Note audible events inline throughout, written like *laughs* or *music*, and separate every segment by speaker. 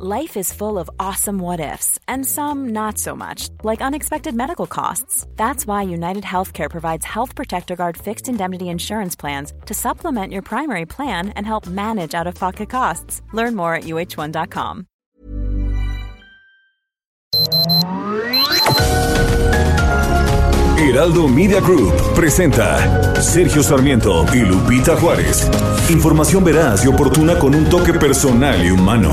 Speaker 1: Life is full of awesome what ifs, and some not so much, like unexpected medical costs. That's why United Healthcare provides Health Protector Guard fixed indemnity insurance plans to supplement your primary plan and help manage out of pocket costs. Learn more at uh1.com.
Speaker 2: Heraldo Media Group presenta Sergio Sarmiento y Lupita Juárez. Información veraz y oportuna con un toque personal y humano.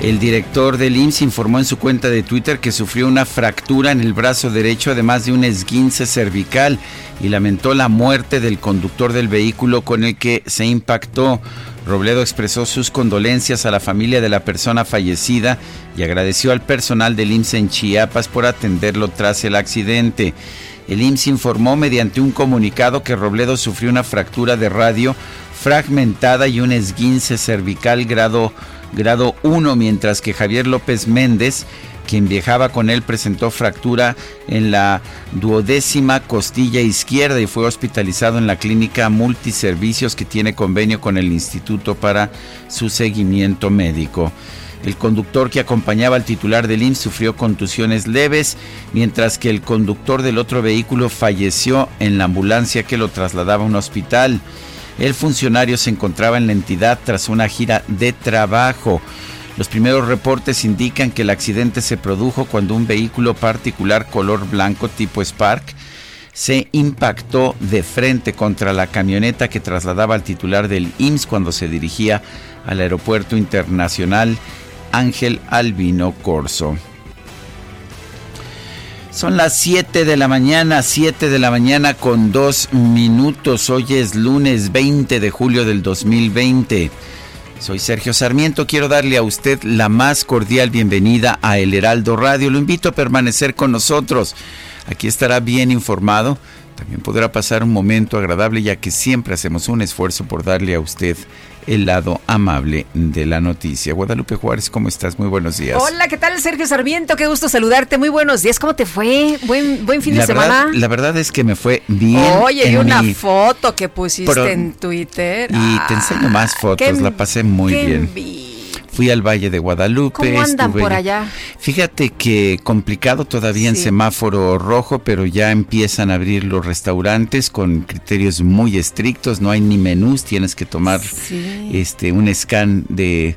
Speaker 3: El director del IMSS informó en su cuenta de Twitter que sufrió una fractura en el brazo derecho, además de un esguince cervical, y lamentó la muerte del conductor del vehículo con el que se impactó. Robledo expresó sus condolencias a la familia de la persona fallecida y agradeció al personal del IMSS en Chiapas por atenderlo tras el accidente. El IMSS informó mediante un comunicado que Robledo sufrió una fractura de radio fragmentada y un esguince cervical grado grado 1, mientras que Javier López Méndez, quien viajaba con él, presentó fractura en la duodécima costilla izquierda y fue hospitalizado en la clínica multiservicios que tiene convenio con el instituto para su seguimiento médico. El conductor que acompañaba al titular del IMSS sufrió contusiones leves, mientras que el conductor del otro vehículo falleció en la ambulancia que lo trasladaba a un hospital. El funcionario se encontraba en la entidad tras una gira de trabajo. Los primeros reportes indican que el accidente se produjo cuando un vehículo particular color blanco tipo Spark se impactó de frente contra la camioneta que trasladaba al titular del IMSS cuando se dirigía al aeropuerto internacional Ángel Albino Corso. Son las 7 de la mañana, 7 de la mañana con 2 minutos. Hoy es lunes 20 de julio del 2020. Soy Sergio Sarmiento, quiero darle a usted la más cordial bienvenida a El Heraldo Radio. Lo invito a permanecer con nosotros. Aquí estará bien informado. También podrá pasar un momento agradable ya que siempre hacemos un esfuerzo por darle a usted el lado amable de la noticia. Guadalupe Juárez, ¿cómo estás? Muy buenos días.
Speaker 4: Hola, ¿qué tal Sergio Sarmiento? Qué gusto saludarte. Muy buenos días. ¿Cómo te fue? Buen, buen fin
Speaker 3: la
Speaker 4: de
Speaker 3: verdad,
Speaker 4: semana.
Speaker 3: La verdad es que me fue bien.
Speaker 4: Oye, y una
Speaker 3: mi-
Speaker 4: foto que pusiste
Speaker 3: Pro-
Speaker 4: en Twitter.
Speaker 3: Y te enseño más
Speaker 4: Ah,
Speaker 3: fotos, la pasé muy
Speaker 4: qué
Speaker 3: bien.
Speaker 4: envidia.
Speaker 3: Fui al Valle de Guadalupe.
Speaker 4: ¿Cómo andan
Speaker 3: estuve
Speaker 4: por allá?
Speaker 3: Fíjate que complicado todavía en semáforo rojo, pero ya empiezan a abrir los restaurantes con criterios muy estrictos. No hay ni menús, tienes que tomar
Speaker 4: Sí.
Speaker 3: este un scan de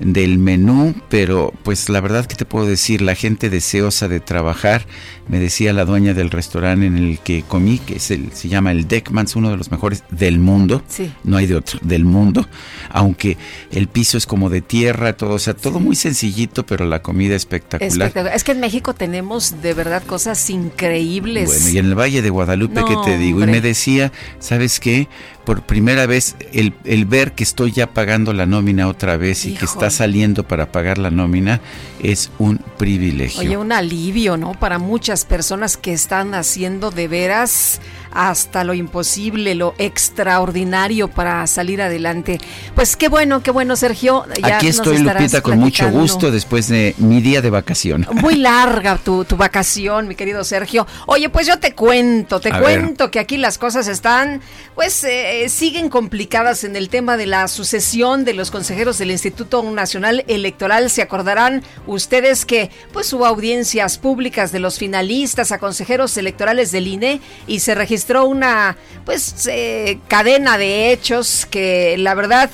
Speaker 3: del menú, pero pues la verdad que te puedo decir, la gente deseosa de trabajar, me decía la dueña del restaurante en el que comí, que es el, se llama el Deckmans, uno de los mejores del mundo,
Speaker 4: Sí.
Speaker 3: no hay de otro, del mundo, aunque el piso es como de tierra, todo, o sea, todo muy sencillito, pero la comida espectacular.
Speaker 4: Espectacular. Es que en México tenemos de verdad cosas increíbles.
Speaker 3: Bueno, y en el Valle de Guadalupe,
Speaker 4: No,
Speaker 3: ¿qué te digo? Y me decía, ¿sabes qué? Por primera vez, el, el ver que estoy ya pagando la nómina otra vez y que está saliendo para pagar la nómina es un privilegio.
Speaker 4: Oye, un alivio, ¿no? Para muchas personas que están haciendo de veras hasta lo imposible, lo extraordinario para salir adelante. Pues qué bueno, qué bueno, Sergio. Ya
Speaker 3: Aquí
Speaker 4: nos
Speaker 3: estoy,
Speaker 4: estarás
Speaker 3: Lupita, con mucho gusto después de mi día de vacación.
Speaker 4: Muy larga tu, tu vacación, mi querido Sergio. Oye, pues yo te cuento, te
Speaker 3: A
Speaker 4: cuento que aquí las cosas están, pues eh, siguen complicadas en el tema de la sucesión de los consejeros del Instituto Nacional Electoral. Se acordarán ustedes que pues hubo audiencias públicas de los finalistas a consejeros electorales del INE y se registró una pues eh, cadena de hechos que la verdad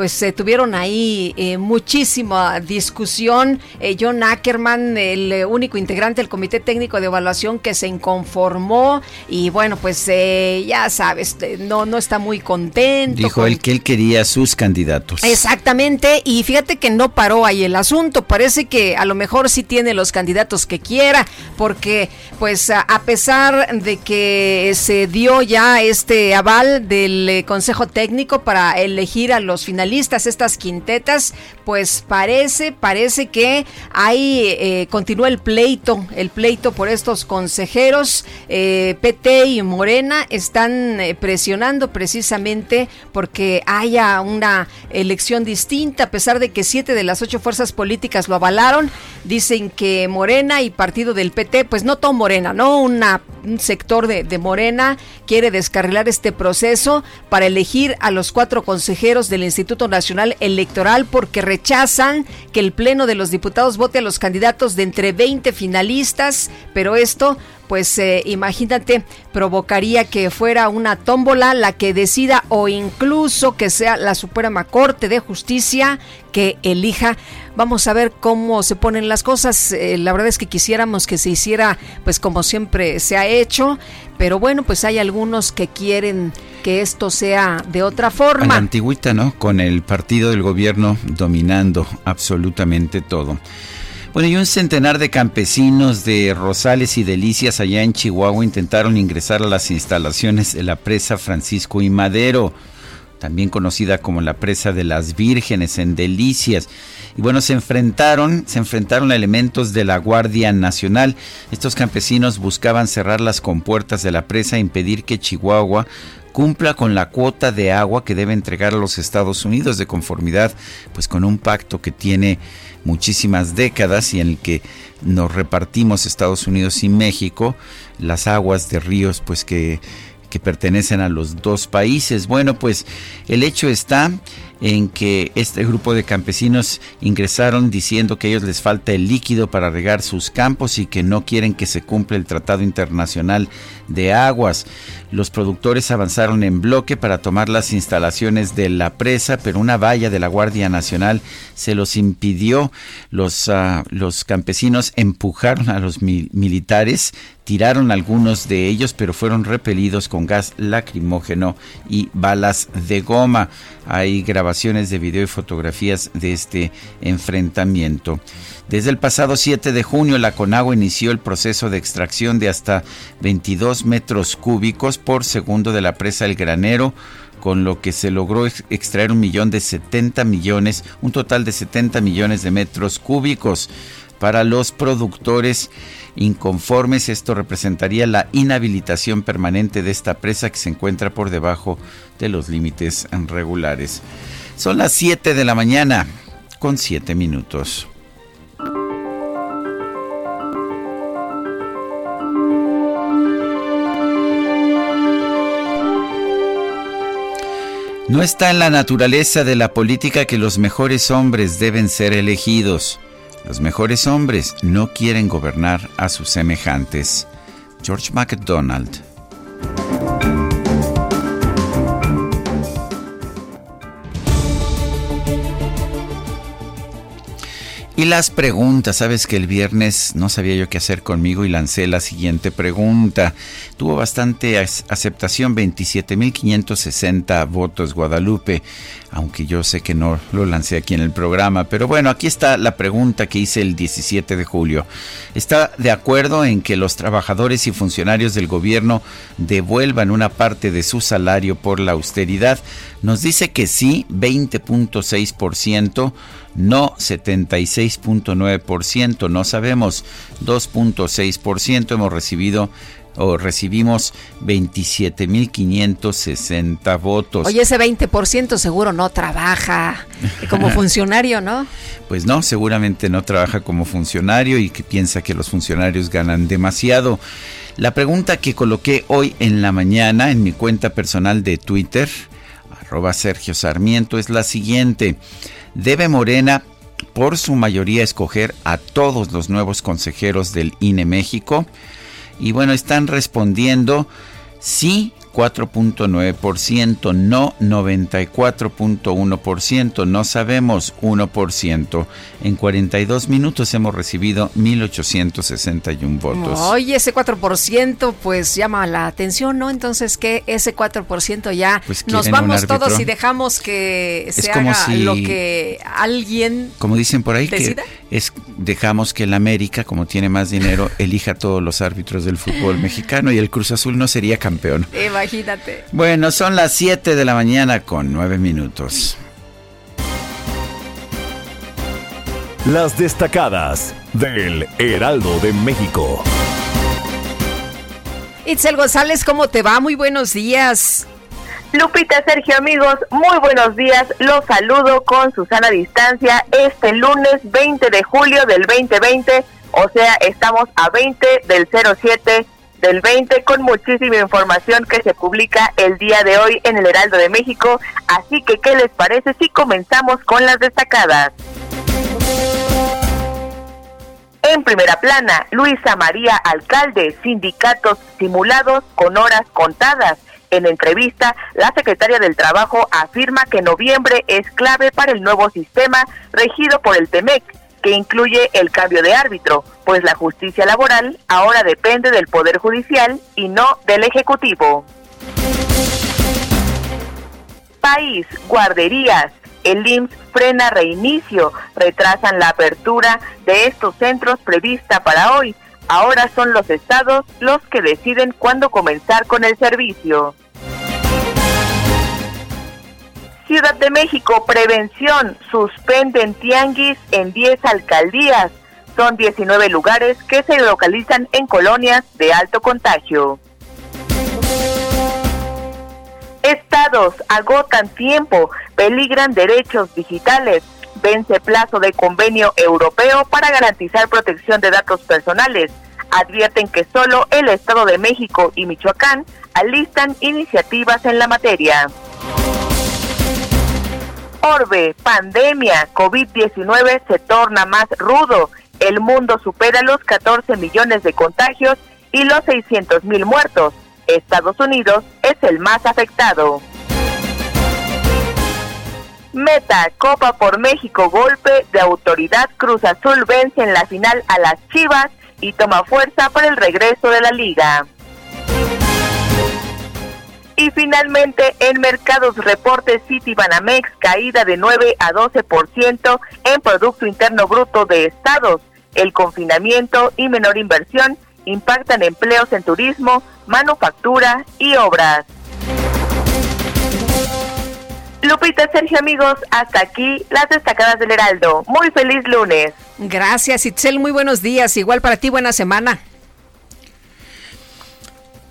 Speaker 4: pues se tuvieron ahí eh, muchísima discusión. Eh, John Ackerman, el eh, único integrante del Comité Técnico de Evaluación que se inconformó y bueno, pues eh, ya sabes, eh, no, no está muy contento.
Speaker 3: Dijo
Speaker 4: con-
Speaker 3: él que él quería sus candidatos.
Speaker 4: Exactamente, y fíjate que no paró ahí el asunto, parece que a lo mejor sí tiene los candidatos que quiera, porque pues a, pesar de que se dio ya este aval del eh, Consejo Técnico para elegir a los finalistas finalistas, estas quintetas, pues parece, parece que ahí eh, continúa el pleito, el pleito por estos consejeros. Eh, PT y Morena están eh, presionando precisamente porque haya una elección distinta, a pesar de que siete de las ocho fuerzas políticas lo avalaron. Dicen que Morena y partido del PT, pues no todo Morena, no una, un sector de, de Morena quiere descarrilar este proceso para elegir a los cuatro consejeros del Instituto Nacional Electoral porque rechazan que el Pleno de los Diputados vote a los candidatos de entre 20 finalistas, pero esto pues eh, imagínate, provocaría que fuera una tómbola la que decida o incluso que sea la Suprema Corte de Justicia que elija. Vamos a ver cómo se ponen las cosas. Eh, la verdad es que quisiéramos que se hiciera pues como siempre se ha hecho, pero bueno, pues hay algunos que quieren que esto sea de otra forma.
Speaker 3: la antigüita, ¿no? Con el partido del gobierno dominando absolutamente todo. Bueno, y un centenar de campesinos de Rosales y Delicias allá en Chihuahua intentaron ingresar a las instalaciones de la presa Francisco y Madero, también conocida como la presa de las Vírgenes en Delicias. Y bueno, se enfrentaron, se enfrentaron a elementos de la Guardia Nacional. Estos campesinos buscaban cerrar las compuertas de la presa e impedir que Chihuahua cumpla con la cuota de agua que debe entregar a los Estados Unidos de conformidad pues con un pacto que tiene muchísimas décadas y en el que nos repartimos Estados Unidos y México las aguas de ríos pues que, que pertenecen a los dos países. Bueno, pues el hecho está en que este grupo de campesinos ingresaron diciendo que a ellos les falta el líquido para regar sus campos y que no quieren que se cumpla el Tratado Internacional de Aguas. Los productores avanzaron en bloque para tomar las instalaciones de la presa, pero una valla de la Guardia Nacional se los impidió. Los, uh, los campesinos empujaron a los militares, tiraron algunos de ellos, pero fueron repelidos con gas lacrimógeno y balas de goma. Hay grabaciones de video y fotografías de este enfrentamiento. Desde el pasado 7 de junio, la Conagua inició el proceso de extracción de hasta 22 metros cúbicos por segundo de la presa El Granero, con lo que se logró extraer un millón de 70 millones, un total de 70 millones de metros cúbicos. Para los productores inconformes, esto representaría la inhabilitación permanente de esta presa que se encuentra por debajo de los límites regulares. Son las 7 de la mañana con 7 minutos. No está en la naturaleza de la política que los mejores hombres deben ser elegidos. Los mejores hombres no quieren gobernar a sus semejantes. George MacDonald. Y las preguntas, sabes que el viernes no sabía yo qué hacer conmigo y lancé la siguiente pregunta. Tuvo bastante aceptación, 27.560 votos Guadalupe, aunque yo sé que no lo lancé aquí en el programa. Pero bueno, aquí está la pregunta que hice el 17 de julio. ¿Está de acuerdo en que los trabajadores y funcionarios del gobierno devuelvan una parte de su salario por la austeridad? Nos dice que sí, 20.6% no 76.9%, no sabemos 2.6%, hemos recibido o recibimos 27.560 votos.
Speaker 4: Oye, ese 20% seguro no trabaja como *laughs* funcionario, ¿no?
Speaker 3: Pues no, seguramente no trabaja como funcionario y que piensa que los funcionarios ganan demasiado. La pregunta que coloqué hoy en la mañana en mi cuenta personal de Twitter, arroba Sergio Sarmiento, es la siguiente debe Morena por su mayoría escoger a todos los nuevos consejeros del INE México. Y bueno, están respondiendo sí 4.9%, no 94.1%, no sabemos 1%. En 42 minutos hemos recibido 1.861 votos.
Speaker 4: Oye, ese 4% pues llama la atención, ¿no? Entonces, que ese 4% ya pues nos vamos todos y dejamos que se haga lo que alguien
Speaker 3: Como dicen por ahí, que es dejamos que el América, como tiene más dinero, *laughs* elija a todos los árbitros del fútbol *laughs* mexicano y el Cruz Azul no sería campeón.
Speaker 4: Imagínate.
Speaker 3: Bueno, son las 7 de la mañana con 9 minutos.
Speaker 2: Las destacadas del Heraldo de México.
Speaker 4: Itzel González, ¿cómo te va? Muy buenos días.
Speaker 5: Lupita, Sergio, amigos, muy buenos días. Los saludo con Susana Distancia este lunes 20 de julio del 2020, o sea, estamos a 20 del 07 del 20 con muchísima información que se publica el día de hoy en el Heraldo de México. Así que, ¿qué les parece si comenzamos con las destacadas? En primera plana, Luisa María Alcalde, sindicatos simulados con horas contadas. En entrevista, la secretaria del Trabajo afirma que noviembre es clave para el nuevo sistema regido por el TEMEC, que incluye el cambio de árbitro, pues la justicia laboral ahora depende del Poder Judicial y no del Ejecutivo. País, guarderías, el IMSS frena reinicio, retrasan la apertura de estos centros prevista para hoy. Ahora son los estados los que deciden cuándo comenzar con el servicio. Ciudad de México, prevención, suspenden tianguis en 10 alcaldías. Son 19 lugares que se localizan en colonias de alto contagio. Estados agotan tiempo, peligran derechos digitales. Vence plazo de convenio europeo para garantizar protección de datos personales. Advierten que solo el Estado de México y Michoacán alistan iniciativas en la materia. Orbe, pandemia, COVID-19 se torna más rudo. El mundo supera los 14 millones de contagios y los 600 mil muertos. Estados Unidos es el más afectado. Meta, Copa por México, golpe de autoridad. Cruz Azul vence en la final a las Chivas y toma fuerza para el regreso de la liga. Y finalmente, en mercados reportes City Banamex, caída de 9 a 12% en Producto Interno Bruto de Estados. El confinamiento y menor inversión impactan empleos en turismo, manufactura y obras. Lupita, Sergio, amigos, hasta aquí las destacadas del Heraldo. Muy feliz lunes.
Speaker 4: Gracias, Itzel. Muy buenos días. Igual para ti, buena semana.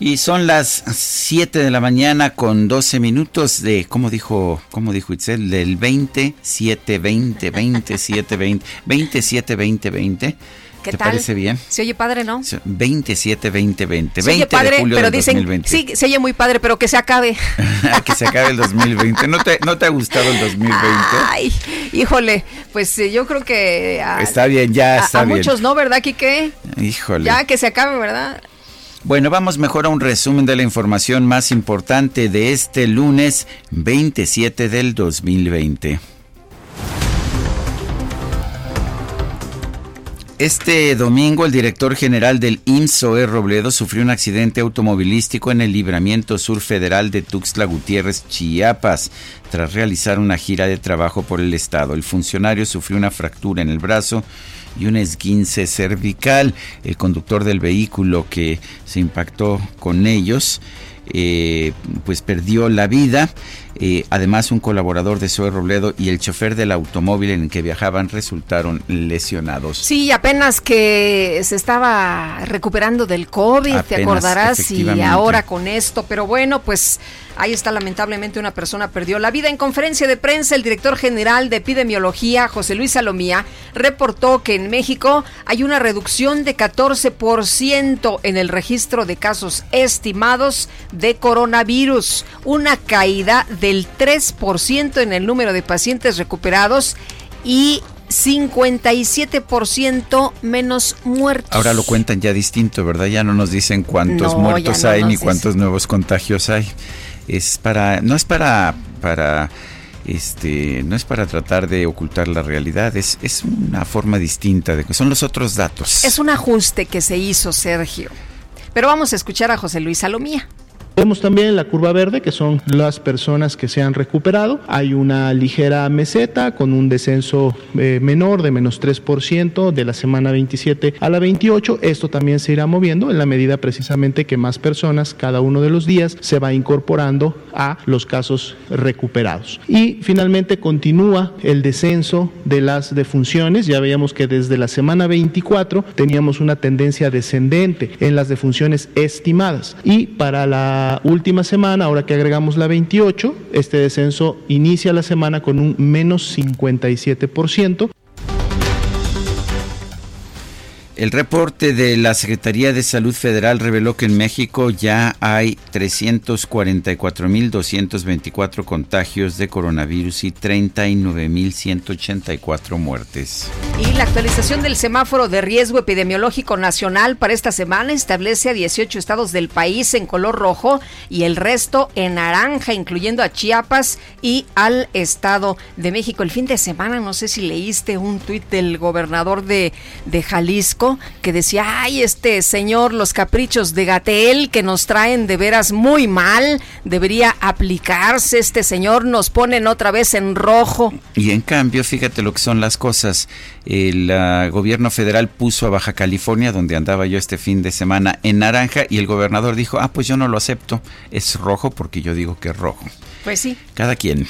Speaker 3: Y son las 7 de la mañana con 12 minutos de, ¿cómo dijo, cómo dijo Itzel? Del 20, 7, 20, 20, 7, 20, 27, 20, 20.
Speaker 4: ¿Qué
Speaker 3: ¿Te
Speaker 4: tal?
Speaker 3: parece bien?
Speaker 4: Se oye padre, ¿no?
Speaker 3: 27, 20, 20.
Speaker 4: Se oye
Speaker 3: 20
Speaker 4: padre,
Speaker 3: de julio
Speaker 4: pero
Speaker 3: del
Speaker 4: dicen,
Speaker 3: 2020.
Speaker 4: sí, se oye muy padre, pero que se acabe. *laughs*
Speaker 3: que se acabe el 2020. ¿No te, ¿No te ha gustado el 2020?
Speaker 4: Ay, híjole, pues eh, yo creo que a,
Speaker 3: Está bien, ya
Speaker 4: a-
Speaker 3: está
Speaker 4: a
Speaker 3: bien.
Speaker 4: muchos no, ¿verdad, Quique?
Speaker 3: Híjole.
Speaker 4: Ya que se acabe, ¿verdad?
Speaker 3: Bueno, vamos mejor a un resumen de la información más importante de este lunes 27 del 2020. Este domingo el director general del IMSS, Zoé Robledo, sufrió un accidente automovilístico en el libramiento sur federal de Tuxtla Gutiérrez, Chiapas, tras realizar una gira de trabajo por el estado. El funcionario sufrió una fractura en el brazo y un esguince cervical. El conductor del vehículo que se impactó con ellos, eh, pues perdió la vida. Eh, además, un colaborador de Zoe Robledo y el chofer del automóvil en el que viajaban resultaron lesionados.
Speaker 4: Sí, apenas que se estaba recuperando del COVID, te acordarás, y ahora con esto, pero bueno, pues ahí está lamentablemente una persona perdió la vida. En conferencia de prensa, el director general de epidemiología, José Luis Salomía, reportó que en México hay una reducción de 14% en el registro de casos estimados de coronavirus, una caída del 3% en el número de pacientes recuperados y 57% menos muertos.
Speaker 3: Ahora lo cuentan ya distinto, ¿verdad? Ya no nos dicen cuántos
Speaker 4: No,
Speaker 3: muertos
Speaker 4: no
Speaker 3: hay ni
Speaker 4: dicen.
Speaker 3: cuántos nuevos contagios hay. Es para, no es para, para, este, no es para tratar de ocultar la realidad. Es, es una forma distinta de, son los otros datos.
Speaker 4: Es un ajuste que se hizo, Sergio. Pero vamos a escuchar a José Luis Salomía.
Speaker 6: Vemos también la curva verde, que son las personas que se han recuperado. Hay una ligera meseta con un descenso eh, menor de menos 3% de la semana 27 a la 28. Esto también se irá moviendo en la medida precisamente que más personas cada uno de los días se va incorporando a los casos recuperados. Y finalmente continúa el descenso de las defunciones. Ya veíamos que desde la semana 24 teníamos una tendencia descendente en las defunciones estimadas. Y para la última semana, ahora que agregamos la 28, este descenso inicia la semana con un menos 57%.
Speaker 3: El reporte de la Secretaría de Salud Federal reveló que en México ya hay 344.224 contagios de coronavirus y 39.184 muertes.
Speaker 4: Y la actualización del semáforo de riesgo epidemiológico nacional para esta semana establece a 18 estados del país en color rojo y el resto en naranja, incluyendo a Chiapas y al Estado de México. El fin de semana, no sé si leíste un tuit del gobernador de, de Jalisco que decía, ay, este señor, los caprichos de Gatel que nos traen de veras muy mal, debería aplicarse, este señor nos ponen otra vez en rojo.
Speaker 3: Y en cambio, fíjate lo que son las cosas, el uh, gobierno federal puso a Baja California, donde andaba yo este fin de semana, en naranja y el gobernador dijo, ah, pues yo no lo acepto, es rojo porque yo digo que es rojo.
Speaker 4: Pues sí.
Speaker 3: Cada quien.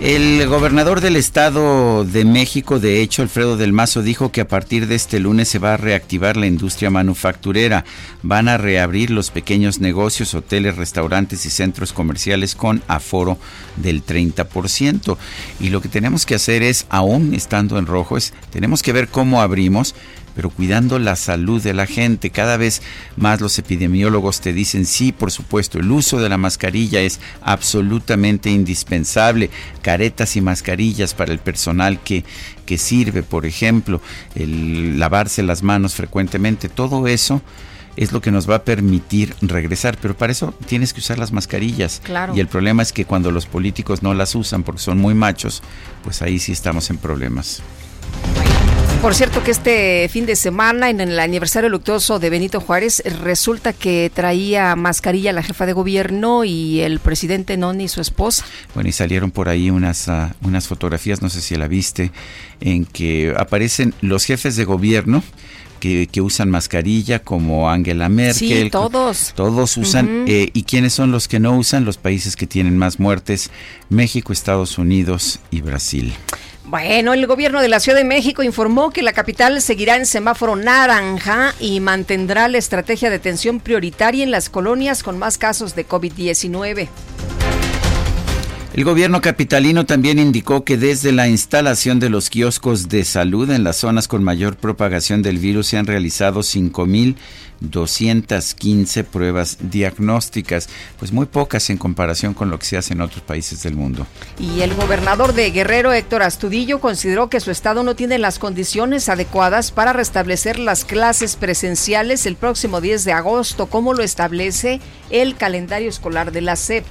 Speaker 3: El gobernador del Estado de México, de hecho, Alfredo del Mazo, dijo que a partir de este lunes se va a reactivar la industria manufacturera. Van a reabrir los pequeños negocios, hoteles, restaurantes y centros comerciales con aforo del 30%. Y lo que tenemos que hacer es, aún estando en rojo, es, tenemos que ver cómo abrimos pero cuidando la salud de la gente. Cada vez más los epidemiólogos te dicen, sí, por supuesto, el uso de la mascarilla es absolutamente indispensable. Caretas y mascarillas para el personal que, que sirve, por ejemplo, el lavarse las manos frecuentemente, todo eso es lo que nos va a permitir regresar. Pero para eso tienes que usar las mascarillas.
Speaker 4: Claro.
Speaker 3: Y el problema es que cuando los políticos no las usan porque son muy machos, pues ahí sí estamos en problemas.
Speaker 4: Por cierto que este fin de semana, en el aniversario luctuoso de Benito Juárez, resulta que traía mascarilla la jefa de gobierno y el presidente Noni y su esposa.
Speaker 3: Bueno, y salieron por ahí unas, uh, unas fotografías, no sé si la viste, en que aparecen los jefes de gobierno. Que, que, usan mascarilla como Angela Merkel.
Speaker 4: Sí, todos.
Speaker 3: Todos usan. Uh -huh. eh, ¿Y quiénes son los que no usan? Los países que tienen más muertes. México, Estados Unidos y Brasil.
Speaker 4: Bueno, el gobierno de la Ciudad de México informó que la capital seguirá en semáforo naranja y mantendrá la estrategia de atención prioritaria en las colonias con más casos de COVID-19.
Speaker 3: El gobierno capitalino también indicó que desde la instalación de los kioscos de salud en las zonas con mayor propagación del virus se han realizado 5.215 pruebas diagnósticas, pues muy pocas en comparación con lo que se hace en otros países del mundo.
Speaker 4: Y el gobernador de Guerrero, Héctor Astudillo, consideró que su estado no tiene las condiciones adecuadas para restablecer las clases presenciales el próximo 10 de agosto, como lo establece el calendario escolar de la SEP.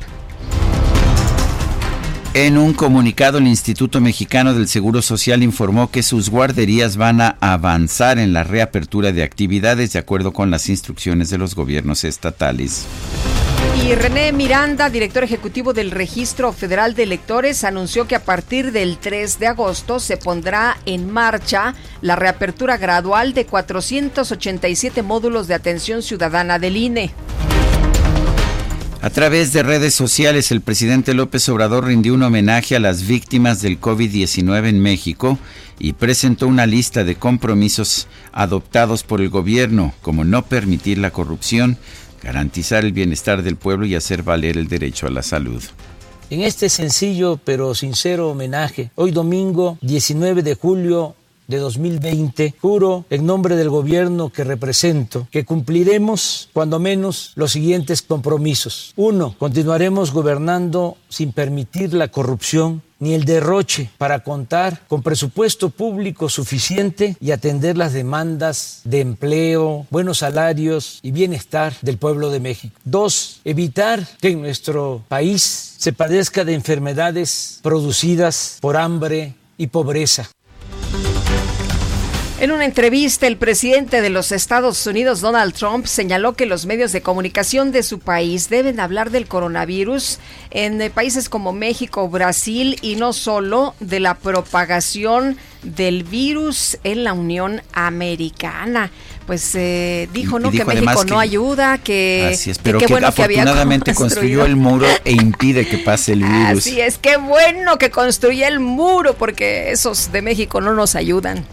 Speaker 3: En un comunicado, el Instituto Mexicano del Seguro Social informó que sus guarderías van a avanzar en la reapertura de actividades de acuerdo con las instrucciones de los gobiernos estatales.
Speaker 4: Y René Miranda, director ejecutivo del Registro Federal de Electores, anunció que a partir del 3 de agosto se pondrá en marcha la reapertura gradual de 487 módulos de atención ciudadana del INE.
Speaker 3: A través de redes sociales, el presidente López Obrador rindió un homenaje a las víctimas del COVID-19 en México y presentó una lista de compromisos adoptados por el gobierno, como no permitir la corrupción, garantizar el bienestar del pueblo y hacer valer el derecho a la salud.
Speaker 7: En este sencillo pero sincero homenaje, hoy domingo 19 de julio de 2020, juro en nombre del gobierno que represento que cumpliremos cuando menos los siguientes compromisos. Uno, continuaremos gobernando sin permitir la corrupción ni el derroche para contar con presupuesto público suficiente y atender las demandas de empleo, buenos salarios y bienestar del pueblo de México. Dos, evitar que en nuestro país se padezca de enfermedades producidas por hambre y pobreza.
Speaker 4: En una entrevista, el presidente de los Estados Unidos, Donald Trump, señaló que los medios de comunicación de su país deben hablar del coronavirus en eh, países como México, Brasil y no solo de la propagación del virus en la Unión Americana. Pues eh, dijo, ¿no? que México no ayuda, que...
Speaker 3: Así es, pero que, bueno que afortunadamente *laughs* construyó el muro e impide que pase el *laughs* virus.
Speaker 4: Así es, qué bueno que construyó el muro, porque esos de México no nos ayudan.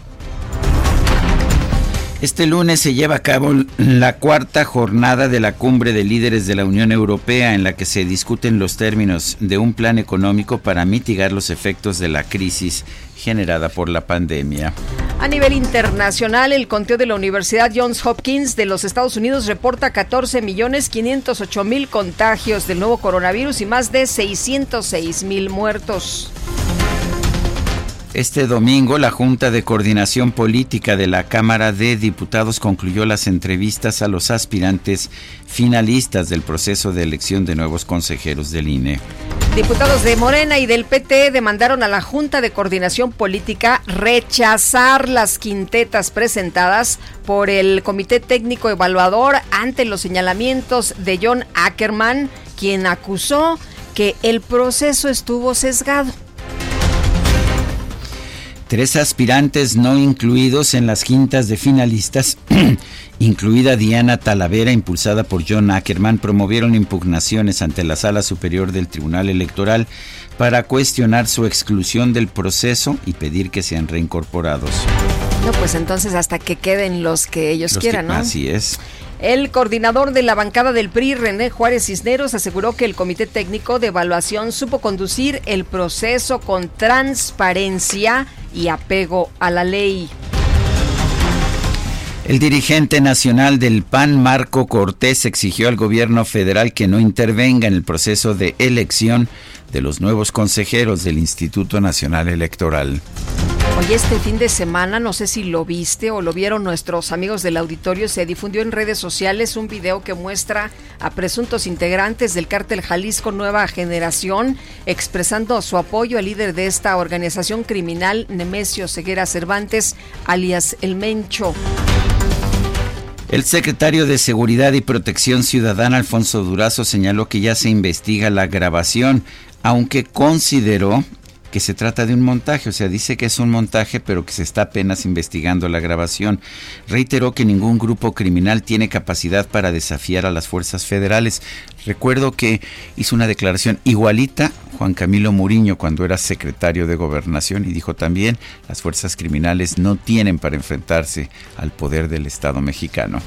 Speaker 3: Este lunes se lleva a cabo la cuarta jornada de la cumbre de líderes de la Unión Europea en la que se discuten los términos de un plan económico para mitigar los efectos de la crisis generada por la pandemia.
Speaker 4: A nivel internacional, el conteo de la Universidad Johns Hopkins de los Estados Unidos reporta 14 millones 508 mil contagios del nuevo coronavirus y más de 606 mil muertos.
Speaker 3: Este domingo, la Junta de Coordinación Política de la Cámara de Diputados concluyó las entrevistas a los aspirantes finalistas del proceso de elección de nuevos consejeros del INE.
Speaker 4: Diputados de Morena y del PT demandaron a la Junta de Coordinación Política rechazar las quintetas presentadas por el Comité Técnico Evaluador ante los señalamientos de John Ackerman, quien acusó que el proceso estuvo sesgado.
Speaker 3: Tres aspirantes no incluidos en las quintas de finalistas, *clears throat* incluida Diana Talavera, impulsada por John Ackerman, promovieron impugnaciones ante la Sala Superior del Tribunal Electoral para cuestionar su exclusión del proceso y pedir que sean reincorporados.
Speaker 4: No, pues entonces hasta que queden los que ellos quieran, ¿no?
Speaker 3: Así es.
Speaker 4: El coordinador de la bancada del PRI, René Juárez Cisneros, aseguró que el Comité Técnico de Evaluación supo conducir el proceso con transparencia y apego a la ley.
Speaker 3: El dirigente nacional del PAN, Marco Cortés, exigió al gobierno federal que no intervenga en el proceso de elección de los nuevos consejeros del Instituto Nacional Electoral.
Speaker 4: Hoy este fin de semana, no sé si lo viste o lo vieron nuestros amigos del auditorio, se difundió en redes sociales un video que muestra a presuntos integrantes del cártel Jalisco Nueva Generación expresando su apoyo al líder de esta organización criminal, Nemesio Ceguera Cervantes, alias El Mencho.
Speaker 3: El secretario de Seguridad y Protección Ciudadana, Alfonso Durazo, señaló que ya se investiga la grabación, aunque consideró que se trata de un montaje, o sea, dice que es un montaje, pero que se está apenas investigando la grabación. Reiteró que ningún grupo criminal tiene capacidad para desafiar a las fuerzas federales. Recuerdo que hizo una declaración igualita Juan Camilo Muriño cuando era secretario de Gobernación y dijo también, las fuerzas criminales no tienen para enfrentarse al poder del Estado mexicano.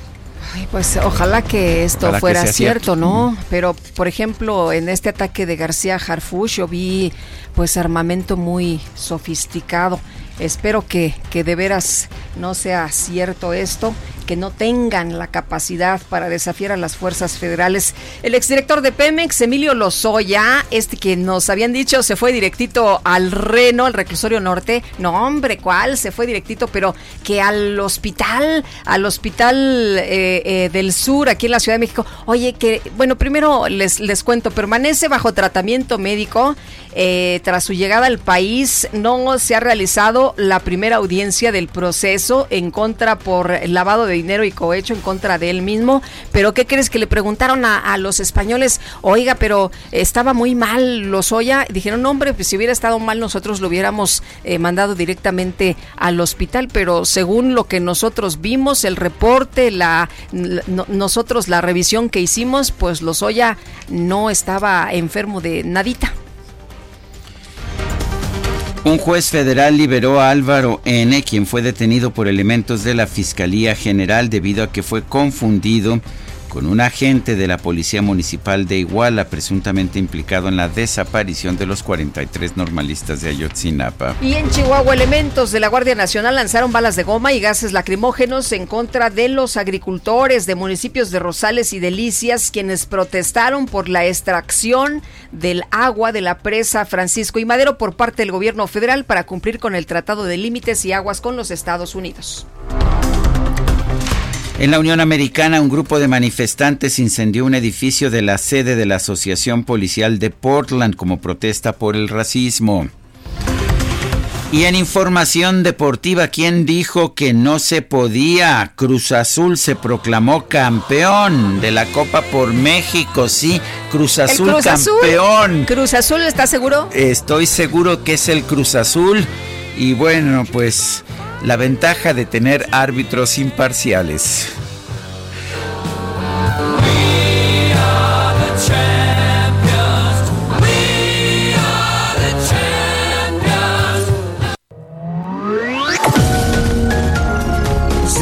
Speaker 4: Pues ojalá que esto fuera cierto, ¿no? Pero, por ejemplo, en este ataque de García Harfush yo vi pues armamento muy sofisticado. Espero que, que de veras no sea cierto esto que no tengan la capacidad para desafiar a las fuerzas federales. El exdirector de Pemex, Emilio Lozoya, este que nos habían dicho se fue directito al Reno, al reclusorio norte. No, hombre, ¿cuál? Se fue directito, pero que al hospital, al hospital eh, eh, del sur, aquí en la Ciudad de México. Oye, que, bueno, primero les, les cuento, permanece bajo tratamiento médico. Eh, tras su llegada al país, no se ha realizado la primera audiencia del proceso en contra por lavado de dinero y cohecho en contra de él mismo. Pero ¿qué crees que le preguntaron a, los españoles? Oiga, pero estaba muy mal Lozoya. Dijeron, no, hombre, pues si hubiera estado mal nosotros lo hubiéramos eh, mandado directamente al hospital. Pero según lo que nosotros vimos, el reporte, la, nosotros la revisión que hicimos, pues Lozoya no estaba enfermo de nadita.
Speaker 3: Un juez federal liberó a Álvaro N., quien fue detenido por elementos de la Fiscalía General debido a que fue confundido con un agente de la Policía Municipal de Iguala, presuntamente implicado en la desaparición de los 43 normalistas de Ayotzinapa.
Speaker 4: Y en Chihuahua, elementos de la Guardia Nacional lanzaron balas de goma y gases lacrimógenos en contra de los agricultores de municipios de Rosales y Delicias, quienes protestaron por la extracción del agua de la presa Francisco y Madero por parte del gobierno federal para cumplir con el Tratado de Límites y Aguas con los Estados Unidos.
Speaker 3: En la Unión Americana, un grupo de manifestantes incendió un edificio de la sede de la Asociación Policial de Portland como protesta por el racismo. Y en información deportiva, ¿quién dijo que no se podía? Cruz Azul se proclamó campeón de la Copa por México, sí, Cruz Azul campeón.
Speaker 4: Cruz Azul, ¿estás seguro?
Speaker 3: Estoy seguro que es el Cruz Azul. Y bueno, pues la ventaja de tener árbitros imparciales.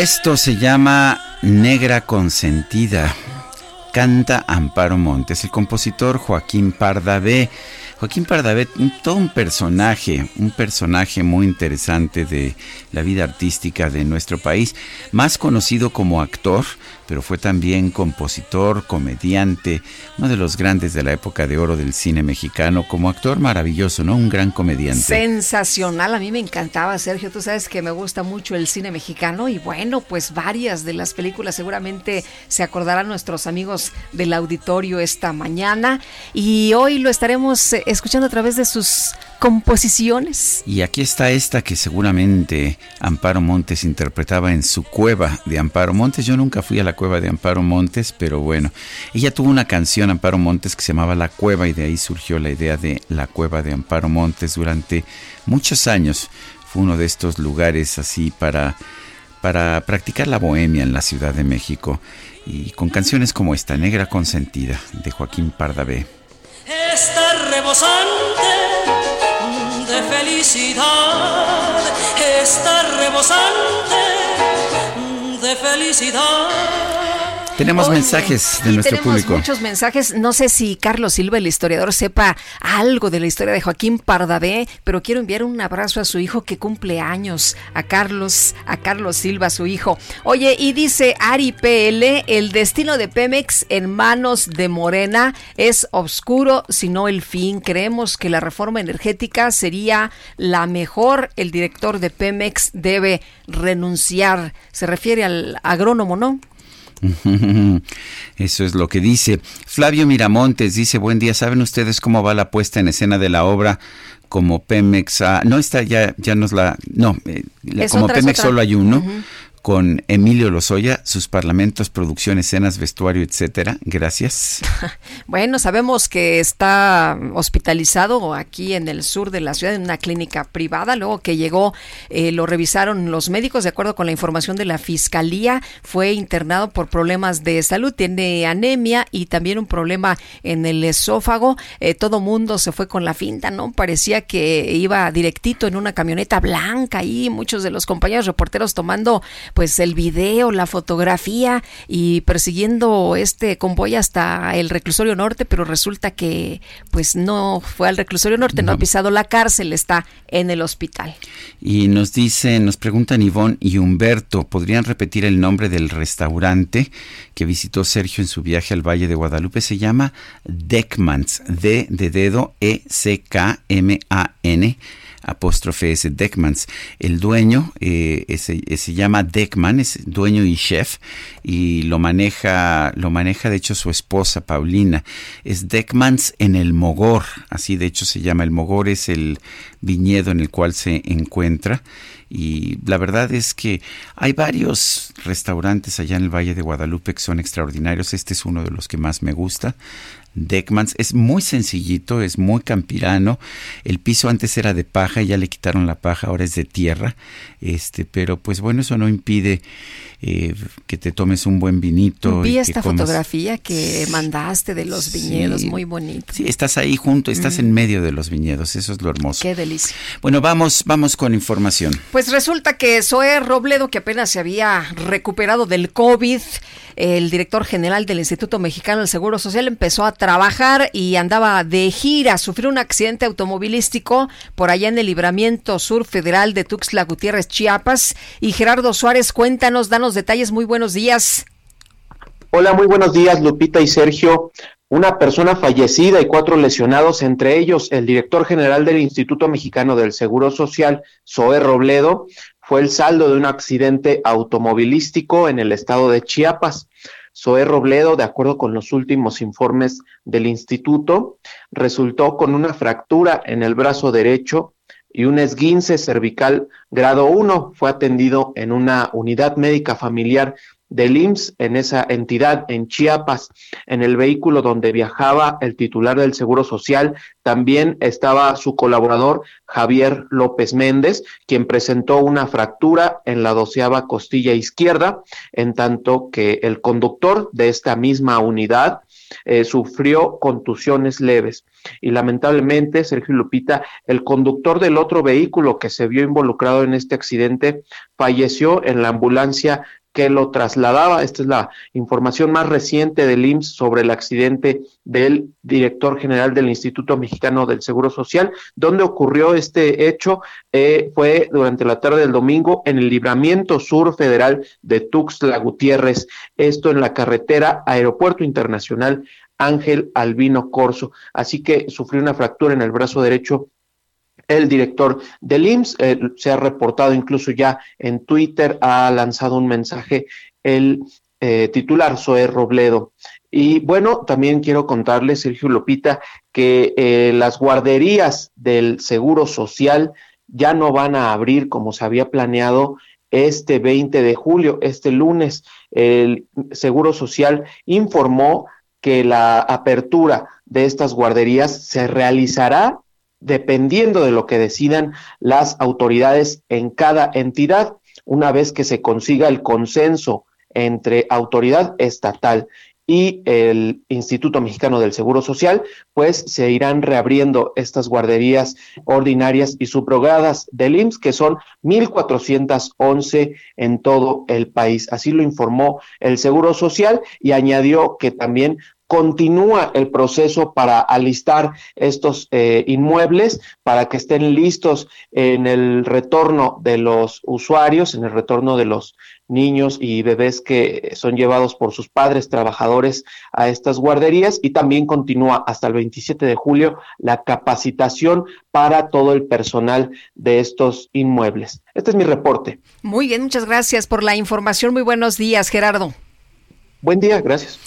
Speaker 3: Esto se llama Negra Consentida. Canta Amparo Montes, el compositor Joaquín Pardavé. Joaquín Pardavé, todo un personaje, un personaje muy interesante de la vida artística de nuestro país, más conocido como actor, pero fue también compositor, comediante, uno de los grandes de la época de oro del cine mexicano, como actor maravilloso, ¿no? Un gran comediante.
Speaker 4: Sensacional, a mí me encantaba, Sergio, tú sabes que me gusta mucho el cine mexicano y bueno, pues varias de las películas seguramente se acordarán nuestros amigos del auditorio esta mañana y hoy lo estaremos eh, escuchando a través de sus composiciones.
Speaker 3: Y aquí está esta que seguramente Amparo Montes interpretaba en su cueva de Amparo Montes. Yo nunca fui a la cueva de Amparo Montes, pero bueno, ella tuvo una canción Amparo Montes que se llamaba La Cueva y de ahí surgió la idea de la cueva de Amparo Montes durante muchos años. Fue uno de estos lugares así para para practicar la bohemia en la Ciudad de México y con canciones como esta, Negra Consentida, de Joaquín Pardavé.
Speaker 8: Está rebosante de felicidad, está rebosante de felicidad.
Speaker 3: Tenemos mensajes de nuestro
Speaker 4: tenemos
Speaker 3: público.
Speaker 4: Muchos mensajes. No sé si Carlos Silva, el historiador, sepa algo de la historia de Joaquín Pardavé, pero quiero enviar un abrazo a su hijo que cumple años, a Carlos, a Carlos Silva, su hijo. Oye, y dice Ari PL, el destino de Pemex en manos de Morena es oscuro, sino el fin. Creemos que la reforma energética sería la mejor. El director de Pemex debe renunciar. Se refiere al agrónomo, ¿no? *laughs*
Speaker 3: Eso es lo que dice. Flavio Miramontes dice, buen día, ¿saben ustedes cómo va la puesta en escena de la obra como Pemex? Ah, no está, ya, ya nos la... No, eh, como Pemex solo hay uno con Emilio Lozoya, sus parlamentos, producción, escenas, vestuario, etcétera. Gracias. *laughs*
Speaker 4: bueno, sabemos que está hospitalizado aquí en el sur de la ciudad en una clínica privada. Luego que llegó, eh, lo revisaron los médicos de acuerdo con la información de la fiscalía. Fue internado por problemas de salud, tiene anemia y también un problema en el esófago. Eh, todo mundo se fue con la finta, ¿no? Parecía que iba directito en una camioneta blanca y muchos de los compañeros reporteros tomando pues el video, la fotografía y persiguiendo este convoy hasta el reclusorio norte, pero resulta que pues no fue al reclusorio norte, no, ha pisado la cárcel, está en el hospital.
Speaker 3: Y nos dicen, nos preguntan Ivonne y Humberto, ¿podrían repetir el nombre del restaurante que visitó Sergio en su viaje al Valle de Guadalupe? Se llama Deckmans, D de dedo, E C K M A N apóstrofe S. Deckmans. El dueño eh, se llama Deckman, es dueño y chef, y lo maneja, lo maneja de hecho su esposa Paulina. Es Deckmans en el Mogor, así de hecho se llama. El Mogor es el viñedo en el cual se encuentra y la verdad es que hay varios restaurantes allá en el Valle de Guadalupe que son extraordinarios. Este es uno de los que más me gusta. Deckmans. Es muy sencillito, es muy campirano. El piso antes era de paja, ya le quitaron la paja, ahora es de tierra. Este, pero pues bueno, eso no impide eh, que te tomes un buen vinito.
Speaker 4: Vi esta fotografía que mandaste de los viñedos, muy bonito.
Speaker 3: Sí, estás ahí junto, estás en medio de los viñedos, eso es lo hermoso.
Speaker 4: Qué delicia.
Speaker 3: Bueno, vamos, vamos con información.
Speaker 4: Pues resulta que Zoé Robledo, que apenas se había recuperado del COVID, el director general del Instituto Mexicano del Seguro Social empezó a trabajar y andaba de gira. Sufrió un accidente automovilístico por allá en el libramiento sur federal de Tuxtla Gutiérrez, Chiapas. Y Gerardo Suárez, cuéntanos, danos detalles. Muy buenos días.
Speaker 9: Hola, muy buenos días, Lupita y Sergio. Una persona fallecida y cuatro lesionados, entre ellos el director general del Instituto Mexicano del Seguro Social, Zoé Robledo, fue el saldo de un accidente automovilístico en el estado de Chiapas. Zoé Robledo, de acuerdo con los últimos informes del instituto, resultó con una fractura en el brazo derecho y un esguince cervical grado 1. Fue atendido en una unidad médica familiar del IMSS en esa entidad, en Chiapas, en el vehículo donde viajaba el titular del Seguro Social. También estaba su colaborador Javier López Méndez, quien presentó una fractura en la doceava costilla izquierda, en tanto que el conductor de esta misma unidad eh, sufrió contusiones leves. Y lamentablemente, Sergio Lupita, el conductor del otro vehículo que se vio involucrado en este accidente falleció en la ambulancia que lo trasladaba. Esta es la información más reciente del IMSS sobre el accidente del director general del Instituto Mexicano del Seguro Social. ¿Dónde ocurrió este hecho? Eh, fue durante la tarde del domingo en el libramiento sur federal de Tuxtla Gutiérrez, esto en la carretera Aeropuerto Internacional Ángel Albino Corso. Así que sufrió una fractura en el brazo derecho el director del IMSS. Eh, se ha reportado incluso ya en Twitter, ha lanzado un mensaje el eh, titular Zoé Robledo. Y bueno, también quiero contarle, Sergio Lopita, que eh, las guarderías del Seguro Social ya no van a abrir como se había planeado este 20 de julio, este lunes. El Seguro Social informó que la apertura de estas guarderías se realizará dependiendo de lo que decidan las autoridades en cada entidad, una vez que se consiga el consenso entre autoridad estatal y el Instituto Mexicano del Seguro Social, pues se irán reabriendo estas guarderías ordinarias y subrogadas del IMSS, que son 1.411 en todo el país. Así lo informó el Seguro Social y añadió que también continúa el proceso para alistar estos eh, inmuebles para que estén listos en el retorno de los usuarios, en el retorno de los niños y bebés que son llevados por sus padres trabajadores a estas guarderías y también continúa hasta el 27 de julio la capacitación para todo el personal de estos inmuebles. Este es mi reporte.
Speaker 4: Muy bien, muchas gracias por la información. Muy buenos días, Gerardo.
Speaker 9: Buen día, gracias.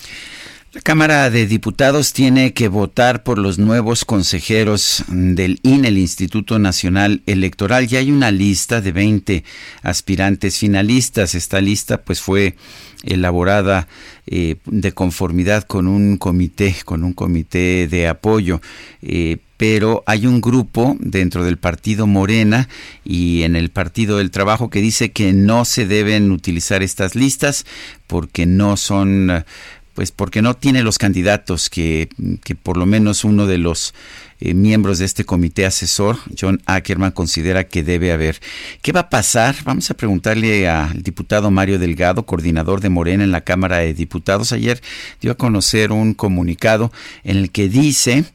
Speaker 3: La Cámara de Diputados tiene que votar por los nuevos consejeros del INE, el Instituto Nacional Electoral. Ya hay una lista de 20 aspirantes finalistas. Esta lista pues fue elaborada eh, de conformidad con un comité, con un comité de apoyo. Eh, pero hay un grupo dentro del partido Morena y en el Partido del Trabajo que dice que no se deben utilizar estas listas porque no son pues porque no tiene los candidatos que, que por lo menos uno de los eh, miembros de este comité asesor, John Ackerman, considera que debe haber. ¿Qué va a pasar? Vamos a preguntarle al diputado Mario Delgado, coordinador de Morena en la Cámara de Diputados. Ayer dio a conocer un comunicado en el que dice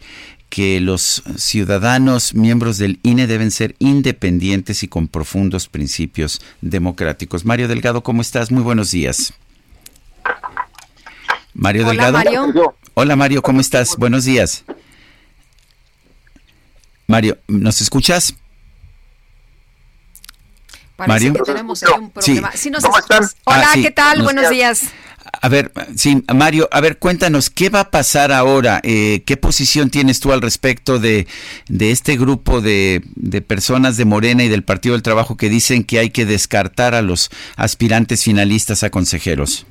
Speaker 3: que los ciudadanos miembros del INE deben ser independientes y con profundos principios democráticos. Mario Delgado, ¿cómo estás? Muy buenos días. Mario Hola, Delgado. Mario. Hola Mario, ¿cómo estás? Buenos días. Mario, ¿nos escuchas?
Speaker 4: Mario. Que tenemos un problema. Sí. ¿Cómo estás? Hola, ah, ¿qué tal? Buenos días.
Speaker 3: A ver, sí, Mario, a ver, cuéntanos, ¿qué va a pasar ahora? Eh, ¿Qué posición tienes tú al respecto de, de este grupo de, de, personas de Morena y del Partido del Trabajo que dicen que hay que descartar a los aspirantes finalistas a consejeros?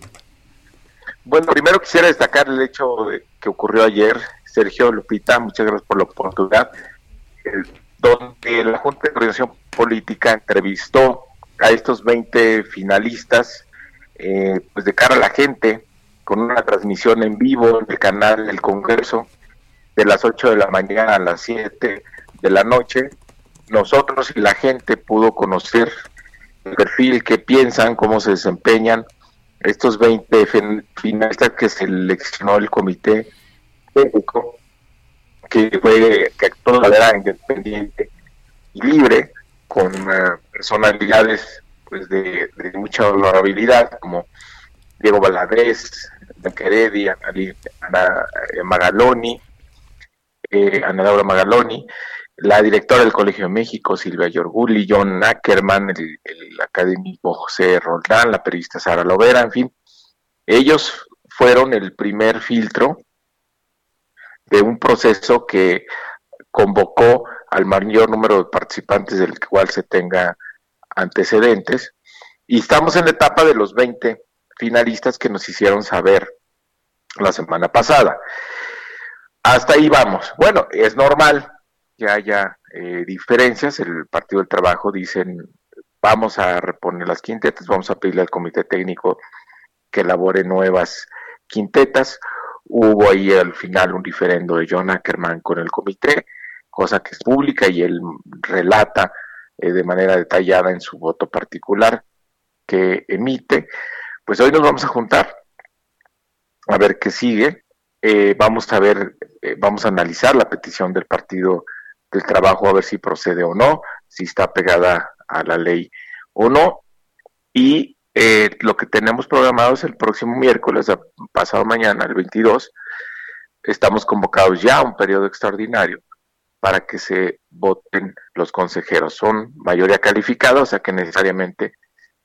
Speaker 10: Bueno, primero quisiera destacar el hecho que ocurrió ayer, Sergio Lupita, muchas gracias por la oportunidad, donde la Junta de Coordinación Política entrevistó a estos 20 finalistas eh, pues de cara a la gente, con una transmisión en vivo en el canal del Congreso, de las 8 de la mañana a las 7 de la noche. Nosotros y la gente pudo conocer el perfil que piensan, cómo se desempeñan estos 20 finalistas que seleccionó el comité técnico, que fue que actuó de manera independiente y libre, con uh, personalidades pues de, mucha honorabilidad, como Diego Valadez, Heredia, Ana, eh, Magaloni, eh, Ana Laura Magaloni, la directora del Colegio de México, Silvia Yorguli, John Ackerman, el, académico José Roldán, la periodista Sara Lovera, en fin, ellos fueron el primer filtro de un proceso que convocó al mayor número de participantes del cual se tenga antecedentes y estamos en la etapa de los 20 finalistas que nos hicieron saber la semana pasada. Hasta ahí vamos. Bueno, es normal que haya eh, diferencias. El Partido del Trabajo dicen, vamos a reponer las quintetas, vamos a pedirle al comité técnico que elabore nuevas quintetas. Hubo ahí al final un diferendo de John Ackerman con el comité, cosa que es pública y él relata eh, de manera detallada en su voto particular que emite. Pues hoy nos vamos a juntar a ver qué sigue. Eh, vamos a ver, eh, vamos a analizar la petición del Partido del Trabajo a ver si procede o no, si está pegada a la ley o no. Y lo que tenemos programado es el próximo miércoles, pasado mañana, el 22. Estamos convocados ya a un periodo extraordinario para que se voten los consejeros. Son mayoría calificada, o sea que necesariamente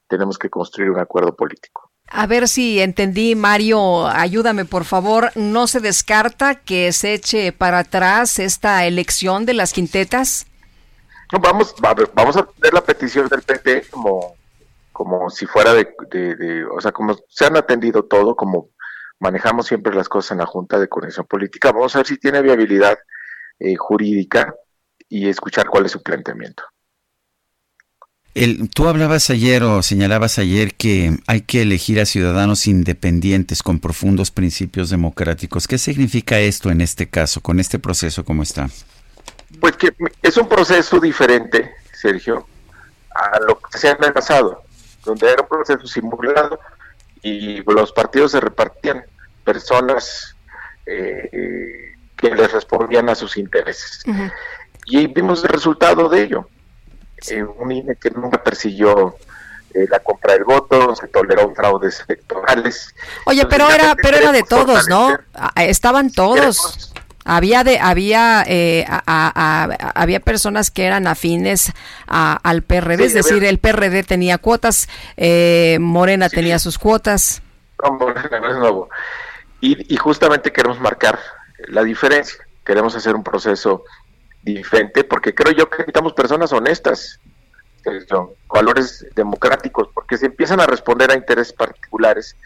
Speaker 10: tenemos que construir un acuerdo político.
Speaker 4: A ver si entendí, Mario, ayúdame por favor. ¿No se descarta que se eche para atrás esta elección de las quintetas?
Speaker 10: No, vamos, vamos a ver la petición del PP como, como si fuera de, de, o sea, como se han atendido todo, como manejamos siempre las cosas en la Junta de Conexión Política. Vamos a ver si tiene viabilidad eh, jurídica y escuchar cuál es su planteamiento.
Speaker 3: El, tú hablabas ayer o señalabas ayer que hay que elegir a ciudadanos independientes con profundos principios democráticos. ¿Qué significa esto en este caso, con este proceso como está?
Speaker 10: Pues que es un proceso diferente, Sergio, a lo que se ha pasado, donde era un proceso simulado y los partidos se repartían personas eh, que les respondían a sus intereses. Y vimos el resultado de ello. Eh, un INE que nunca persiguió eh, la compra del voto, se toleró fraudes electorales.
Speaker 4: Oye, pero era, pero era de todos, ¿no? Ah, estaban todos. Había de, había, eh, había personas que eran afines al PRD, es decir, el PRD tenía cuotas, Morena tenía sus cuotas.
Speaker 10: Morena no es nuevo. Y, y justamente queremos marcar la diferencia. Queremos hacer un proceso diferente porque creo yo que necesitamos personas honestas, son valores democráticos, porque se empiezan a responder a intereses particulares.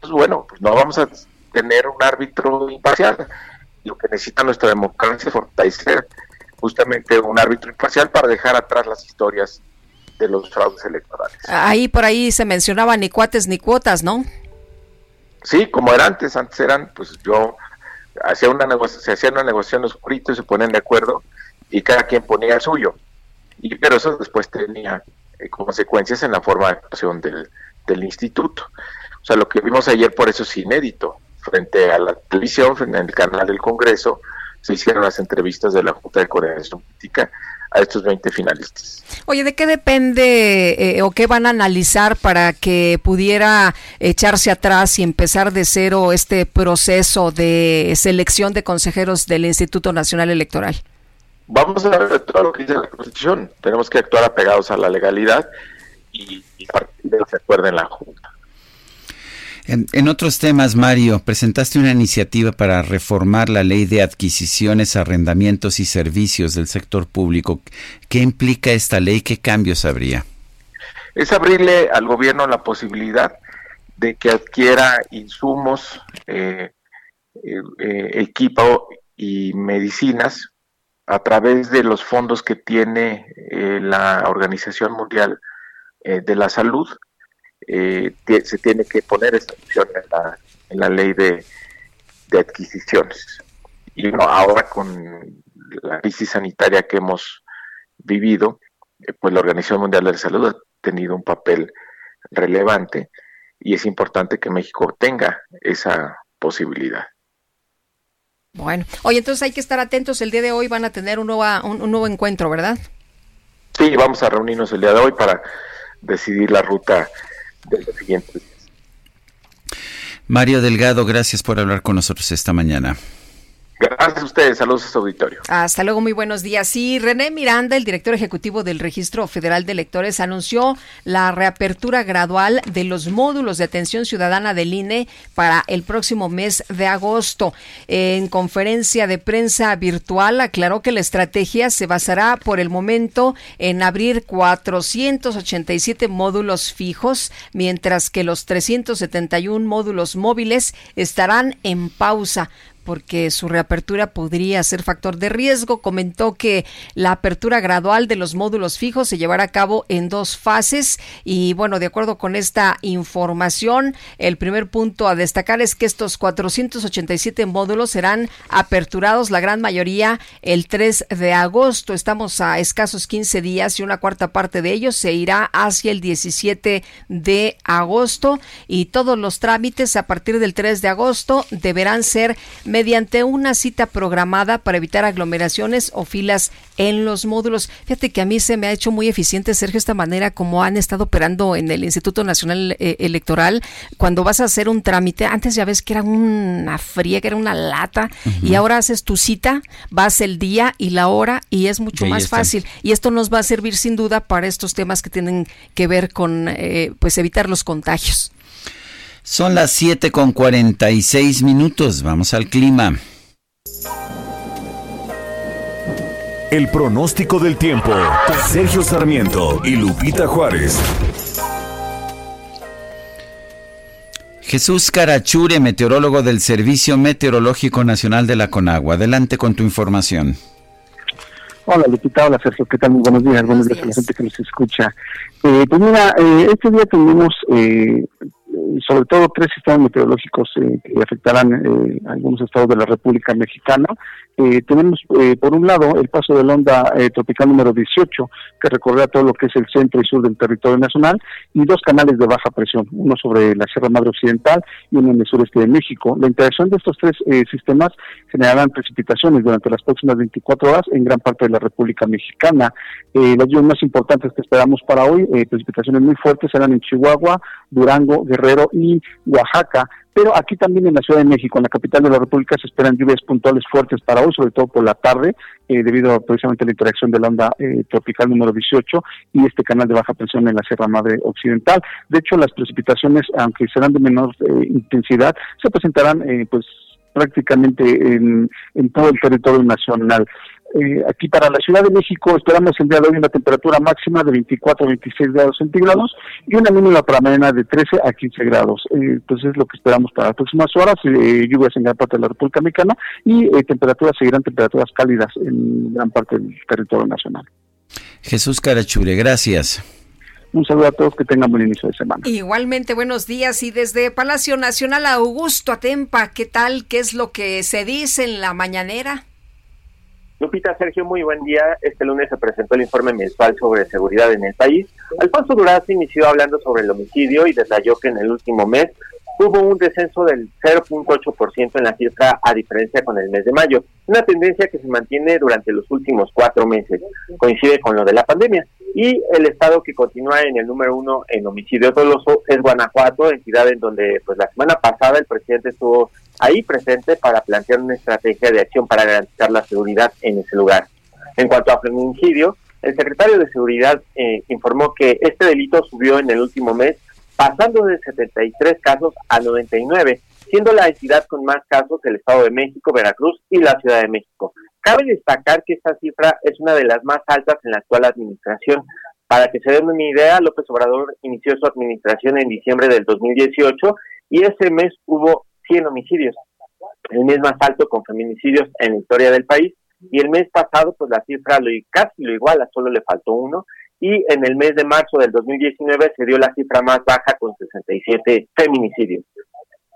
Speaker 10: Pues bueno, pues no vamos a tener un árbitro imparcial. Lo que necesita nuestra democracia es fortalecer justamente un árbitro imparcial para dejar atrás las historias de los fraudes electorales.
Speaker 4: Ahí por ahí se mencionaba ni cuates ni cuotas, ¿no?
Speaker 10: Sí, como era antes, antes eran, pues yo hacía una se hacía una negociación oscurito y se ponían de acuerdo y cada quien ponía el suyo. Y, pero eso después tenía eh, consecuencias en la forma de actuación del, del instituto. O sea, lo que vimos ayer por eso es inédito. Frente a la televisión, frente al canal del Congreso, se hicieron las entrevistas de la Junta de Coordinación Política a estos 20 finalistas.
Speaker 4: Oye, ¿de qué depende eh, o qué van a analizar para que pudiera echarse atrás y empezar de cero este proceso de selección de consejeros del Instituto Nacional Electoral?
Speaker 10: Vamos a ver todo lo que dice la Constitución. Tenemos que actuar apegados a la legalidad y, y partir de lo que acuerda en la Junta.
Speaker 3: En, otros temas, Mario, presentaste una iniciativa para reformar la ley de adquisiciones, arrendamientos y servicios del sector público. ¿Qué implica esta ley? ¿Qué cambios habría?
Speaker 10: Es abrirle al gobierno la posibilidad de que adquiera insumos, eh, eh, eh, equipo y medicinas a través de los fondos que tiene la Organización Mundial de la Salud eh, se tiene que poner esta opción en la, ley de, adquisiciones. Y ahora con la crisis sanitaria que hemos vivido, eh, pues la Organización Mundial de la Salud ha tenido un papel relevante y es importante que México tenga esa posibilidad.
Speaker 4: Bueno, oye, entonces hay que estar atentos. El día de hoy van a tener un, un nuevo encuentro, ¿verdad?
Speaker 10: Sí, vamos a reunirnos el día de hoy para decidir la ruta
Speaker 3: Mario Delgado, gracias por hablar con nosotros esta mañana.
Speaker 10: Gracias a ustedes, saludos a su auditorio.
Speaker 4: Hasta luego, muy buenos días. Sí, René Miranda, el director ejecutivo del Registro Federal de Electores, anunció la reapertura gradual de los módulos de atención ciudadana del INE para el próximo mes de agosto. En conferencia de prensa virtual aclaró que la estrategia se basará por el momento en abrir 487 módulos fijos, mientras que los 371 módulos móviles estarán en pausa porque su reapertura podría ser factor de riesgo. Comentó que la apertura gradual de los módulos fijos se llevará a cabo en dos fases y bueno, de acuerdo con esta información, el primer punto a destacar es que estos 487 módulos serán aperturados, la gran mayoría el 3 de agosto. Estamos a escasos 15 días y una cuarta parte de ellos se irá hacia el 17 de agosto y todos los trámites a partir del 3 de agosto deberán ser mediante una cita programada para evitar aglomeraciones o filas en los módulos. Fíjate que a mí se me ha hecho muy eficiente, Sergio, esta manera como han estado operando en el Instituto Nacional eh, Electoral. Cuando vas a hacer un trámite, antes ya ves que era una fría, que era una lata, y ahora haces tu cita, vas el día y la hora y es mucho más fácil. Y esto nos va a servir sin duda para estos temas que tienen que ver con eh, pues evitar los contagios.
Speaker 3: Son las 7 con 46 minutos. Vamos al clima.
Speaker 2: El pronóstico del tiempo. Sergio Sarmiento y Lupita Juárez.
Speaker 3: Jesús Carachure, meteorólogo del Servicio Meteorológico Nacional de la Conagua. Adelante con tu información.
Speaker 11: Hola Lupita, hola Sergio, ¿qué tal? Muy buenos días, buenos días a la gente que nos escucha. Eh, pues mira, eh, este día tenemos eh, sobre todo tres sistemas meteorológicos eh, que afectarán eh, algunos estados de la República Mexicana. Eh, tenemos, por un lado, el paso de la onda tropical número 18, que recorrerá todo lo que es el centro y sur del territorio nacional, y dos canales de baja presión, uno sobre la Sierra Madre Occidental y uno en el sureste de México. La interacción de estos tres sistemas generarán precipitaciones durante las próximas 24 horas en gran parte de la República Mexicana. las lluvias más importantes que esperamos para hoy, precipitaciones muy fuertes, serán en Chihuahua, Durango, Guerrero y Oaxaca, pero aquí también en la Ciudad de México, en la capital de la República, se esperan lluvias puntuales fuertes para hoy, sobre todo por la tarde, eh, debido precisamente a la interacción de la onda eh, tropical número 18 y este canal de baja presión en la Sierra Madre Occidental. De hecho, las precipitaciones, aunque serán de menor eh, intensidad, se presentarán pues prácticamente en, en todo el territorio nacional. Eh, aquí para la Ciudad de México esperamos el día de hoy una temperatura máxima de 24 a 26 grados centígrados y una mínima para mañana de 13 a 15 grados. Eh, entonces es lo que esperamos para las próximas horas, eh, lluvias en gran parte de la República Mexicana y temperaturas seguirán temperaturas cálidas en gran parte del territorio nacional.
Speaker 3: Jesús Carachure, gracias.
Speaker 11: Un saludo a todos, que tengan buen inicio de semana.
Speaker 4: Igualmente, buenos días. Y desde Palacio Nacional, Augusto Atempa, ¿qué tal? ¿Qué es lo que se dice en la mañanera?
Speaker 12: Lupita, Sergio, muy buen día. Este lunes se presentó el informe mensual sobre seguridad en el país. Alfonso Durazo inició hablando sobre el homicidio y detalló que en el último mes hubo un descenso del 0.8% en la cifra a diferencia con el mes de mayo, una tendencia que se mantiene durante los últimos cuatro meses. Coincide con lo de la pandemia. Y el estado que continúa en el número uno en homicidio doloso es Guanajuato, entidad en donde pues la semana pasada el presidente estuvo ahí presente para plantear una estrategia de acción para garantizar la seguridad en ese lugar. En cuanto a feminicidio, el secretario de Seguridad eh, informó que este delito subió en el último mes pasando de 73 casos a 99, siendo la entidad con más casos el Estado de México, Veracruz y la Ciudad de México. Cabe destacar que esta cifra es una de las más altas en la actual administración. Para que se den una idea, López Obrador inició su administración en diciembre del 2018 y ese mes hubo 100 homicidios, el mes más alto con feminicidios en la historia del país. Y el mes pasado, pues la cifra lo, casi lo iguala, solo le faltó uno. Y en el mes de marzo del 2019 se dio la cifra más baja con 67 feminicidios.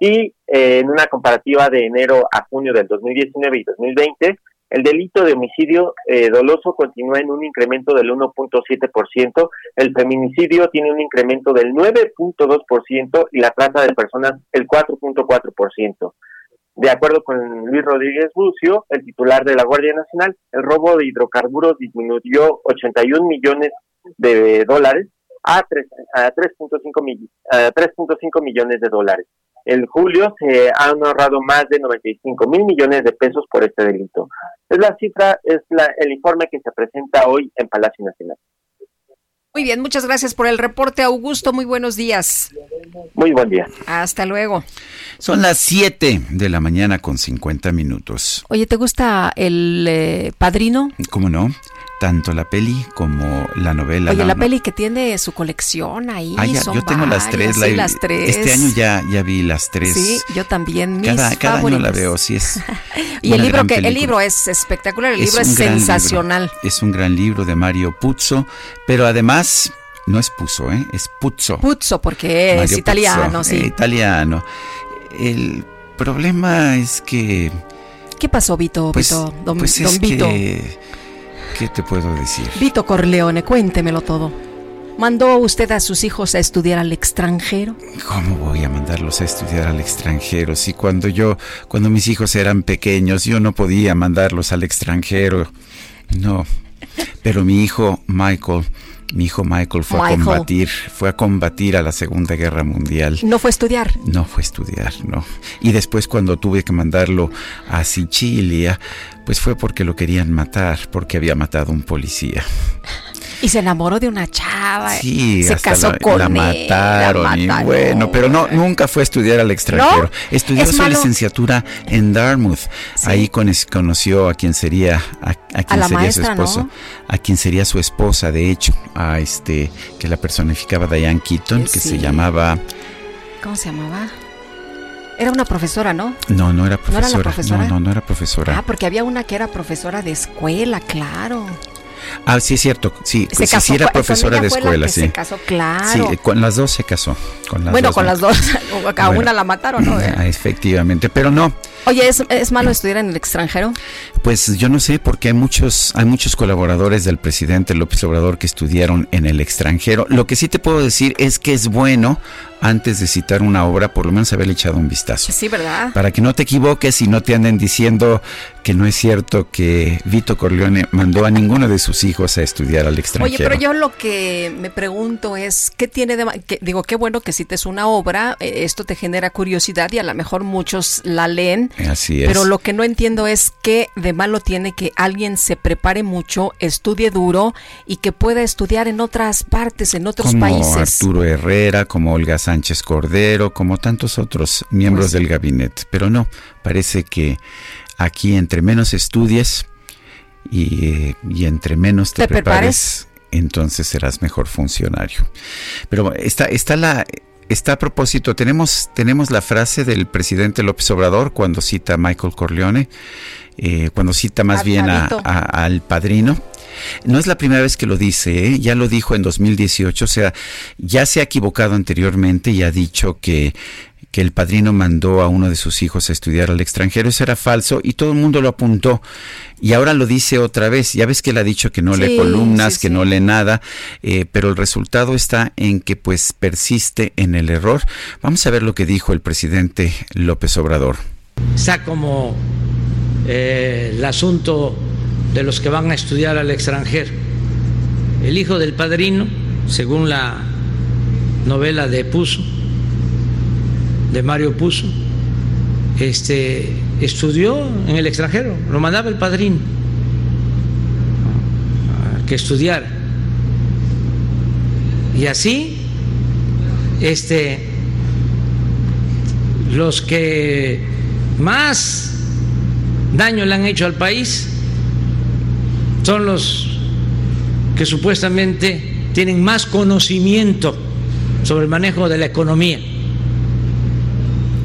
Speaker 12: Y eh, en una comparativa de enero a junio del 2019 y 2020, el delito de homicidio eh, doloso continúa en un incremento del 1.7%, el feminicidio tiene un incremento del 9.2% y la trata de personas el 4.4%. De acuerdo con Luis Rodríguez Bucio, el titular de la Guardia Nacional, el robo de hidrocarburos disminuyó 81 millones de dólares a 3.5 millones de dólares. En julio se han ahorrado más de 95 mil millones de pesos por este delito. Es la cifra, es la, el informe que se presenta hoy en Palacio Nacional.
Speaker 4: Muy bien, muchas gracias por el reporte, Augusto. Muy buenos días.
Speaker 12: Muy buen día.
Speaker 4: Hasta luego.
Speaker 3: Son las 7 de la mañana con 50 minutos.
Speaker 4: Oye, ¿te gusta el eh, padrino?
Speaker 3: ¿Cómo no? Tanto la peli como la novela.
Speaker 4: Oye, la, peli que tiene su colección ahí.
Speaker 3: Ah, yo tengo las tres,
Speaker 4: las tres.
Speaker 3: Este año ya, ya vi las tres.
Speaker 4: Sí, yo también. Mis
Speaker 3: cada, cada año la veo, sí es. *laughs*
Speaker 4: y el libro que el libro es espectacular, el libro es sensacional.
Speaker 3: Es un gran libro de Mario Puzo, pero además no es Puzo, ¿eh? es Puzzo.
Speaker 4: Puzzo, porque es italiano, sí.
Speaker 3: italiano. El problema es que.
Speaker 4: ¿Qué pasó, Vito?
Speaker 3: Pues,
Speaker 4: Vito,
Speaker 3: don, pues es
Speaker 4: Vito.
Speaker 3: Que, ¿Qué te puedo decir?
Speaker 4: Vito Corleone, cuéntemelo todo. ¿Mandó usted a sus hijos a estudiar al extranjero?
Speaker 3: ¿Cómo voy a mandarlos a estudiar al extranjero? Si cuando yo, cuando mis hijos eran pequeños, yo no podía mandarlos al extranjero. No. Pero mi hijo Michael, mi hijo Michael fue a combatir, fue a combatir a la Segunda Guerra Mundial.
Speaker 4: ¿No fue a estudiar?
Speaker 3: No fue a estudiar, no. Y después cuando tuve que mandarlo a Sicilia, pues fue porque lo querían matar, porque había matado a un policía.
Speaker 4: Y se enamoró de una chava.
Speaker 3: Sí,
Speaker 4: se casó
Speaker 3: la,
Speaker 4: con
Speaker 3: la mataron,
Speaker 4: él, la
Speaker 3: y bueno, pero no, nunca fue a estudiar al extranjero.
Speaker 4: ¿No?
Speaker 3: Estudió
Speaker 4: ¿Es
Speaker 3: su
Speaker 4: malo?
Speaker 3: licenciatura en Dartmouth.
Speaker 4: Sí.
Speaker 3: Ahí con, conoció a quien sería, a, a quien sería
Speaker 4: maestra,
Speaker 3: su esposo,
Speaker 4: ¿no?
Speaker 3: a quien sería su esposa, de hecho, a este que la personificaba Diane Keaton, que se llamaba,
Speaker 4: ¿Cómo se llamaba? Era una profesora, ¿no?
Speaker 3: no, no era
Speaker 4: ¿No era la
Speaker 3: profesora,
Speaker 4: profesora?
Speaker 3: no, no, no era profesora.
Speaker 4: Ah, porque había una que era profesora de escuela, claro.
Speaker 3: Ah, sí es cierto, sí,
Speaker 4: Se
Speaker 3: sí,
Speaker 4: casó,
Speaker 3: sí era profesora de escuela, sí.
Speaker 4: Se casó, claro.
Speaker 3: Sí, con las dos se casó. Con las
Speaker 4: bueno,
Speaker 3: dos,
Speaker 4: con las dos. *laughs* A
Speaker 3: Bueno.
Speaker 4: una la mataron, ¿no?
Speaker 3: Ah, Efectivamente, pero no,
Speaker 4: Oye, ¿es, ¿es malo estudiar en el extranjero?
Speaker 3: Pues yo no sé, porque hay muchos, hay muchos colaboradores del presidente López Obrador que estudiaron en el extranjero. Lo que sí te puedo decir es que es bueno, antes de citar una obra, por lo menos haberle echado un vistazo.
Speaker 4: Sí, ¿verdad?
Speaker 3: Para que no te equivoques y no te anden diciendo que no es cierto que Vito Corleone mandó a ninguno de sus hijos a estudiar al extranjero.
Speaker 4: Oye, pero yo lo que me pregunto es, ¿qué tiene de que- Digo, qué bueno que cites una obra, eh, esto te genera curiosidad y a lo mejor muchos la leen,
Speaker 3: Así es.
Speaker 4: pero lo que no entiendo es qué de malo tiene que alguien se prepare mucho, estudie duro y que pueda estudiar en otras partes, en otros
Speaker 3: como
Speaker 4: países.
Speaker 3: Arturo Herrera, como Olga Sánchez Cordero, como tantos otros miembros
Speaker 4: Pues-
Speaker 3: del gabinete. Pero no, parece que aquí entre menos estudies y, eh, y entre menos te,
Speaker 4: ¿Te prepares?
Speaker 3: entonces serás mejor funcionario. Pero está, está la... Está a propósito, tenemos, tenemos la frase del presidente López Obrador cuando cita a Michael Corleone, eh, cuando cita más
Speaker 4: Al
Speaker 3: bien a- al padrino. No es la primera vez que lo dice, ¿eh? ya lo dijo en 2018, o sea, ya se ha equivocado anteriormente y ha dicho que, que el padrino mandó a uno de sus hijos a estudiar al extranjero, eso era falso y todo el mundo lo apuntó. Y ahora lo dice otra vez, ya ves que él ha dicho que no lee columnas,
Speaker 4: sí,
Speaker 3: que
Speaker 4: sí.
Speaker 3: no lee nada, eh, pero el resultado está en que pues persiste en el error. Vamos a ver lo que dijo el presidente López Obrador.
Speaker 7: Está como eh, el asunto de los que van a estudiar al extranjero. El hijo del padrino, según la novela de Puzo, de Mario Puzo, este, estudió en el extranjero, lo mandaba el padrino que estudiara. Y así este, los que más daño le han hecho al país son los que supuestamente tienen más conocimiento sobre el manejo de la economía.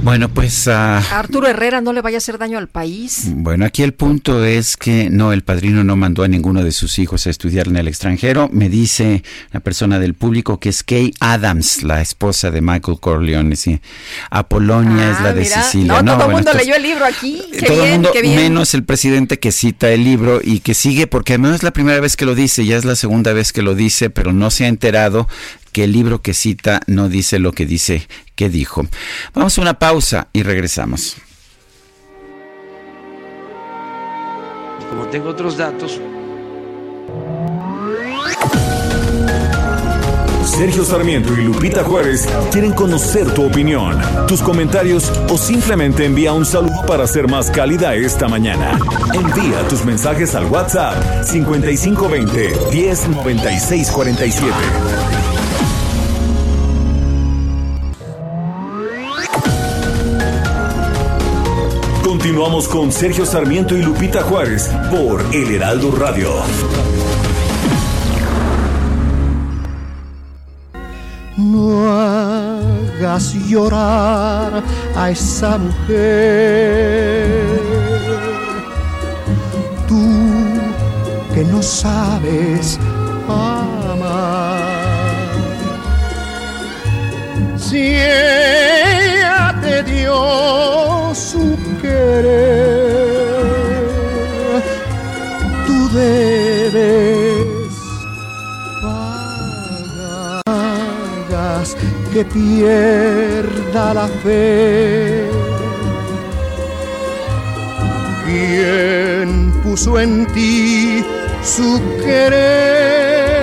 Speaker 3: Bueno, pues...
Speaker 4: a Arturo Herrera no le vaya a hacer daño al país.
Speaker 3: Bueno, aquí el punto es que no, el padrino no mandó a ninguno de sus hijos a estudiar en el extranjero. Me dice la persona del público que es Kay Adams, la esposa de Michael Corleone. Sí. Apolonia es la de
Speaker 4: Ah,
Speaker 3: Sicilia.
Speaker 4: No, todo el mundo leyó el libro aquí. Qué
Speaker 3: todo el mundo,
Speaker 4: qué bien.
Speaker 3: menos el presidente que cita el libro y que sigue, porque no es la primera vez que lo dice, ya es la segunda vez que lo dice, pero no se ha enterado que el libro que cita no dice lo que dice que dijo. Vamos a una pausa y regresamos.
Speaker 7: Como tengo otros datos,
Speaker 2: Sergio Sarmiento y Lupita Juárez quieren conocer tu opinión, tus comentarios o simplemente envía un saludo para ser más cálida esta mañana. Envía tus mensajes al WhatsApp 5520 109647. Continuamos con Sergio Sarmiento y Lupita Juárez por El Heraldo Radio.
Speaker 13: No hagas llorar a esa mujer. Tú que no sabes amar. Si ella te dio querer, tú debes hagas que pierda la fe. ¿Quién puso en ti su querer?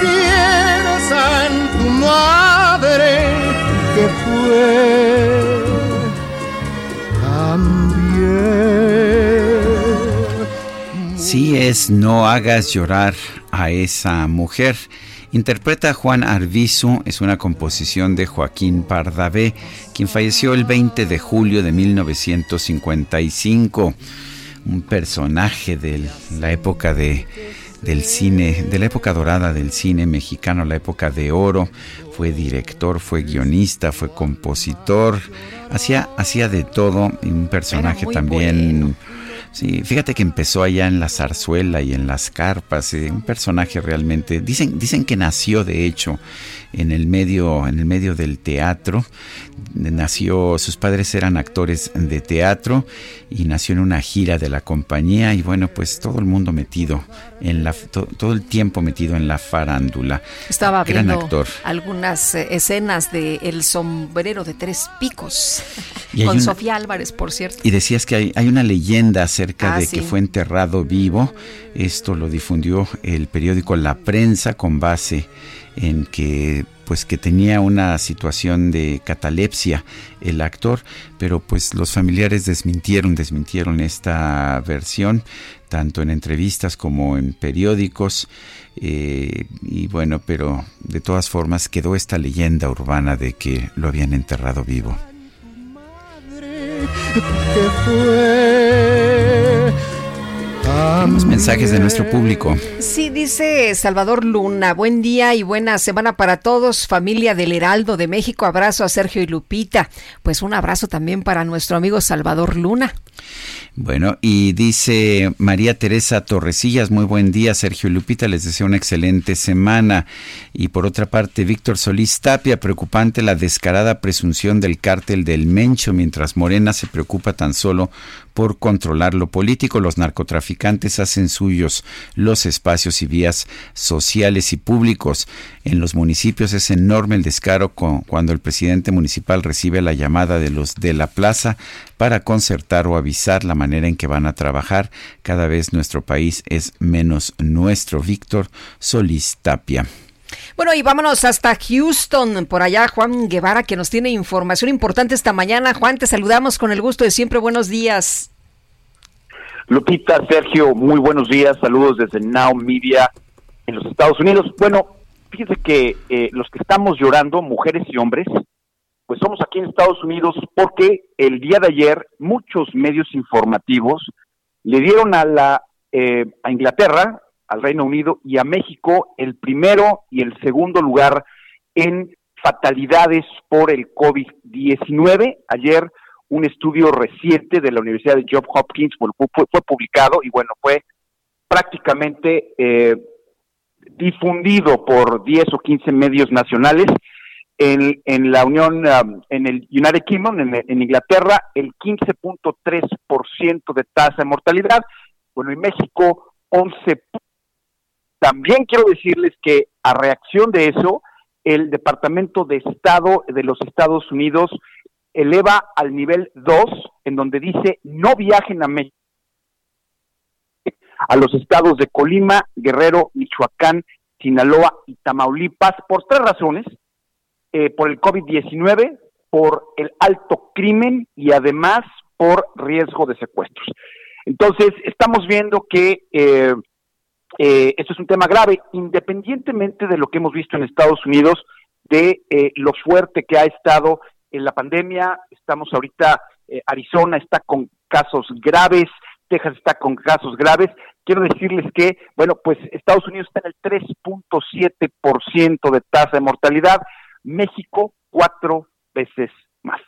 Speaker 13: Piensa en tu madre que fue
Speaker 3: Sí es No hagas llorar a esa mujer. Interpreta Juan Arvizu, es una composición de Joaquín Pardavé, quien falleció el 20 de julio de 1955. Un personaje de la época de, del cine, de la época dorada del cine mexicano, la época de oro. Fue director, fue guionista, fue compositor, hacía, hacía de todo. y Un personaje también. Sí, fíjate que empezó allá en la zarzuela y en las carpas, eh, un personaje realmente. Dicen, dicen que nació de hecho en el medio, en el medio del teatro. Nació, sus padres eran actores de teatro y nació en una gira de la compañía y bueno, pues todo el mundo metido en la, to, todo el tiempo metido en la farándula.
Speaker 4: Estaba
Speaker 3: Gran
Speaker 4: viendo
Speaker 3: actor.
Speaker 4: algunas eh, escenas de El sombrero de tres picos *laughs*
Speaker 3: Y
Speaker 4: con
Speaker 3: una-
Speaker 4: Sofía Álvarez, por cierto.
Speaker 3: Y decías que hay, hay una leyenda acerca
Speaker 4: Ah,
Speaker 3: de
Speaker 4: sí.
Speaker 3: que fue enterrado vivo. Esto lo difundió el periódico La Prensa con base en que pues que tenía una situación de catalepsia el actor, pero pues los familiares desmintieron, desmintieron esta versión tanto en entrevistas como en periódicos eh, y bueno, pero de todas formas quedó esta leyenda urbana de que lo habían enterrado vivo.
Speaker 13: que fue
Speaker 3: Los mensajes de nuestro público.
Speaker 4: Sí, dice Salvador Luna, buen día y buena semana para todos, familia del Heraldo de México, abrazo a Sergio y Lupita, pues un abrazo también para nuestro amigo Salvador Luna.
Speaker 3: Bueno, y dice María Teresa Torrecillas, muy buen día, Sergio y Lupita, les deseo una excelente semana. Y por otra parte, Víctor Solís Tapia, preocupante la descarada presunción del cártel del Mencho, mientras Morena se preocupa tan solo por controlar lo político. Los narcotraficantes hacen suyos los espacios y vías sociales y públicos. En los municipios es enorme el descaro con- cuando el presidente municipal recibe la llamada de los de la plaza para concertar o avisar la manera en que van a trabajar. Cada vez nuestro país es menos nuestro. Víctor Solís Tapia.
Speaker 4: Bueno, y vámonos hasta Houston, por allá Juan Guevara, que nos tiene información importante esta mañana. Juan, te saludamos con el gusto de siempre, buenos días.
Speaker 14: Lupita, Sergio, muy buenos días. Saludos desde Now Media en los Estados Unidos. Bueno, fíjese que eh, los que estamos llorando, mujeres y hombres, pues somos aquí en Estados Unidos porque el día de ayer muchos medios informativos le dieron a la eh, a Inglaterra, al Reino Unido y a México el primero y el segundo lugar en fatalidades por el COVID-19. Ayer un estudio reciente de la Universidad de Johns Hopkins fue, fue, publicado y bueno, fue prácticamente eh, difundido por 10 o 15 medios nacionales en, en la Unión, um, en el United Kingdom, en, en Inglaterra, el 15.3% de tasa de mortalidad. Bueno, en México, 11. También quiero decirles que a reacción de eso, el Departamento de Estado de los Estados Unidos eleva al nivel 2, en donde dice no viajen a México, a los estados de Colima, Guerrero, Michoacán, Sinaloa y Tamaulipas, por tres razones, eh, por el COVID-19, por el alto crimen y además por riesgo de secuestros. Entonces, estamos viendo que eh, eh, esto es un tema grave, independientemente de lo que hemos visto en Estados Unidos, de eh, lo fuerte que ha estado en la pandemia. Estamos ahorita, eh, Arizona está con casos graves, Texas está con casos graves. Quiero decirles que, bueno, pues Estados Unidos está en el 3.7% de tasa de mortalidad, México cuatro veces más.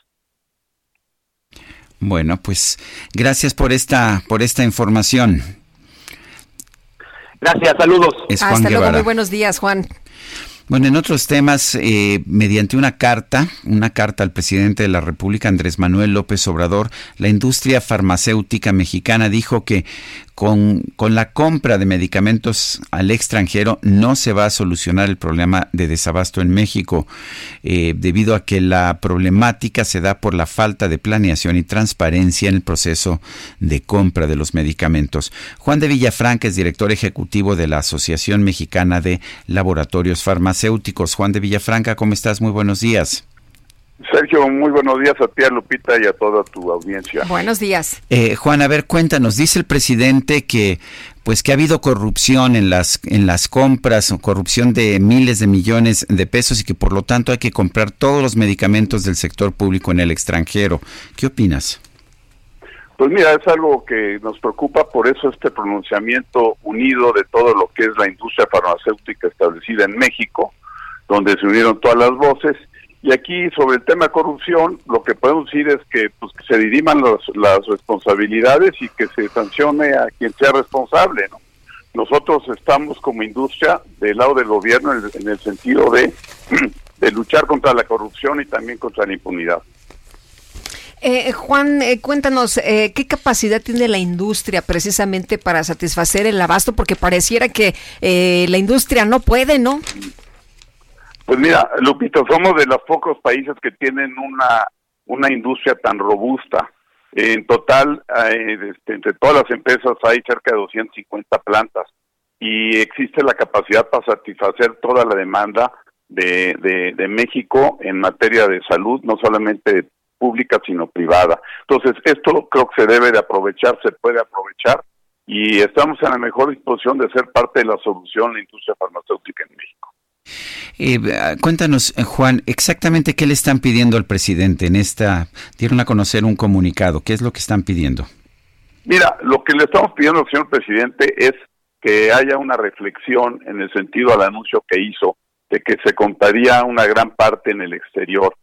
Speaker 3: Bueno, pues gracias por esta por esta información.
Speaker 14: Gracias, saludos.
Speaker 4: Hasta luego, muy buenos días, Juan.
Speaker 3: Bueno, en otros temas, eh, mediante una carta, una carta al presidente de la República, Andrés Manuel López Obrador, la industria farmacéutica mexicana dijo que con, la compra de medicamentos al extranjero no se va a solucionar el problema de desabasto en México, eh, debido a que la problemática se da por la falta de planeación y transparencia en el proceso de compra de los medicamentos. Juan de Villafranca es director ejecutivo de la Asociación Mexicana de Laboratorios Farmacéuticos. Juan de Villafranca, ¿cómo estás? Muy buenos días.
Speaker 15: Sergio, muy buenos días a ti, a Lupita y a toda tu audiencia.
Speaker 4: Buenos días.
Speaker 3: Eh, Juan, a ver, cuéntanos, dice el presidente que pues que ha habido corrupción en las en las compras, corrupción de miles de millones de pesos y que por lo tanto hay que comprar todos los medicamentos del sector público en el extranjero. ¿Qué opinas?
Speaker 15: Pues mira, es algo que nos preocupa, por eso este pronunciamiento unido de todo lo que es la industria farmacéutica establecida en México, donde se unieron todas las voces y aquí sobre el tema corrupción, lo que podemos decir es que, pues, se diriman las responsabilidades y que se sancione a quien sea responsable. ¿no? Nosotros estamos como industria del lado del gobierno en el, sentido de, *clears throat* de luchar contra la corrupción y también contra la impunidad.
Speaker 4: Eh, Juan, eh, cuéntanos, eh, ¿qué capacidad tiene la industria precisamente para satisfacer el abasto? Porque pareciera que eh, la industria no puede, ¿no?
Speaker 15: Pues mira, Lupito, somos de los pocos países que tienen una, una industria tan robusta. En total, eh, este, entre todas las empresas hay cerca de 250 plantas y existe la capacidad para satisfacer toda la demanda de, de, de México en materia de salud, no solamente pública, sino privada. Entonces, esto creo que se debe de aprovechar, se puede aprovechar y estamos en la mejor disposición de ser parte de la solución en la industria farmacéutica en México.
Speaker 3: Eh, cuéntanos, eh, Juan, exactamente qué le están pidiendo al presidente en esta, dieron a conocer un comunicado, ¿qué es lo que están pidiendo?
Speaker 15: Mira, lo que le estamos pidiendo al señor presidente es que haya una reflexión en el sentido al anuncio que hizo de que se contaría una gran parte en el exterior.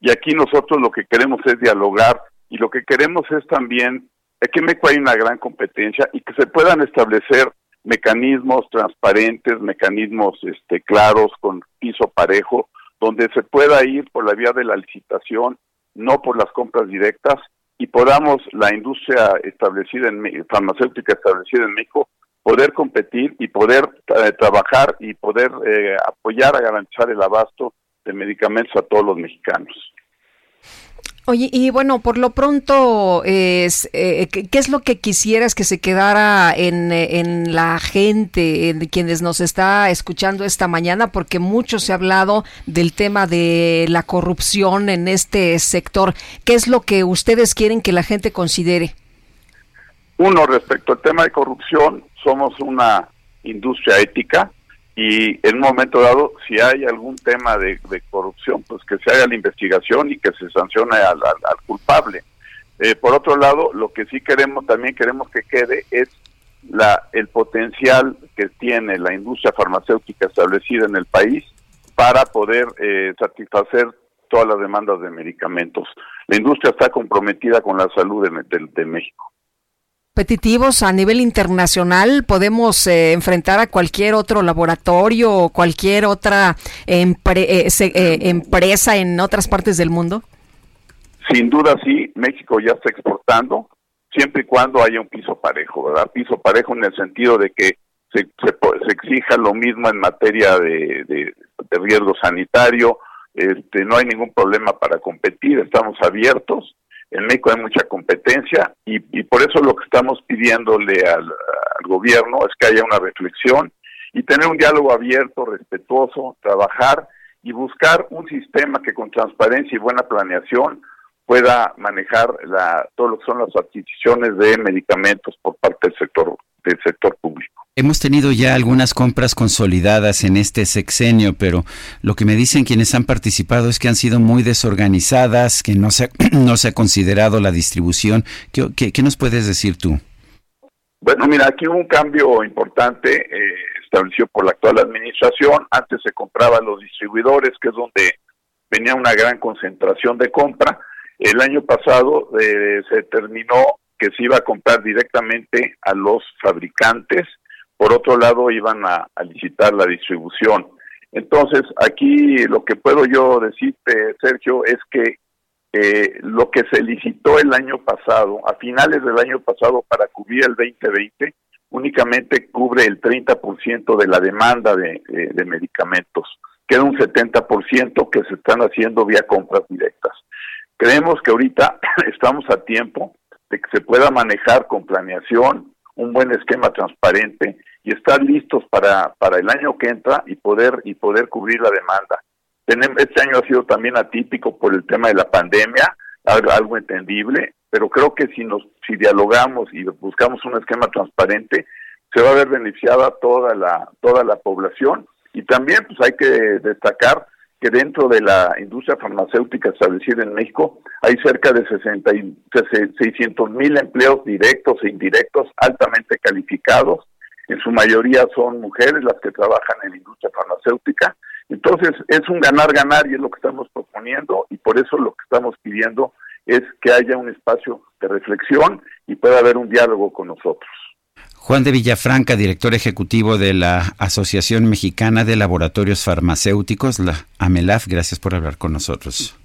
Speaker 15: Y aquí nosotros lo que queremos es dialogar y lo que queremos es también que en México hay una gran competencia y que se puedan establecer mecanismos transparentes, mecanismos este, claros, con piso parejo, donde se pueda ir por la vía de la licitación, no por las compras directas, y podamos la industria establecida en farmacéutica establecida en México poder competir y poder eh, trabajar y poder eh, apoyar a garantizar el abasto de medicamentos a todos los mexicanos.
Speaker 4: Oye, y bueno, por lo pronto, eh, ¿qué, es lo que quisieras que se quedara en, en la gente, en quienes nos está escuchando esta mañana? Porque mucho se ha hablado del tema de la corrupción en este sector. ¿Qué es lo que ustedes quieren que la gente considere?
Speaker 15: Uno, respecto al tema de corrupción, somos una industria ética y en un momento dado, si hay algún tema de, corrupción, pues que se haga la investigación y que se sancione al, culpable. Eh, por otro lado, lo que sí queremos, también queremos que quede es la, el potencial que tiene la industria farmacéutica establecida en el país para poder eh, satisfacer todas las demandas de medicamentos. La industria está comprometida con la salud de México
Speaker 4: competitivos a nivel internacional? ¿Podemos eh, enfrentar a cualquier otro laboratorio o cualquier otra eh, eh, empresa en otras partes del mundo?
Speaker 15: Sin duda sí, México ya está exportando, siempre y cuando haya un piso parejo, ¿verdad? Piso parejo en el sentido de que se, se, exija lo mismo en materia de, de, de riesgo sanitario, este, no hay ningún problema para competir, estamos abiertos en México hay mucha competencia y, por eso lo que estamos pidiéndole al, gobierno es que haya una reflexión y tener un diálogo abierto, respetuoso, trabajar y buscar un sistema que con transparencia y buena planeación pueda manejar la, todo lo que son las adquisiciones de medicamentos por parte del sector del sector público.
Speaker 3: Hemos tenido ya algunas compras consolidadas en este sexenio, pero lo que me dicen quienes han participado es que han sido muy desorganizadas, que no se ha, *clears throat* no se ha considerado la distribución. ¿Qué, nos puedes decir tú?
Speaker 15: Bueno, mira, aquí hubo un cambio importante eh, establecido por la actual administración. Antes se compraba los distribuidores, que es donde venía una gran concentración de compra. El año pasado eh, se determinó que se iba a comprar directamente a los fabricantes por otro lado iban a, licitar la distribución. Entonces, aquí lo que puedo yo decirte, Sergio, es que eh, lo que se licitó el año pasado, a finales del año pasado para cubrir el 2020, únicamente cubre el 30% de la demanda de, de medicamentos. Queda un 70% que se están haciendo vía compras directas. Creemos que ahorita *clears throat* estamos a tiempo de que se pueda manejar con planeación, un buen esquema transparente y estar listos para, para el año que entra y poder y poder cubrir la demanda. Este año ha sido también atípico por el tema de la pandemia, algo, entendible, pero creo que si nos si dialogamos y buscamos un esquema transparente, se va a ver beneficiada toda la toda la población y también pues hay que destacar que dentro de la industria farmacéutica establecida en México hay cerca de 60 600 mil empleos directos e indirectos altamente calificados en su mayoría son mujeres las que trabajan en la industria farmacéutica. Entonces es un ganar-ganar y es lo que estamos proponiendo y por eso lo que estamos pidiendo es que haya un espacio de reflexión y pueda haber un diálogo con nosotros.
Speaker 3: Juan de Villafranca, director ejecutivo de la Asociación Mexicana de Laboratorios Farmacéuticos, la AMELAF, gracias por hablar con nosotros.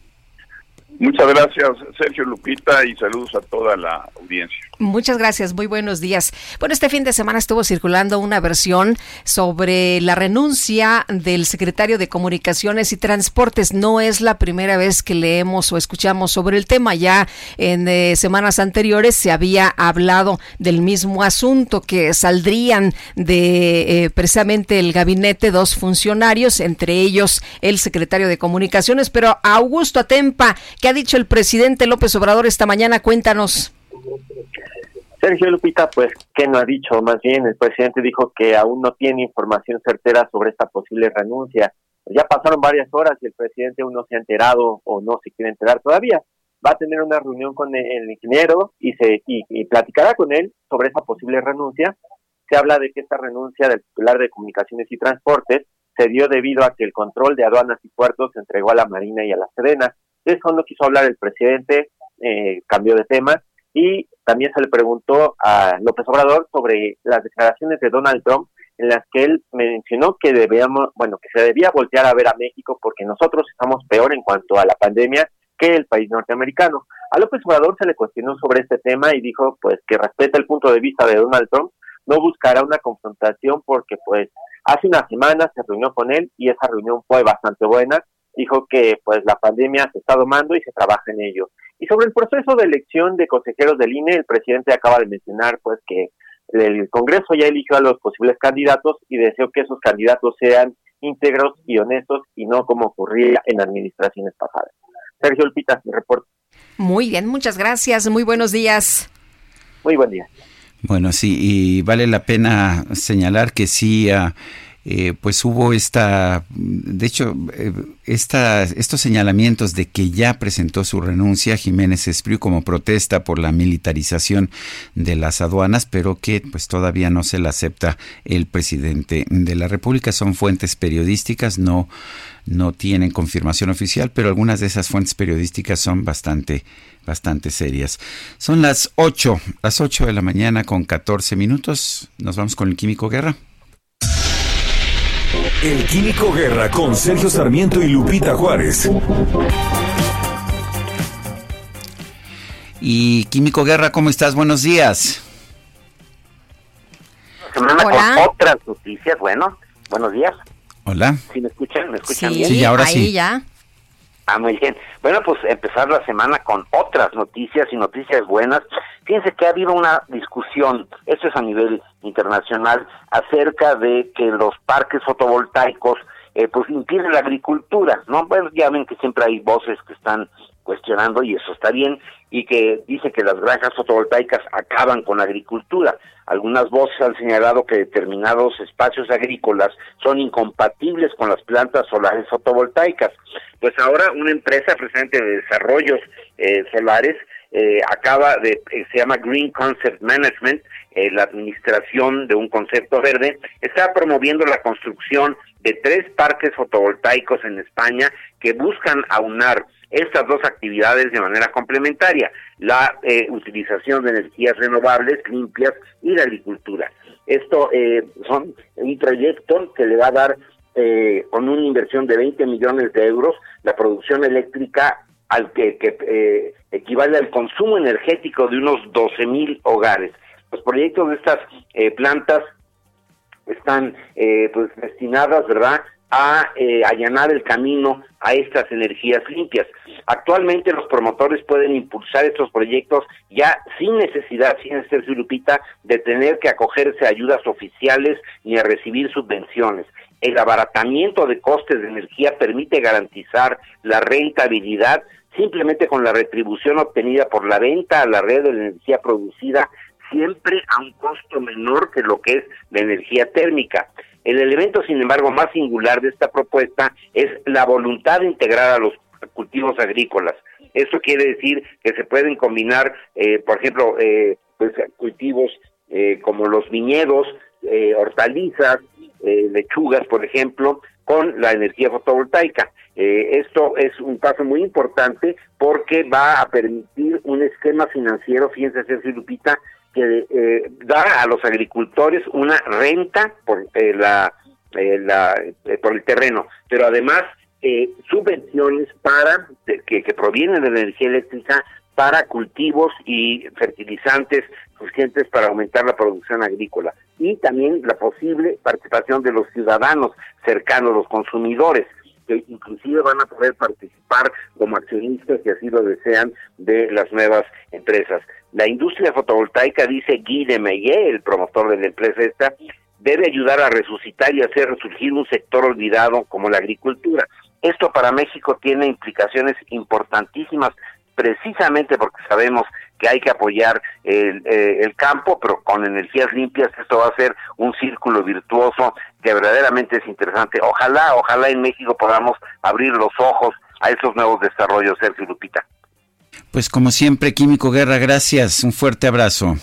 Speaker 15: Muchas gracias, Sergio Lupita, y saludos a toda la audiencia.
Speaker 4: Muchas gracias, muy buenos días. Bueno, este fin de semana estuvo circulando una versión sobre la renuncia del secretario de Comunicaciones y Transportes. No es la primera vez que leemos o escuchamos sobre el tema. Ya en eh, semanas anteriores se había hablado del mismo asunto, que saldrían de eh, precisamente el gabinete dos funcionarios, entre ellos el secretario de Comunicaciones. Pero Augusto Atempa, ¿qué ha dicho el presidente López Obrador esta mañana? Cuéntanos.
Speaker 12: Sergio Lupita, pues, ¿qué no ha dicho? Más bien, el presidente dijo que aún no tiene información certera sobre esta posible renuncia. Ya pasaron varias horas y el presidente aún no se ha enterado o no se quiere enterar todavía. Va a tener una reunión con el ingeniero y se y, platicará con él sobre esa posible renuncia. Se habla de que esta renuncia del titular de Comunicaciones y Transportes se dio debido a que el control de aduanas y puertos se entregó a la Marina y a la Sedena. De eso no quiso hablar el presidente, eh, cambió de tema y también se le preguntó a López Obrador sobre las declaraciones de Donald Trump en las que él mencionó que debíamos, bueno, que se debía voltear a ver a México porque nosotros estamos peor en cuanto a la pandemia que el país norteamericano. A López Obrador se le cuestionó sobre este tema y dijo pues que respeta el punto de vista de Donald Trump, no buscará una confrontación porque pues hace una semana se reunió con él y esa reunión fue bastante buena. Dijo que pues la pandemia se está domando y se trabaja en ello. Y sobre el proceso de elección de consejeros del INE, el presidente acaba de mencionar pues que el Congreso ya eligió a los posibles candidatos y deseo que esos candidatos sean íntegros y honestos y no como ocurría en administraciones pasadas. Sergio Lupita, mi reporte.
Speaker 4: Muy bien, muchas gracias. Muy buenos días.
Speaker 12: Muy buen día.
Speaker 3: Bueno, sí, y vale la pena señalar que sí. Uh, eh, pues hubo esta, de hecho, eh, esta, estos señalamientos de que ya presentó su renuncia Jiménez Espriu como protesta por la militarización de las aduanas, pero que pues todavía no se la acepta el presidente de la República. Son fuentes periodísticas, no, no tienen confirmación oficial, pero algunas de esas fuentes periodísticas son bastante, bastante serias. Son las 8, las 8 de la mañana con 14 minutos. Nos vamos con el Químico Guerra.
Speaker 2: El Químico Guerra con Sergio Sarmiento y Lupita Juárez.
Speaker 3: Y Químico Guerra, ¿cómo estás? Buenos días.
Speaker 16: Semana con otras noticias, bueno, buenos días.
Speaker 3: Hola.
Speaker 16: ¿Sí me escuchan? ¿Me escuchan
Speaker 4: Sí,
Speaker 16: bien?
Speaker 3: Sí, ahora
Speaker 4: ahí
Speaker 3: sí.
Speaker 4: ya.
Speaker 16: Ah, muy bien. Bueno, pues empezar la semana con otras noticias y noticias buenas. Fíjense que ha habido una discusión, esto es a nivel internacional, acerca de que los parques fotovoltaicos eh, pues impiden la agricultura, ¿no? Bueno, ya ven que siempre hay voces que están cuestionando y eso está bien y que dice que las granjas fotovoltaicas acaban con la agricultura. Algunas voces han señalado que determinados espacios agrícolas son incompatibles con las plantas solares fotovoltaicas. Pues ahora una empresa presente de desarrollos eh, solares eh, acaba de, eh, se llama Green Concept Management, eh, la administración de un concepto verde, está promoviendo la construcción de tres parques fotovoltaicos en España que buscan aunar estas dos actividades de manera complementaria, la eh, utilización de energías renovables, limpias y la agricultura. Esto eh, son un proyecto que le va a dar eh, con una inversión de 20 millones de euros la producción eléctrica al que, que eh, equivale al consumo energético de unos 12 mil hogares. Los proyectos de estas eh, plantas están eh, pues destinadas, ¿verdad?, a eh, allanar el camino a estas energías limpias. Actualmente los promotores pueden impulsar estos proyectos ya sin necesidad, sin ser Lupita, de tener que acogerse a ayudas oficiales ni a recibir subvenciones. El abaratamiento de costes de energía permite garantizar la rentabilidad simplemente con la retribución obtenida por la venta a la red de la energía producida siempre a un costo menor que lo que es la energía térmica. El elemento, sin embargo, más singular de esta propuesta es la voluntad de integrar a los cultivos agrícolas. Esto quiere decir que se pueden combinar, eh, por ejemplo, eh, pues, cultivos eh, como los viñedos, eh, hortalizas, eh, lechugas, por ejemplo, con la energía fotovoltaica. Eh, esto es un paso muy importante porque va a permitir un esquema financiero, fíjense, Sergio Lupita, que eh, da a los agricultores una renta por eh, la, eh, la eh, por el terreno, pero además eh, subvenciones para que, que provienen de la energía eléctrica para cultivos y fertilizantes suficientes para aumentar la producción agrícola y también la posible participación de los ciudadanos cercanos, los consumidores que inclusive van a poder participar como accionistas, si así lo desean, de las nuevas empresas. La industria fotovoltaica, dice Guy de Meillet, el promotor de la empresa esta, debe ayudar a resucitar y hacer resurgir un sector olvidado como la agricultura. Esto para México tiene implicaciones importantísimas, precisamente porque sabemos que hay que apoyar el, eh, el, campo, pero con energías limpias esto va a ser un círculo virtuoso que verdaderamente es interesante. Ojalá, ojalá en México podamos abrir los ojos a esos nuevos desarrollos, Sergio Lupita.
Speaker 3: Pues como siempre, Químico Guerra, gracias. Un fuerte abrazo.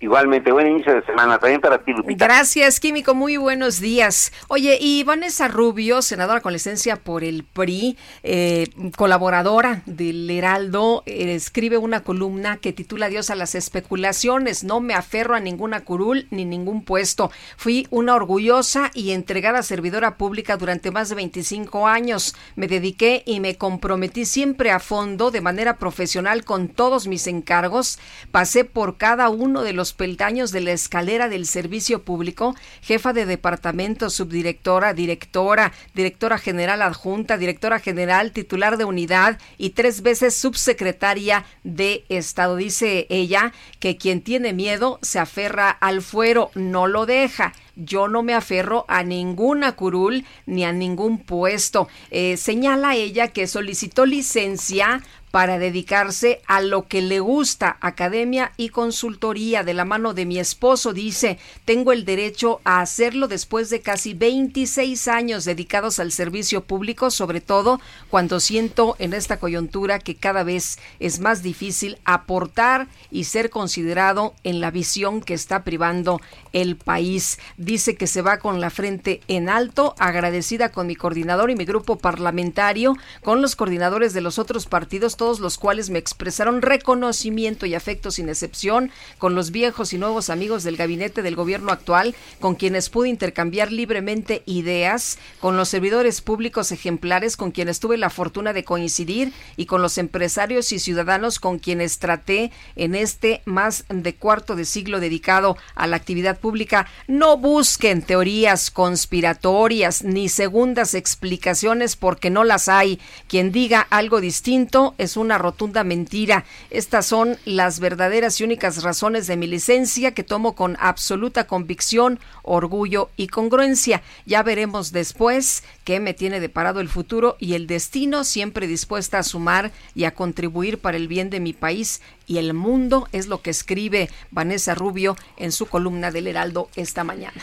Speaker 16: Igualmente, buen inicio de semana, también para ti, Lupita.
Speaker 4: Gracias, Químico, muy buenos días. Oye, y Vanessa Rubio, senadora con licencia por el PRI, eh, colaboradora del Heraldo, eh, escribe una columna que titula Adiós a las especulaciones, no me aferro a ninguna curul ni ningún puesto. Fui una orgullosa y entregada servidora pública durante más de 25 años. Me dediqué y me comprometí siempre a fondo, de manera profesional, con todos mis encargos. Pasé por cada uno de los peldaños de la escalera del servicio público, jefa de departamento, subdirectora, directora, directora general adjunta, directora general, titular de unidad y tres veces subsecretaria de Estado. Dice ella que quien tiene miedo se aferra al fuero, no lo deja yo no me aferro a ninguna curul ni a ningún puesto. Eh, señala ella que solicitó licencia para dedicarse a lo que le gusta, academia y consultoría de la mano de mi esposo. Dice, tengo el derecho a hacerlo después de casi 26 años dedicados al servicio público, sobre todo cuando siento en esta coyuntura que cada vez es más difícil aportar y ser considerado en la visión que está privando el país. Dice que se va con la frente en alto, agradecida con mi coordinador y mi grupo parlamentario, con los coordinadores de los otros partidos, todos los cuales me expresaron reconocimiento y afecto sin excepción, con los viejos y nuevos amigos del gabinete del gobierno actual, con quienes pude intercambiar libremente ideas, con los servidores públicos ejemplares con quienes tuve la fortuna de coincidir y con los empresarios y ciudadanos con quienes traté en este más de cuarto de siglo dedicado a la actividad pública. No busquen teorías conspiratorias ni segundas explicaciones porque no las hay. Quien diga algo distinto es una rotunda mentira. Estas son las verdaderas y únicas razones de mi licencia que tomo con absoluta convicción, orgullo y congruencia. Ya veremos después qué me tiene deparado el futuro y el destino, siempre dispuesta a sumar y a contribuir para el bien de mi país y el mundo, es lo que escribe Vanessa Rubio en su columna del Heraldo esta mañana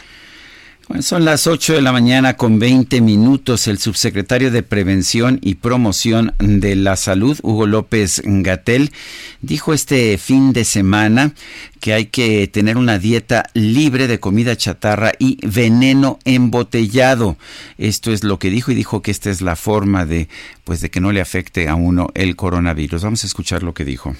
Speaker 3: son las 8 de la mañana con 20 minutos. El subsecretario de Prevención y Promoción de la Salud, Hugo López Gatel, dijo este fin de semana que hay que tener una dieta libre de comida chatarra y veneno embotellado. Esto es lo que dijo y dijo que esta es la forma de pues de que no le afecte a uno el coronavirus. Vamos a escuchar lo que dijo.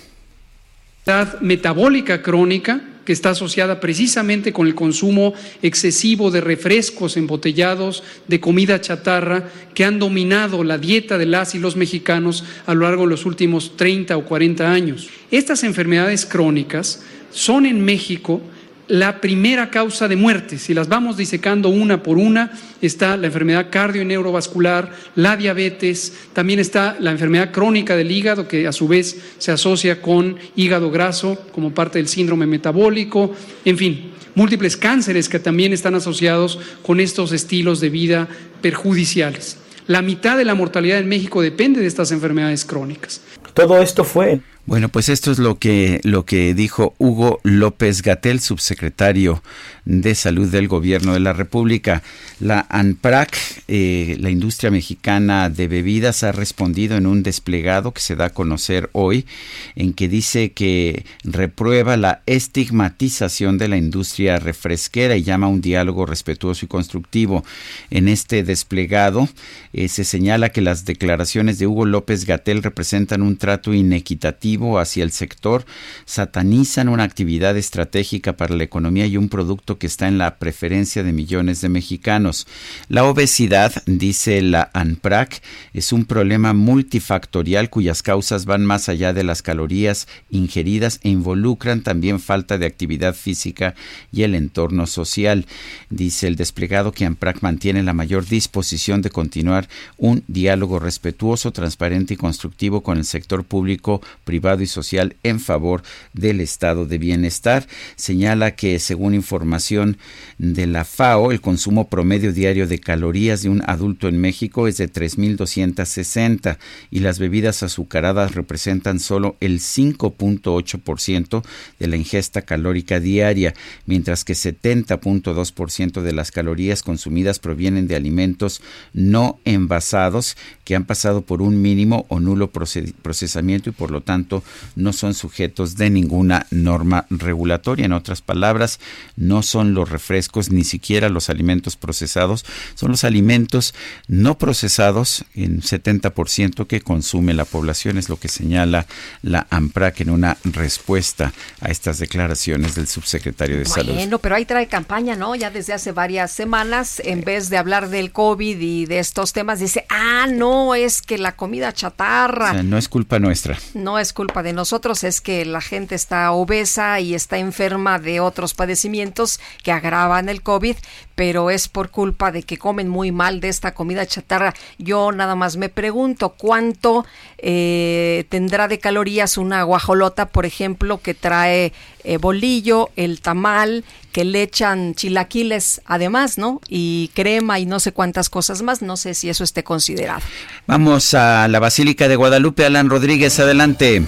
Speaker 17: Metabólica crónica que está asociada precisamente con el consumo excesivo de refrescos embotellados, de comida chatarra, que han dominado la dieta de las y los mexicanos a lo largo de los últimos 30 o 40 años. Estas enfermedades crónicas son en México la primera causa de muerte. Si las vamos disecando una por una, está la enfermedad cardio neurovascular, la diabetes, también está la enfermedad crónica del hígado, que a su vez se asocia con hígado graso como parte del síndrome metabólico, en fin, múltiples cánceres que también están asociados con estos estilos de vida perjudiciales. La mitad de la mortalidad en México depende de estas enfermedades crónicas.
Speaker 3: Todo esto fue bueno, pues esto es lo que, lo que dijo Hugo López Gatel, subsecretario de Salud del Gobierno de la República. La ANPRAC, eh, la industria mexicana de bebidas, ha respondido en un desplegado que se da a conocer hoy, en que dice que reprueba la estigmatización de la industria refresquera y llama a un diálogo respetuoso y constructivo. En este desplegado eh, se señala que las declaraciones de Hugo López Gatel representan un trato inequitativo hacia el sector, satanizan una actividad estratégica para la economía y un producto que está en la preferencia de millones de mexicanos. La obesidad, dice la ANPRAC, es un problema multifactorial cuyas causas van más allá de las calorías ingeridas e involucran también falta de actividad física y el entorno social. Dice el desplegado que ANPRAC mantiene la mayor disposición de continuar un diálogo respetuoso, transparente y constructivo con el sector público, privado y social en favor del estado de bienestar. Señala que, según información de la FAO, el consumo promedio diario de calorías de un adulto en México es de 3.260 y las bebidas azucaradas representan solo el 5.8% de la ingesta calórica diaria, mientras que 70.2% de las calorías consumidas provienen de alimentos no envasados que han pasado por un mínimo o nulo procesamiento y por lo tanto no son sujetos de ninguna norma regulatoria. En otras palabras, no son los refrescos ni siquiera los alimentos procesados, son los alimentos no procesados en 70% que consume la población, es lo que señala la AMPRAC en una respuesta a estas declaraciones del subsecretario de Salud.
Speaker 4: Bueno, pero ahí trae campaña, ¿no? Ya desde hace varias semanas, en vez de hablar del COVID y de estos temas, dice, ah, no, es que la comida chatarra.
Speaker 3: O sea, no es culpa nuestra.
Speaker 4: No es culpa de nosotros, es que la gente está obesa y está enferma de otros padecimientos que agravan el COVID, pero es por culpa de que comen muy mal de esta comida chatarra. Yo nada más me pregunto cuánto eh, tendrá de calorías una guajolota, por ejemplo, que trae eh, bolillo, el tamal, que le echan chilaquiles además, ¿no? Y crema y no sé cuántas cosas más. No sé si eso esté considerado.
Speaker 3: Vamos a la Basílica de Guadalupe. Alan Rodríguez, adelante.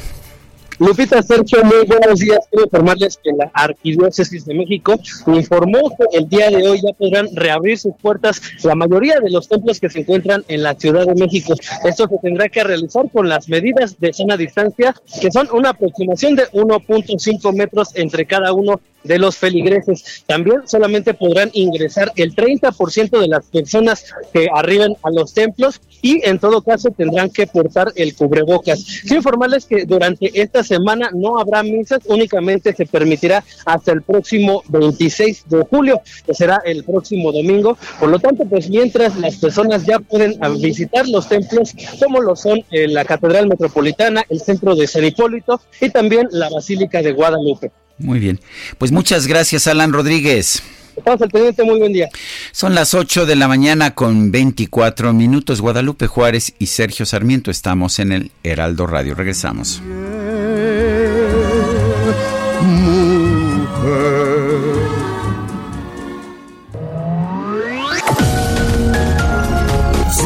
Speaker 18: Lupita Sergio, muy buenos días. Quiero informarles que la Arquidiócesis de México informó que el día de hoy ya podrán reabrir sus puertas la mayoría de los templos que se encuentran en la Ciudad de México. Esto se tendrá que realizar con las medidas de sana distancia, que son una aproximación de 1.5 metros entre cada uno de los feligreses. También solamente podrán ingresar el 30% de las personas que arriben a los templos y en todo caso tendrán que portar el cubrebocas. Quiero informarles que durante esta semana no habrá misas, únicamente se permitirá hasta el próximo 26 de julio, que será el próximo domingo. Por lo tanto, pues mientras las personas ya pueden visitar los templos, como lo son eh, la Catedral Metropolitana, el Centro de San Hipólito y también la Basílica de Guadalupe.
Speaker 3: Muy bien. Pues muchas gracias, Alan Rodríguez.
Speaker 18: Estamos al pendiente, muy buen día.
Speaker 3: Son las 8 de la mañana con 24 minutos. Guadalupe Juárez y Sergio Sarmiento estamos en el Heraldo Radio. Regresamos.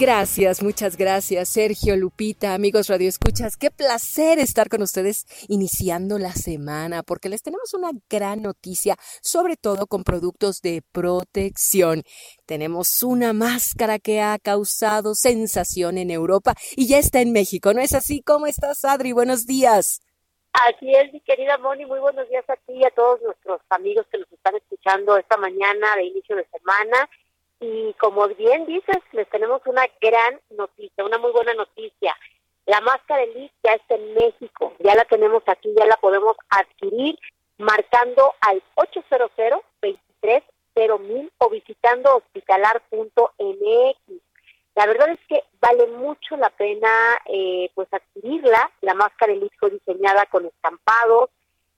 Speaker 19: Gracias, muchas gracias, Sergio, Lupita, amigos Radio Escuchas. Qué placer estar con ustedes iniciando la semana, porque les tenemos una gran noticia, sobre todo con productos de protección. Tenemos una máscara que ha causado sensación en Europa y ya está en México, ¿no es así? ¿Cómo estás, Adri? Buenos días.
Speaker 20: Así es, mi querida Moni, muy buenos días a ti y a todos nuestros amigos que nos están escuchando esta mañana de inicio de semana. Y como bien dices, les tenemos una gran noticia, una muy buena noticia. La máscara Elite ya está en México, ya la tenemos aquí, ya la podemos adquirir marcando al 800 23 mil o visitando hospitalar.mx. La verdad es que vale mucho la pena eh, pues adquirirla. La máscara Elite fue diseñada con estampados,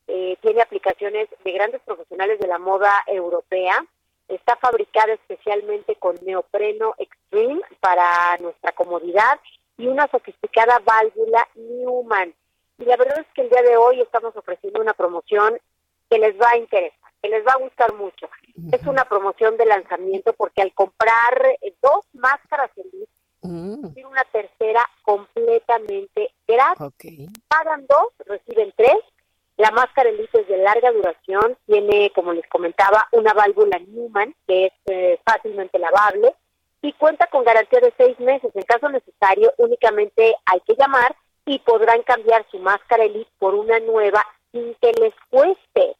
Speaker 20: eh, tiene aplicaciones de grandes profesionales de la moda europea Está fabricada especialmente con neopreno extreme para nuestra comodidad y una sofisticada válvula Newman. Y la verdad es que el día de hoy estamos ofreciendo una promoción que les va a interesar, que les va a gustar mucho. Es una promoción de lanzamiento porque al comprar eh, dos máscaras Elite, mm. tiene una tercera completamente gratis. Pagan dos, reciben tres la máscara Elite es de larga duración, tiene, como les comentaba, una válvula Newman que es eh, fácilmente lavable y cuenta con garantía de seis meses. En caso necesario, únicamente hay que llamar y podrán cambiar su máscara Elite por una nueva sin que les cueste.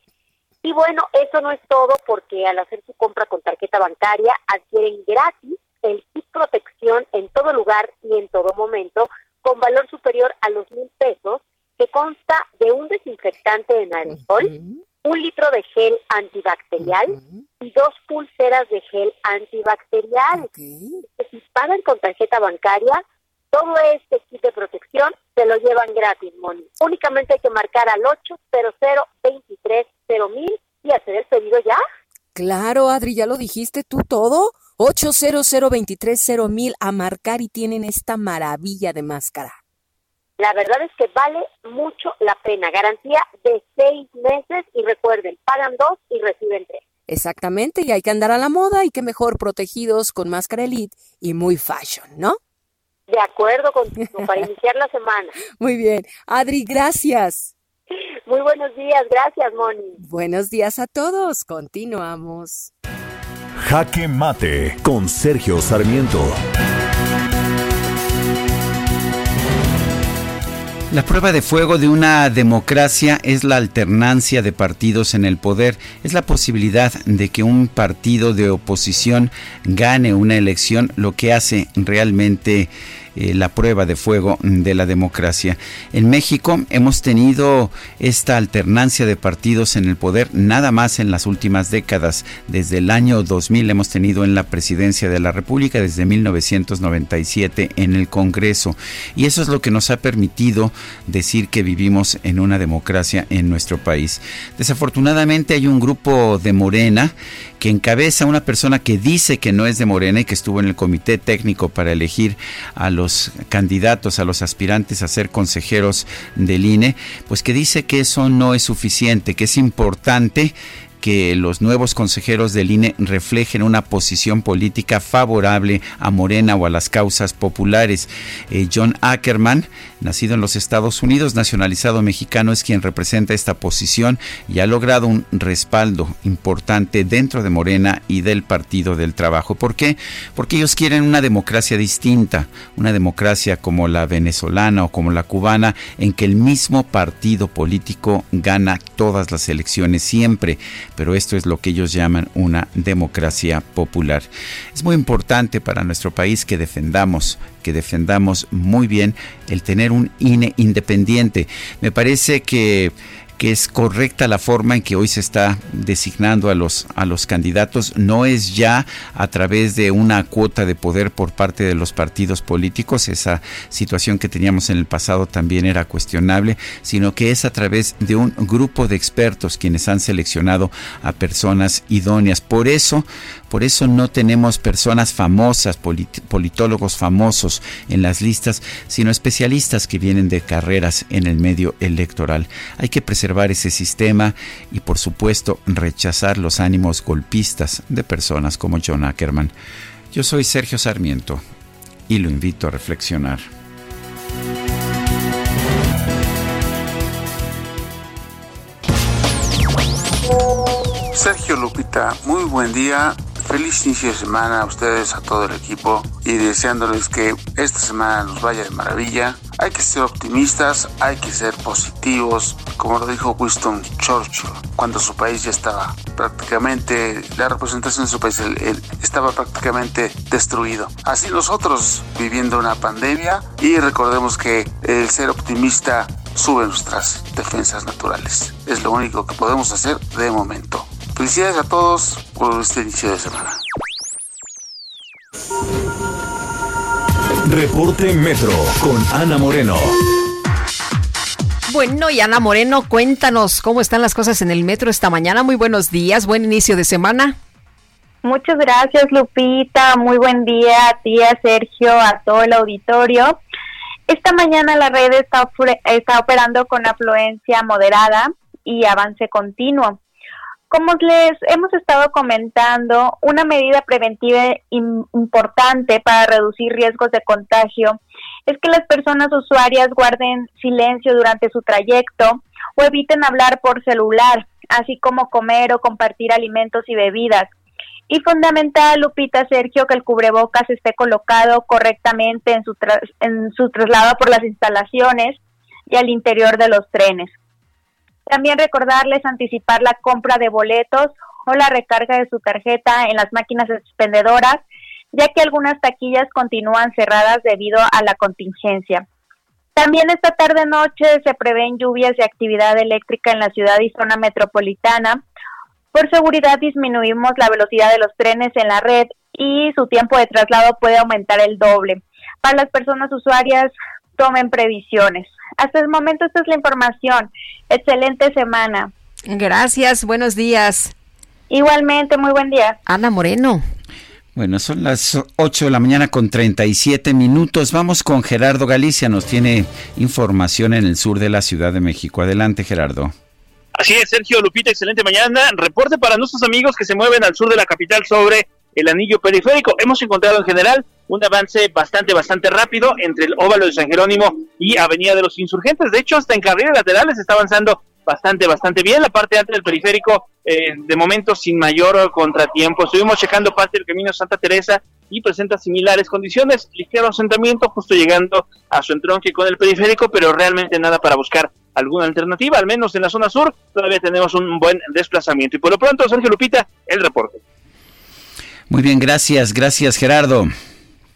Speaker 20: Y bueno, eso no es todo porque al hacer su compra con tarjeta bancaria adquieren gratis el kit protección en todo lugar y en todo momento con valor superior a los mil pesos que consta de un desinfectante en aerosol, un litro de gel antibacterial y dos pulseras de gel antibacterial. Si pagan con tarjeta bancaria, todo este kit de protección se lo llevan gratis, Moni. Únicamente hay que marcar al 800 23 mil y hacer el pedido ya.
Speaker 19: Claro, Adri, ya lo dijiste tú todo. 800 23 mil a marcar y tienen esta maravilla de máscara.
Speaker 20: La verdad es que vale mucho la pena. Garantía de seis meses y recuerden, pagan dos y reciben tres.
Speaker 19: Exactamente, y hay que andar a la moda y que mejor protegidos con máscara elite y muy fashion, ¿no?
Speaker 20: De acuerdo contigo, para iniciar la semana. *laughs*
Speaker 19: Muy bien. Adri, gracias.
Speaker 20: Muy buenos días, gracias, Moni.
Speaker 19: Buenos días a todos, continuamos.
Speaker 2: Jaque Mate con Sergio Sarmiento.
Speaker 3: La prueba de fuego de una democracia es la alternancia de partidos en el poder, es la posibilidad de que un partido de oposición gane una elección, lo que hace realmente eh, la prueba de fuego de la democracia. En México hemos tenido esta alternancia de partidos en el poder nada más en las últimas décadas. Desde el año 2000 hemos tenido en la presidencia de la República, desde 1997 en el Congreso. Y eso es lo que nos ha permitido decir que vivimos en una democracia en nuestro país. Desafortunadamente hay un grupo de Morena que encabeza una persona que dice que no es de Morena y que estuvo en el comité técnico para elegir a los candidatos, a los aspirantes a ser consejeros del INE, pues que dice que eso no es suficiente, que es importante que los nuevos consejeros del INE reflejen una posición política favorable a Morena o a las causas populares. Eh, John Ackerman, nacido en los Estados Unidos, nacionalizado mexicano, es quien representa esta posición y ha logrado un respaldo importante dentro de Morena y del Partido del Trabajo. ¿Por qué? Porque ellos quieren una democracia distinta, una democracia como la venezolana o como la cubana, en que el mismo partido político gana todas las elecciones siempre pero esto es lo que ellos llaman una democracia popular. Es muy importante para nuestro país que defendamos que defendamos muy bien el tener un INE independiente. Me parece que que es correcta la forma en que hoy se está designando a los, a los candidatos. No es ya a través de una cuota de poder por parte de los partidos políticos, esa situación que teníamos en el pasado también era cuestionable, sino que es a través de un grupo de expertos quienes han seleccionado a personas idóneas. Por eso, por eso no tenemos personas famosas, politólogos famosos en las listas, sino especialistas que vienen de carreras en el medio electoral. Hay que preservar ese sistema y por supuesto rechazar los ánimos golpistas de personas como John Ackerman. Yo soy Sergio Sarmiento y lo invito a reflexionar.
Speaker 21: Sergio Lupita, muy buen día. Feliz inicio de semana a ustedes, a todo el equipo y deseándoles que esta semana nos vaya de maravilla. Hay que ser optimistas, hay que ser positivos, como lo dijo Winston Churchill cuando su país ya estaba prácticamente, la representación de su país estaba prácticamente destruido. Así nosotros viviendo una pandemia y recordemos que el ser optimista sube nuestras defensas naturales. Es lo único que podemos hacer de momento. Felicidades a todos por este inicio de semana.
Speaker 2: Reporte Metro con Ana Moreno.
Speaker 4: Bueno, y Ana Moreno, cuéntanos cómo están las cosas en el metro esta mañana. Muy buenos días, buen inicio de semana.
Speaker 22: Muchas gracias, Lupita. Muy buen día a ti, a Sergio, a todo el auditorio. Esta mañana la red está, está operando con afluencia moderada y avance continuo. Como les hemos estado comentando, una medida preventiva importante para reducir riesgos de contagio es que las personas usuarias guarden silencio durante su trayecto o eviten hablar por celular, así como comer o compartir alimentos y bebidas. Y fundamental, Lupita Sergio, que el cubrebocas esté colocado correctamente en su, en su traslado por las instalaciones y al interior de los trenes. También recordarles anticipar la compra de boletos o la recarga de su tarjeta en las máquinas expendedoras, ya que algunas taquillas continúan cerradas debido a la contingencia. También esta tarde noche se prevén lluvias y actividad eléctrica en la ciudad y zona metropolitana. Por seguridad disminuimos la velocidad de los trenes en la red y su tiempo de traslado puede aumentar el doble. Para las personas usuarias, tomen previsiones. Hasta el momento esta es la información. Excelente semana.
Speaker 4: Gracias, buenos días.
Speaker 22: Igualmente, muy buen día.
Speaker 4: Ana Moreno.
Speaker 3: Bueno, son las 8 de la mañana con 37 minutos. Vamos con Gerardo Galicia. Nos tiene información en el sur de la Ciudad de México. Adelante, Gerardo.
Speaker 23: Así es, Sergio Lupita, excelente mañana. Reporte para nuestros amigos que se mueven al sur de la capital sobre el anillo periférico. Hemos encontrado en general un avance bastante, bastante rápido entre el óvalo de San Jerónimo y Avenida de los Insurgentes. De hecho, hasta en carriles laterales está avanzando bastante, bastante bien. La parte alta del periférico, eh, de momento sin mayor contratiempo. Estuvimos checando parte del camino Santa Teresa y presenta similares condiciones, ligero asentamiento, justo llegando a su entronque con el periférico, pero realmente nada para buscar alguna alternativa, al menos en la zona sur, todavía tenemos un buen desplazamiento. Y por lo pronto, Sergio Lupita, el reporte.
Speaker 3: Muy bien, gracias, gracias Gerardo.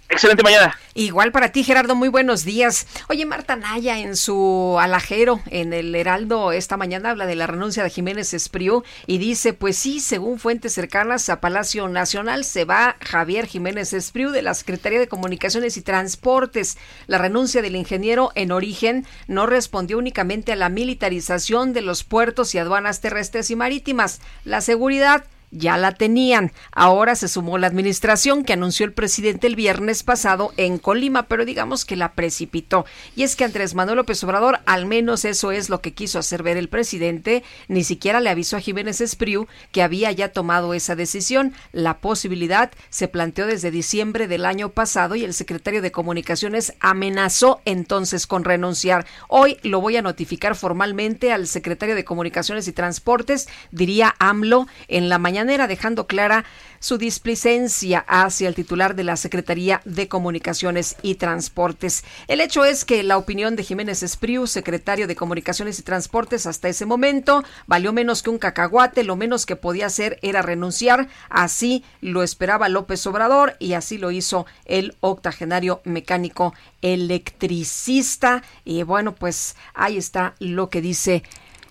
Speaker 24: Excelente mañana.
Speaker 4: Igual para ti, Gerardo, muy buenos días. Oye, Marta Naya en su alajero en el Heraldo esta mañana habla de la renuncia de Jiménez Espriu y dice, pues sí, según fuentes cercanas a Palacio Nacional se va Javier Jiménez Espriu de la Secretaría de Comunicaciones y Transportes. La renuncia del ingeniero en origen no respondió únicamente a la militarización de los puertos y aduanas terrestres y marítimas. La seguridad ya la tenían. Ahora se sumó la administración que anunció el presidente el viernes pasado en Colima, pero digamos que la precipitó. Y es que Andrés Manuel López Obrador, al menos eso es lo que quiso hacer ver el presidente, ni siquiera le avisó a Jiménez Espriu que había ya tomado esa decisión. La posibilidad se planteó desde diciembre del año pasado y el secretario de Comunicaciones amenazó entonces con renunciar. Hoy lo voy a notificar formalmente al secretario de Comunicaciones y Transportes, diría AMLO, en la mañana dejando clara su displicencia hacia el titular de la Secretaría de Comunicaciones y Transportes. El hecho es que la opinión de Jiménez Espriu, secretario de Comunicaciones y Transportes, hasta ese momento valió menos que un cacahuate, lo menos que podía hacer era renunciar, así lo esperaba López Obrador y así lo hizo el octogenario mecánico electricista. Y bueno, pues ahí está lo que dice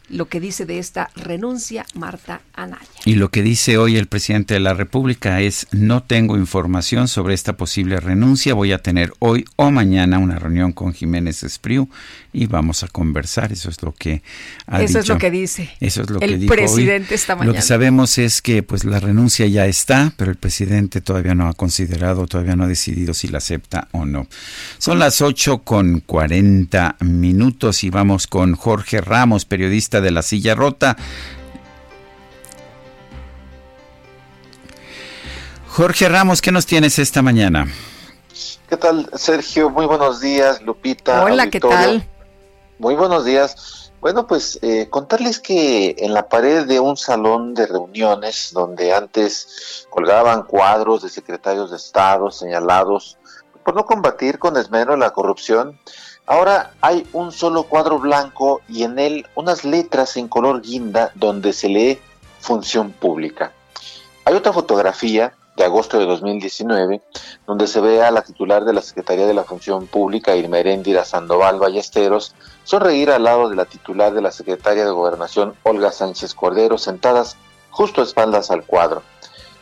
Speaker 4: lo que dice de esta renuncia Marta Anaya.
Speaker 3: Y lo que dice hoy el presidente de la República es no tengo información sobre esta posible renuncia, voy a tener hoy o mañana una reunión con Jiménez Espriu y vamos a conversar, eso es lo que ha
Speaker 4: Eso es lo que dice.
Speaker 3: Eso es lo
Speaker 4: el
Speaker 3: que dijo
Speaker 4: presidente esta mañana.
Speaker 3: Lo que sabemos es que pues la renuncia ya está, pero el presidente todavía no ha considerado, todavía no ha decidido si la acepta o no. Son las 8 con 40 minutos y vamos con Jorge Ramos, periodista de la silla rota. Jorge Ramos, ¿qué nos tienes esta mañana?
Speaker 25: ¿Qué tal, Sergio? Muy buenos días, Lupita.
Speaker 4: Hola, ¿qué tal?
Speaker 25: Muy buenos días. Bueno, pues eh, contarles que en la pared de un salón de reuniones donde antes colgaban cuadros de secretarios de Estado señalados por no combatir con esmero la corrupción, Ahora hay un solo cuadro blanco y en él unas letras en color guinda donde se lee función pública. Hay otra fotografía de agosto de 2019 donde se ve a la titular de la Secretaría de la Función Pública, Irma Sandoval Ballesteros, sonreír al lado de la titular de la Secretaría de Gobernación, Olga Sánchez Cordero, sentadas justo a espaldas al cuadro.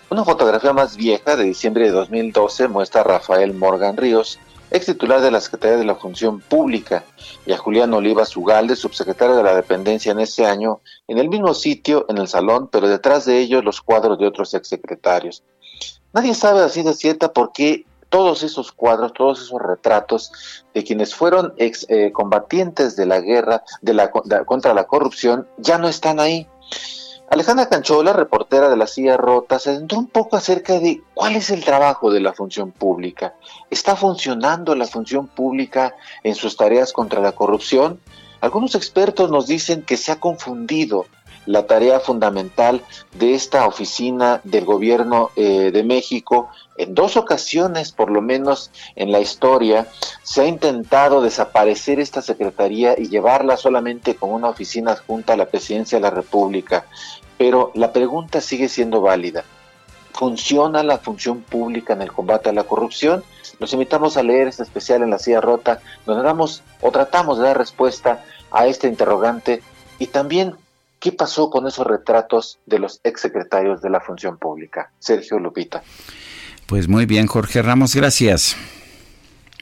Speaker 25: Una fotografía más vieja de diciembre de 2012 muestra a Rafael Morgan Ríos, ex titular de la Secretaría de la Función Pública, y a Julián Olivas Ugalde, subsecretario de la Dependencia en ese año, en el mismo sitio, en el salón, pero detrás de ellos los cuadros de otros exsecretarios. Nadie sabe así de cierta por qué todos esos cuadros, todos esos retratos de quienes fueron ex eh, combatientes de la guerra de la, contra la corrupción ya no están ahí. Alejandra Canchola, reportera de la Silla Rota, se adentró un poco acerca de cuál es el trabajo de la función pública. ¿Está funcionando la función pública en sus tareas contra la corrupción? Algunos expertos nos dicen que se ha confundido la tarea fundamental de esta oficina del gobierno eh, de México. En dos ocasiones, por lo menos en la historia, se ha intentado desaparecer esta secretaría y llevarla solamente como una oficina adjunta a la presidencia de la República. Pero la pregunta sigue siendo válida. ¿Funciona la función pública en el combate a la corrupción? Los invitamos a leer este especial en la silla rota, donde damos o tratamos de dar respuesta a este interrogante y también ¿Qué pasó con esos retratos de los exsecretarios de la función pública? Sergio Lupita.
Speaker 3: Pues muy bien, Jorge Ramos, gracias.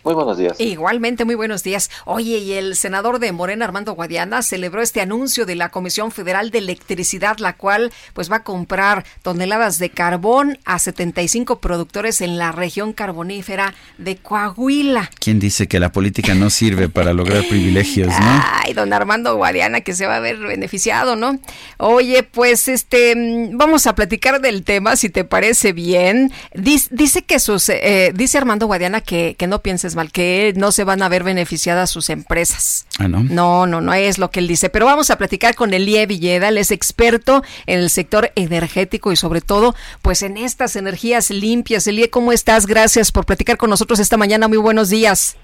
Speaker 25: Muy buenos días.
Speaker 4: Igualmente, muy buenos días. Oye, y el senador de Morena, Armando Guadiana, celebró este anuncio de la Comisión Federal de Electricidad, la cual pues va a comprar toneladas de carbón a 75 productores en la región carbonífera de Coahuila.
Speaker 3: ¿Quién dice que la política no sirve para lograr privilegios, no?
Speaker 4: Ay, don Armando Guadiana, que se va a ver beneficiado, ¿no? Oye, pues este, vamos a platicar del tema, si te parece bien. Dice, que sus, eh, dice Armando Guadiana que, que no pienses mal, que no se van a ver beneficiadas sus empresas.
Speaker 3: Ah, ¿no?
Speaker 4: No, no, no es lo que él dice. Pero vamos a platicar con Elie Villeda, él es experto en el sector energético y sobre todo, pues en estas energías limpias. Elie, ¿cómo estás? Gracias por platicar con nosotros esta mañana. Muy buenos días.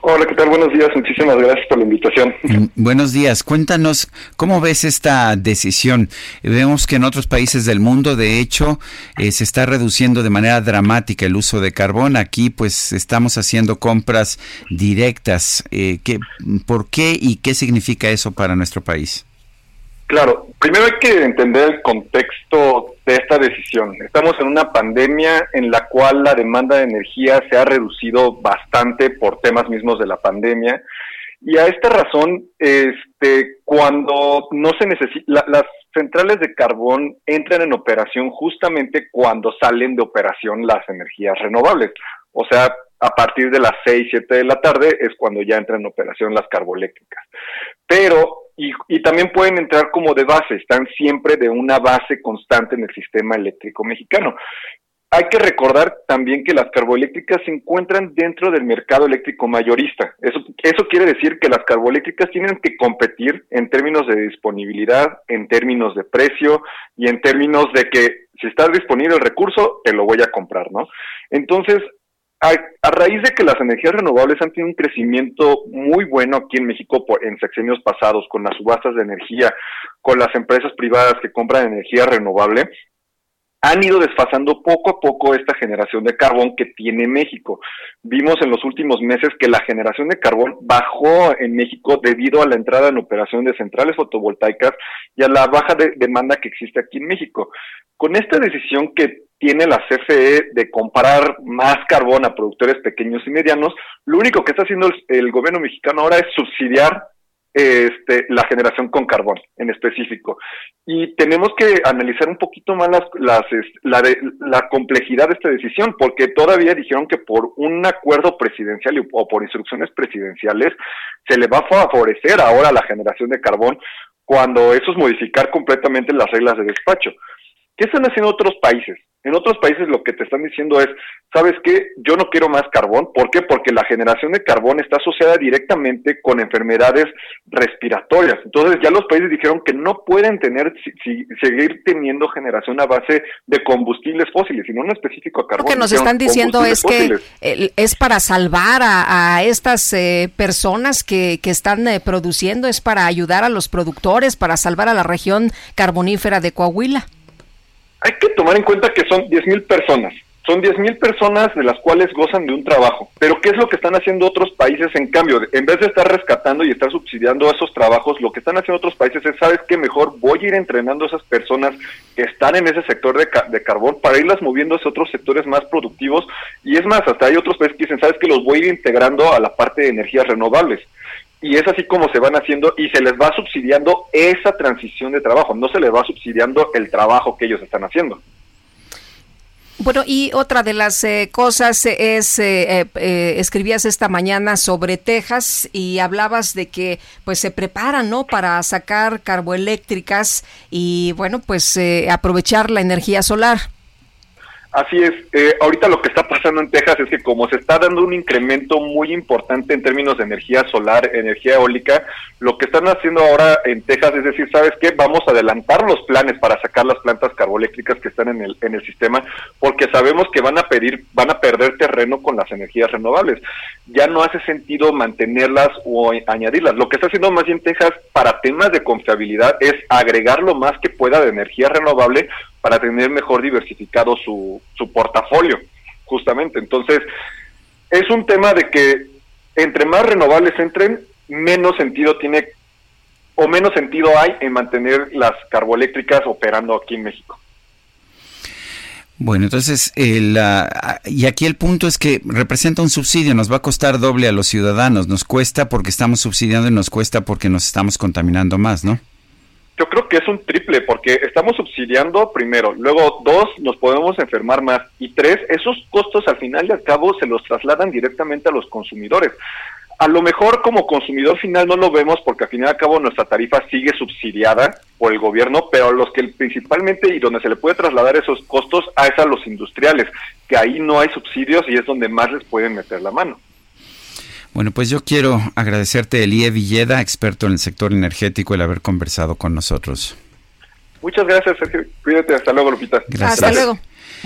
Speaker 23: Hola, ¿qué tal? Buenos días. Muchísimas gracias por la invitación.
Speaker 3: Mm, *laughs* buenos días. Cuéntanos, ¿cómo ves esta decisión? Vemos que en otros países del mundo, de hecho, eh, se está reduciendo de manera dramática el uso de carbón. Aquí, pues, estamos haciendo compras directas. Eh, ¿qué, ¿Por qué y qué significa eso para nuestro país?
Speaker 23: Claro, primero hay que entender el contexto de esta decisión. Estamos en una pandemia en la cual la demanda de energía se ha reducido bastante por temas mismos de la pandemia. Y a esta razón, este, cuando no se necesita, las centrales de carbón entran en operación justamente cuando salen de operación las energías renovables. O sea, a partir de las 6, 7 de la tarde es cuando ya entran en operación las carboeléctricas. Pero y, también pueden entrar como de base, están siempre de una base constante en el sistema eléctrico mexicano. Hay que recordar también que las carboeléctricas se encuentran dentro del mercado eléctrico mayorista. Eso, eso quiere decir que las carboeléctricas tienen que competir en términos de disponibilidad, en términos de precio y en términos de que si está disponible el recurso, te lo voy a comprar, ¿no? Entonces, a, raíz de que las energías renovables han tenido un crecimiento muy bueno aquí en México en sexenios pasados, con las subastas de energía, con las empresas privadas que compran energía renovable, han ido desfasando poco a poco esta generación de carbón que tiene México. Vimos en los últimos meses que la generación de carbón bajó en México debido a la entrada en operación de centrales fotovoltaicas y a la baja de demanda que existe aquí en México. Con esta decisión que tiene la CFE de comprar más carbón a productores pequeños y medianos, lo único que está haciendo el, gobierno mexicano ahora es subsidiar este, la generación con carbón en específico. Y tenemos que analizar un poquito más las, las, la, la complejidad de esta decisión, porque todavía dijeron que por un acuerdo presidencial o por instrucciones presidenciales se le va a favorecer ahora la generación de carbón cuando eso es modificar completamente las reglas de despacho. ¿Qué están haciendo otros países? En otros países lo que te están diciendo es, ¿sabes qué? Yo no quiero más carbón. ¿Por qué? Porque la generación de carbón está asociada directamente con enfermedades respiratorias. Entonces ya los países dijeron que no pueden tener, si, seguir teniendo generación a base de combustibles fósiles, sino en específico a carbón.
Speaker 4: Lo que nos están diciendo es que es para salvar a, estas eh, personas que, que están eh, produciendo, es para ayudar a los productores, para salvar a la región carbonífera de Coahuila.
Speaker 23: Hay que tomar en cuenta que son 10.000 personas. Son 10.000 personas de las cuales gozan de un trabajo. Pero ¿qué es lo que están haciendo otros países en cambio? En vez de estar rescatando y estar subsidiando esos trabajos, lo que están haciendo otros países es, ¿sabes qué? Mejor voy a ir entrenando a esas personas que están en ese sector de, de carbón para irlas moviendo hacia otros sectores más productivos. Y es más, hasta hay otros países que dicen, ¿sabes qué? Los voy a ir integrando a la parte de energías renovables y es así como se van haciendo y se les va subsidiando esa transición de trabajo, no se les va subsidiando el trabajo que ellos están haciendo.
Speaker 4: Bueno, y otra de las eh, cosas es, eh, eh, escribías esta mañana sobre Texas y hablabas de que pues se preparan, ¿no? Para sacar carboeléctricas y bueno, pues aprovechar la energía solar.
Speaker 23: Así es. Eh, ahorita lo que está pasando en Texas es que como se está dando un incremento muy importante en términos de energía solar, energía eólica, lo que están haciendo ahora en Texas es decir, ¿sabes qué? Vamos a adelantar los planes para sacar las plantas carboeléctricas que están en el, en el sistema, porque sabemos que van a pedir, van a perder terreno con las energías renovables. Ya no hace sentido mantenerlas o añadirlas. Lo que está haciendo más bien Texas para temas de confiabilidad es agregar lo más que pueda de energía renovable para tener mejor diversificado su, su portafolio, justamente. Entonces, es un tema de que entre más renovables entren, menos sentido tiene o menos sentido hay en mantener las carboeléctricas operando aquí en México.
Speaker 3: Bueno, entonces, y aquí el punto es que representa un subsidio, nos va a costar doble a los ciudadanos, nos cuesta porque estamos subsidiando y nos cuesta porque nos estamos contaminando más, ¿no?
Speaker 23: Yo creo que es un triple, porque estamos subsidiando primero, luego dos, nos podemos enfermar más, y tres, esos costos al final y al cabo se los trasladan directamente a los consumidores. A lo mejor como consumidor final no lo vemos porque al final y al cabo nuestra tarifa sigue subsidiada por el gobierno, pero los que principalmente y donde se le puede trasladar esos costos a es a los industriales, que ahí no hay subsidios y es donde más les pueden meter la mano.
Speaker 3: Bueno, pues yo quiero agradecerte, Elie Villeda, experto en el sector energético, el haber conversado con nosotros.
Speaker 23: Muchas gracias, Sergio. Cuídate. Hasta luego, Lupita.
Speaker 4: Hasta luego.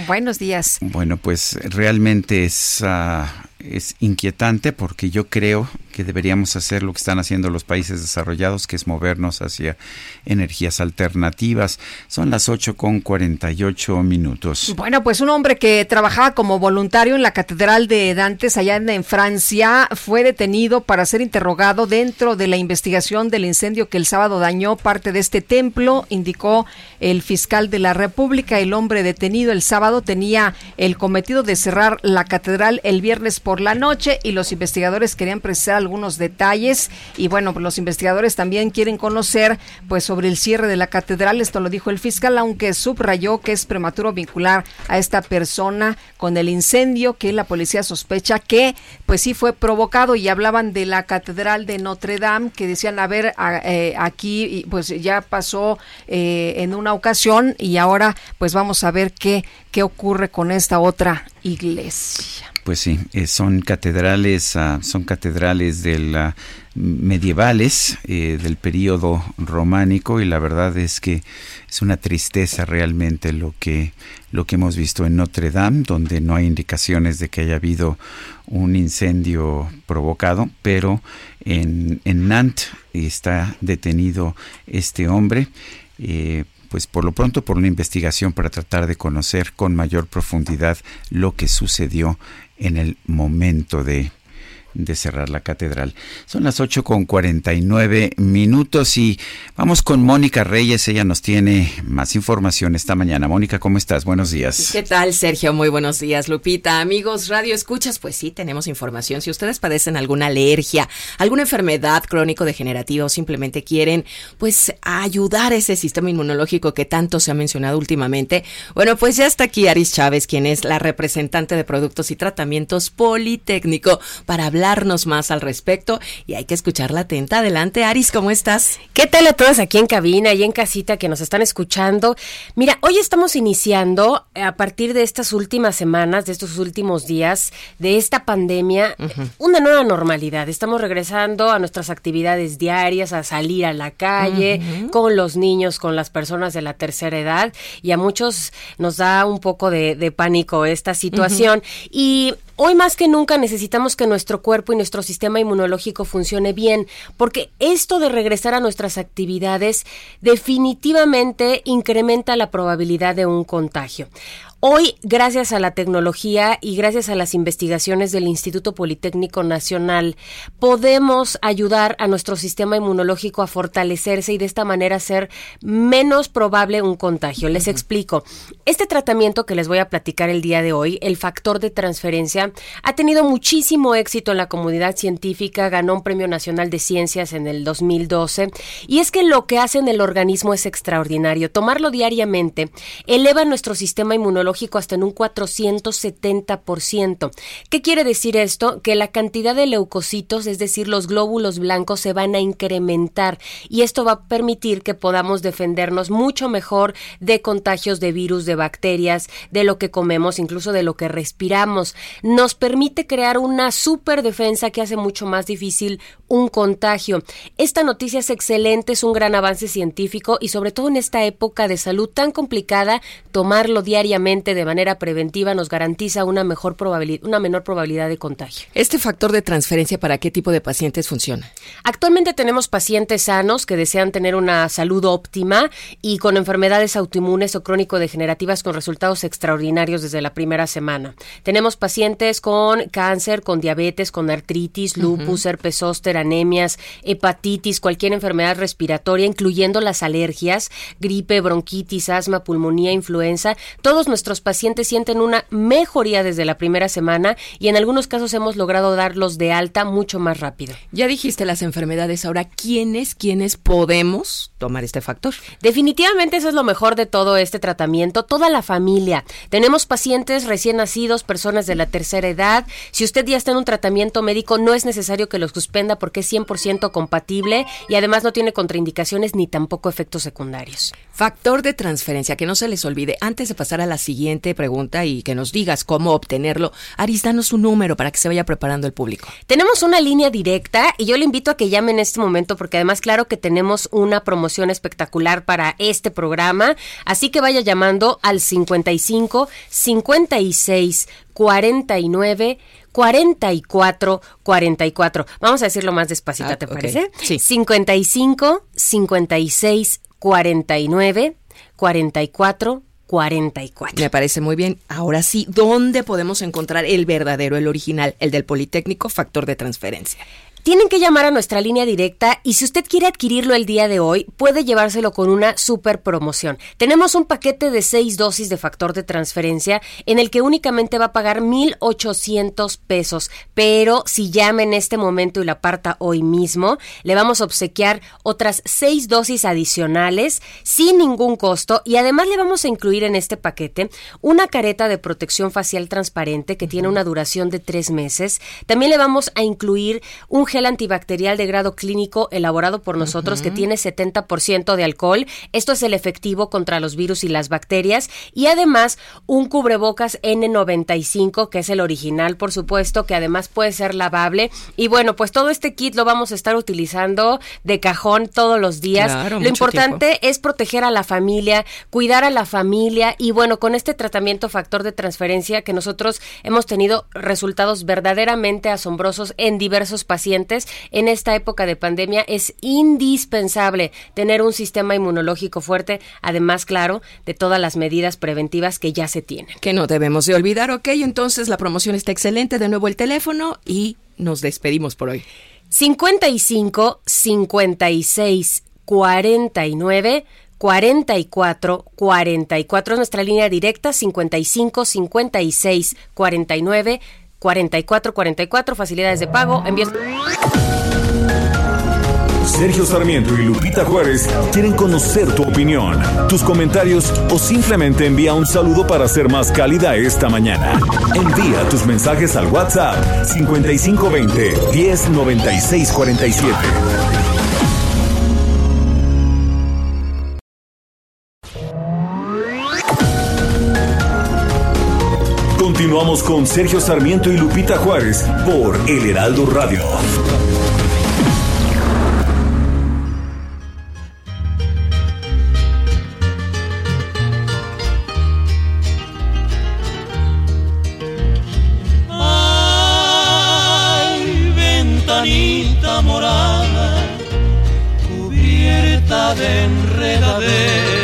Speaker 4: Buenos días.
Speaker 3: Bueno, pues realmente es, ah, es inquietante porque yo creo que deberíamos hacer lo que están haciendo los países desarrollados, que es movernos hacia energías alternativas. Son las 8 con 48 minutos.
Speaker 4: Bueno, pues un hombre que trabajaba como voluntario en la Catedral de Dantes allá en Francia fue detenido para ser interrogado dentro de la investigación del incendio que el sábado dañó parte de este templo, indicó el fiscal de la República. El hombre detenido el sábado tenía el cometido de cerrar la catedral el viernes por la noche y los investigadores querían precisar algunos detalles. Y bueno, los investigadores también quieren conocer pues sobre el cierre de la catedral, esto lo dijo el fiscal, aunque subrayó que es prematuro vincular a esta persona con el incendio que la policía sospecha que pues sí fue provocado. Y hablaban de la catedral de Notre Dame que decían, a ver, eh, aquí pues ya pasó eh, en una ocasión y ahora pues vamos a ver qué, qué ocurre con esta otra iglesia.
Speaker 3: Pues sí, eh, son catedrales, ah, son catedrales del, medievales eh, del periodo románico y la verdad es que es una tristeza realmente lo que lo que hemos visto en Notre Dame, donde no hay indicaciones de que haya habido un incendio provocado, pero en, en Nantes está detenido este hombre. Eh, pues por lo pronto por una investigación para tratar de conocer con mayor profundidad lo que sucedió en el momento de de cerrar la catedral. Son las 8 con 49 minutos y vamos con Mónica Reyes. Ella nos tiene más información esta mañana. Mónica, ¿cómo estás? Buenos días.
Speaker 26: ¿Qué tal, Sergio? Muy buenos días, Lupita. Amigos, Radio Escuchas, pues sí, tenemos información. Si ustedes padecen alguna alergia, alguna enfermedad crónico-degenerativa o simplemente quieren, pues, ayudar a ese sistema inmunológico que tanto se ha mencionado últimamente, bueno, pues ya está aquí Aris Chávez, quien es la representante de productos y tratamientos Politécnico, para hablar hablarnos más al respecto y hay que escucharla atenta. Adelante, Aris, ¿cómo estás?
Speaker 27: ¿Qué tal a todos aquí en cabina y en casita que nos están escuchando? Mira, hoy estamos iniciando a partir de estas últimas semanas, de estos últimos días, de esta pandemia, una nueva normalidad. Estamos regresando a nuestras actividades diarias, a salir a la calle, con los niños, con las personas de la tercera edad y a muchos nos da un poco de, pánico esta situación. Y Hoy más que nunca necesitamos que nuestro cuerpo y nuestro sistema inmunológico funcione bien, porque esto de regresar a nuestras actividades definitivamente incrementa la probabilidad de un contagio. Hoy, gracias a la tecnología y gracias a las investigaciones del Instituto Politécnico Nacional, podemos ayudar a nuestro sistema inmunológico a fortalecerse y de esta manera ser menos probable un contagio. Les explico. Este tratamiento que les voy a platicar el día de hoy, el factor de transferencia, ha tenido muchísimo éxito en la comunidad científica, ganó un Premio Nacional de Ciencias en el 2012 y es que lo que hace en el organismo es extraordinario. Tomarlo diariamente eleva nuestro sistema inmunológico hasta en un 470%. ¿Qué quiere decir esto? Que la cantidad de leucocitos, es decir, los glóbulos blancos, se van a incrementar y esto va a permitir que podamos defendernos mucho mejor de contagios de virus, de bacterias, de lo que comemos, incluso de lo que respiramos. Nos permite crear una super defensa que hace mucho más difícil un contagio. Esta noticia es excelente, es un gran avance científico y sobre todo en esta época de salud tan complicada, tomarlo diariamente de manera preventiva nos garantiza una mejor probabilidad, una menor probabilidad de contagio.
Speaker 26: ¿Este factor de transferencia para qué tipo de pacientes funciona?
Speaker 27: Actualmente tenemos pacientes sanos que desean tener una salud óptima y con enfermedades autoinmunes o crónico-degenerativas con resultados extraordinarios desde la primera semana. Tenemos pacientes con cáncer, con diabetes, con artritis, lupus, herpes zóster, anemias, hepatitis, cualquier enfermedad respiratoria, incluyendo las alergias, gripe, bronquitis, asma, pulmonía, influenza. Todos nuestros pacientes sienten una mejoría desde la primera semana y en algunos casos hemos logrado darlos de alta mucho más rápido.
Speaker 26: Ya dijiste las enfermedades, ahora ¿quiénes, quiénes podemos tomar este factor?
Speaker 27: Definitivamente eso es lo mejor de todo este tratamiento, toda la familia. Tenemos pacientes recién nacidos, personas de la tercera edad. Si usted ya está en un tratamiento médico, no es necesario que lo suspenda porque es 100% compatible y además no tiene contraindicaciones ni tampoco efectos secundarios.
Speaker 26: Factor de transferencia, que no se les olvide, antes de pasar a la siguiente pregunta y que nos digas cómo obtenerlo. Aris, danos un número para que se vaya preparando el público.
Speaker 27: Tenemos una línea directa y yo le invito a que llame en este momento porque además claro que tenemos una promoción espectacular para este programa, así que vaya llamando al 55 56 49 44 44. Vamos a decirlo más despacito,
Speaker 26: Ah,
Speaker 27: ¿te
Speaker 26: ok.
Speaker 27: parece?
Speaker 26: Sí.
Speaker 27: 55 56 49 44 44.
Speaker 26: Me parece muy bien. Ahora sí, ¿dónde podemos encontrar el verdadero, el original, el del Politécnico Factor de Transferencia?
Speaker 27: Tienen que llamar a nuestra línea directa y si usted quiere adquirirlo el día de hoy, puede llevárselo con una super promoción. Tenemos un paquete de seis dosis de factor de transferencia en el que únicamente va a pagar 1,800 pesos. Pero si llama en este momento y la aparta hoy mismo, le vamos a obsequiar otras seis dosis adicionales sin ningún costo y además le vamos a incluir en este paquete una careta de protección facial transparente que tiene una duración de tres meses. También le vamos a incluir un gel antibacterial de grado clínico elaborado por nosotros que tiene 70% de alcohol. Esto es el efectivo contra los virus y las bacterias. Y además un cubrebocas N95 que es el original, por supuesto, que además puede ser lavable. Y bueno, pues todo este kit lo vamos a estar utilizando de cajón todos los días.
Speaker 26: Claro,
Speaker 27: lo importante es proteger a la familia, cuidar a la familia y bueno, con este tratamiento factor de transferencia que nosotros hemos tenido resultados verdaderamente asombrosos en diversos pacientes en esta época de pandemia es indispensable tener un sistema inmunológico fuerte, además claro, de todas las medidas preventivas que ya se tienen.
Speaker 26: Que no debemos de olvidar, ok, entonces la promoción está excelente, de nuevo el teléfono y nos despedimos por hoy.
Speaker 27: 55 56 49 44 44 es nuestra línea directa 55 56 49 44 44 facilidades de pago envíos
Speaker 2: Sergio Sarmiento y Lupita Juárez quieren conocer tu opinión, tus comentarios o simplemente envía un saludo para ser más cálida esta mañana. Envía tus mensajes al WhatsApp 5520 109647. Continuamos con Sergio Sarmiento y Lupita Juárez por El Heraldo Radio.
Speaker 28: Ay, ventanita morada, cubierta de enredadera.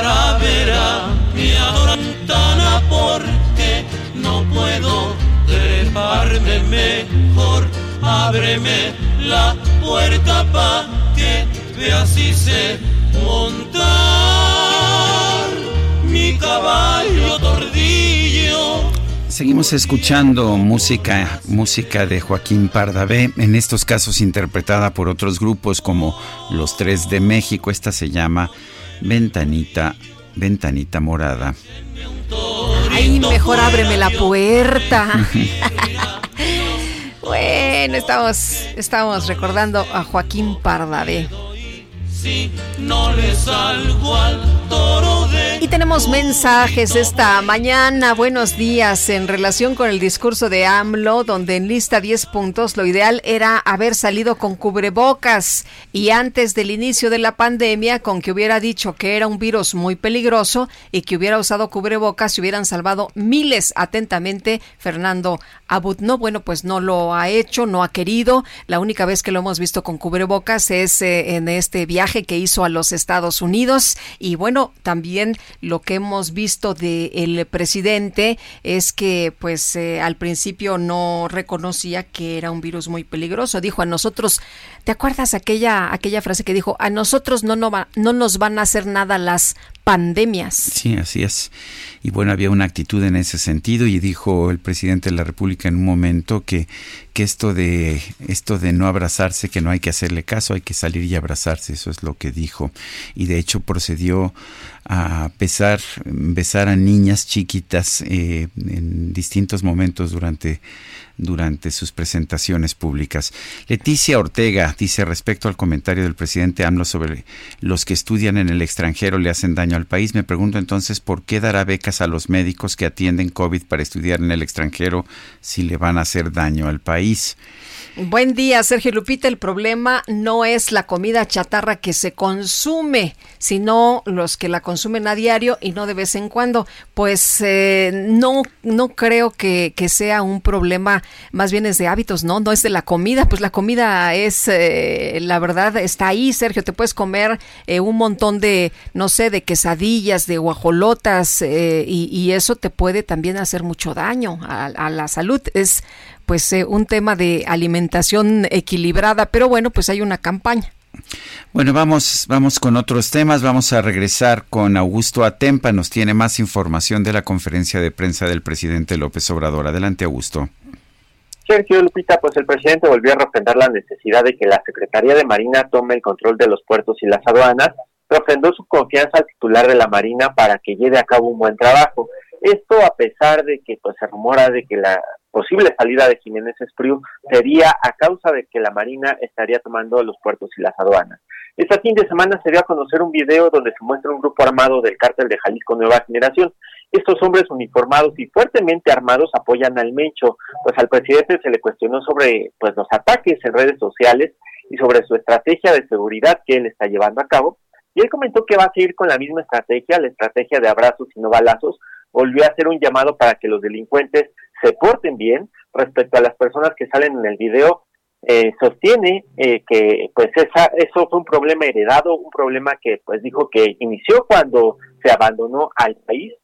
Speaker 28: Para ver a mi adorantana? Porque no puedo treparme mejor. Ábreme la puerta pa' que veas si sé montar mi caballo tordillo.
Speaker 3: Seguimos escuchando música, música de Joaquín Pardavé, en estos casos interpretada por otros grupos como Los Tres de México. Esta se llama Ventanita, Ventanita Morada.
Speaker 4: Ay, mejor ábreme la puerta. *laughs* bueno, estamos, estamos recordando a Joaquín Pardavé.
Speaker 28: Si no le salgo al toro de
Speaker 4: Y tenemos mensajes esta mañana. Buenos días. En relación con el discurso de AMLO, donde en lista 10 puntos lo ideal era haber salido con cubrebocas y antes del inicio de la pandemia, con que hubiera dicho que era un virus muy peligroso y que hubiera usado cubrebocas, se hubieran salvado miles. Atentamente, Fernando Abud. No, bueno, pues no lo ha hecho, no ha querido. La única vez que lo hemos visto con cubrebocas es eh, en este viaje que hizo a los Estados Unidos. Y bueno, también lo que hemos visto del presidente es que pues eh, al principio no reconocía que era un virus muy peligroso. Dijo a nosotros, ¿te acuerdas aquella, aquella frase que dijo? A nosotros no, no, no nos van a hacer nada las pandemias.
Speaker 3: Sí, así es. Y bueno, había una actitud en ese sentido y dijo el presidente de la República en un momento que, que esto de esto de no abrazarse, que no hay que hacerle caso, hay que salir y abrazarse, eso es lo que dijo. Y de hecho procedió a besar, besar a niñas chiquitas eh, en distintos momentos durante durante sus presentaciones públicas. Leticia Ortega dice respecto al comentario del presidente AMLO sobre los que estudian en el extranjero le hacen daño al país. Me pregunto entonces por qué dará becas a los médicos que atienden COVID para estudiar en el extranjero si le van a hacer daño al país.
Speaker 4: Buen día, Sergio Lupita. El problema no es la comida chatarra que se consume, sino los que la consumen a diario y no de vez en cuando. Pues eh, no, no creo que, sea un problema, más bien es de hábitos, ¿no? No es de la comida, pues la comida es, eh, la verdad, está ahí, Sergio. Te puedes comer eh, un montón de, no sé, de quesadillas, de guajolotas, y, eso te puede también hacer mucho daño a la salud. Es pues eh, un tema de alimentación equilibrada, pero bueno, pues hay una campaña.
Speaker 3: Bueno, vamos, vamos con otros temas. Vamos a regresar con Augusto Atempa. Nos tiene más información de la conferencia de prensa del presidente López Obrador. Adelante, Augusto.
Speaker 12: Sergio Lupita, pues el presidente volvió a refrendar la necesidad de que la Secretaría de Marina tome el control de los puertos y las aduanas. Refrendó su confianza al titular de la Marina para que lleve a cabo un buen trabajo. Esto a pesar de que pues se rumora de que la posible salida de Jiménez Espriu sería a causa de que la Marina estaría tomando los puertos y las aduanas. Este fin de semana se dio a conocer un video donde se muestra un grupo armado del cártel de Jalisco Nueva Generación. Estos hombres uniformados y fuertemente armados apoyan al Mencho, pues al presidente se le cuestionó sobre pues los ataques en redes sociales y sobre su estrategia de seguridad que él está llevando a cabo. Y él comentó que va a seguir con la misma estrategia, la estrategia de abrazos y no balazos. Volvió a hacer un llamado para que los delincuentes se porten bien respecto a las personas que salen en el video. Eh, sostiene eh, que pues esa, eso fue un problema heredado, un problema que pues dijo que inició cuando se abandonó al país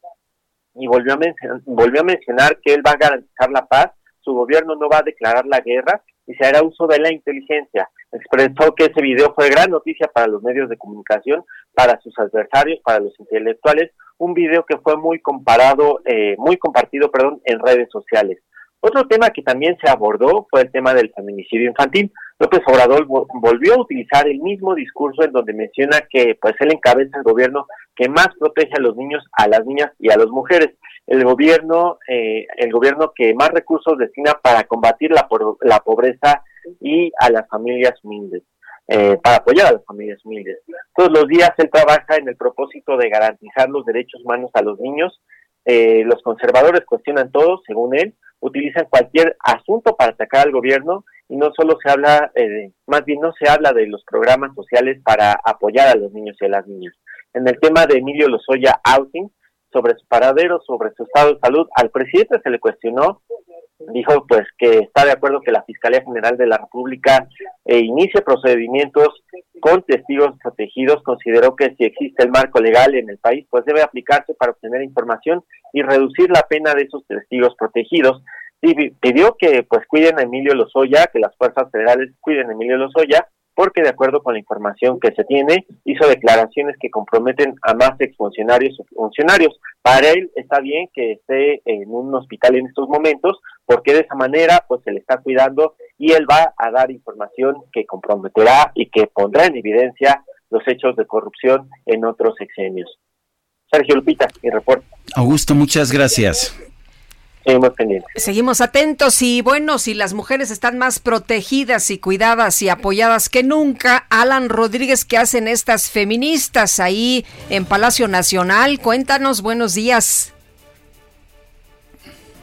Speaker 12: y volvió a, volvió a mencionar que él va a garantizar la paz, su gobierno no va a declarar la guerra y se hará uso de la inteligencia. Expresó que ese video fue gran noticia para los medios de comunicación, para sus adversarios, para los intelectuales, un video que fue muy comparado, eh, muy compartido, perdón, en redes sociales. Otro tema que también se abordó fue el tema del feminicidio infantil. López Obrador volvió a utilizar el mismo discurso en donde menciona que pues él encabeza el gobierno que más protege a los niños, a las niñas y a las mujeres. El gobierno, eh, el gobierno que más recursos destina para combatir la, pobreza y a las familias humildes. Eh, para apoyar a las familias humildes. Todos los días él trabaja en el propósito de garantizar los derechos humanos a los niños. Eh, los conservadores cuestionan todo, según él, utilizan cualquier asunto para atacar al gobierno y no solo se habla, eh, más bien no se habla de los programas sociales para apoyar a los niños y a las niñas. En el tema de Emilio Lozoya Outing, sobre su paradero, sobre su estado de salud, al presidente se le cuestionó dijo pues que está de acuerdo que la Fiscalía General de la República eh, inicie procedimientos con testigos protegidos. Consideró que si existe el marco legal en el país, pues debe aplicarse para obtener información y reducir la pena de esos testigos protegidos. Y pidió que pues cuiden a Emilio Lozoya, que las fuerzas federales cuiden a Emilio Lozoya porque de acuerdo con la información que se tiene, hizo declaraciones que comprometen a más exfuncionarios o funcionarios. Para él está bien que esté en un hospital en estos momentos, porque de esa manera pues se le está cuidando y él va a dar información que comprometerá y que pondrá en evidencia los hechos de corrupción en otros sexenios. Sergio Lupita, mi reporte.
Speaker 3: Augusto, muchas gracias.
Speaker 4: Seguimos atentos y bueno, si las mujeres están más protegidas y cuidadas y apoyadas que nunca, Alan Rodríguez, ¿qué hacen estas feministas ahí en Palacio Nacional? Cuéntanos, buenos días.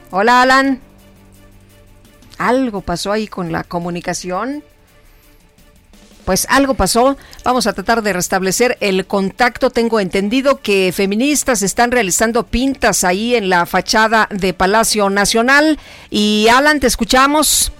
Speaker 4: Hola, Alan. ¿Algo pasó ahí con la comunicación? Pues algo pasó. Vamos a tratar de restablecer el contacto. Tengo entendido que feministas están realizando pintas ahí en la fachada de Palacio Nacional. Y Alan, te escuchamos.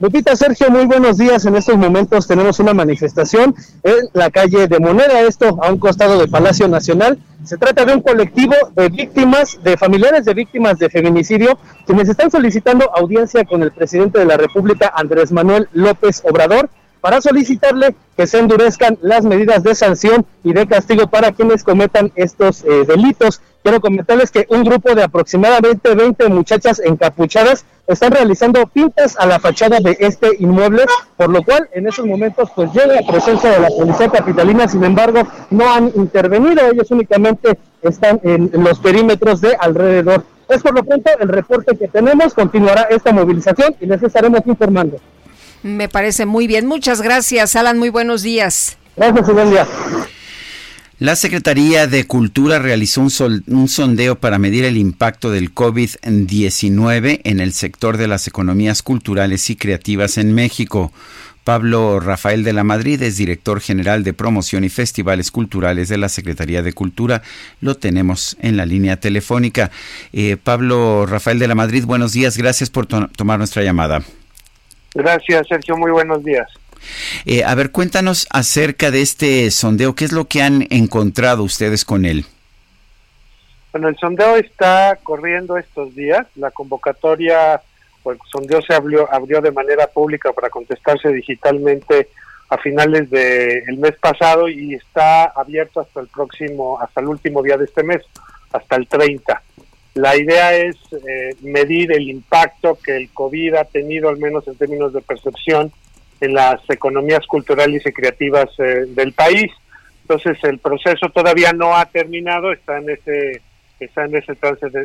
Speaker 18: Lupita Sergio, muy buenos días. En estos momentos tenemos una manifestación en la calle de Moneda, esto a un costado del Palacio Nacional. Se trata de un colectivo de víctimas, de familiares de víctimas de feminicidio, quienes están solicitando audiencia con el presidente de la República, Andrés Manuel López Obrador para solicitarle que se endurezcan las medidas de sanción y de castigo para quienes cometan estos eh, delitos. Quiero comentarles que un grupo de aproximadamente 20 muchachas encapuchadas están realizando pintas a la fachada de este inmueble, por lo cual en esos momentos pues llega la presencia de la policía capitalina, sin embargo no han intervenido, ellos únicamente están en los perímetros de alrededor. Es por lo pronto el reporte que tenemos, continuará esta movilización y les estaremos informando.
Speaker 4: Me parece muy bien, muchas gracias Alan, muy buenos días.
Speaker 18: Gracias y buen día.
Speaker 3: La Secretaría de Cultura realizó un, sondeo para medir el impacto del COVID-19 en el sector de las economías culturales y creativas en México. Pablo Rafael de la Madrid es director general de promoción y festivales culturales de la Secretaría de Cultura. Lo tenemos en la línea telefónica. Eh, Pablo Rafael de la Madrid, buenos días. Gracias por tomar nuestra llamada.
Speaker 29: Gracias, Sergio. Muy buenos días.
Speaker 3: Eh, a ver, cuéntanos acerca de este sondeo. ¿Qué es lo que han encontrado ustedes con él?
Speaker 29: Bueno, el sondeo está corriendo estos días. La convocatoria o el sondeo se abrió, abrió de manera pública para contestarse digitalmente a finales del mes pasado y está abierto hasta el próximo, hasta el último día de este mes, hasta el 30. La idea es eh, medir el impacto que el COVID ha tenido, al menos en términos de percepción, en las economías culturales y creativas eh, del país. Entonces el proceso todavía no ha terminado, está en ese está en ese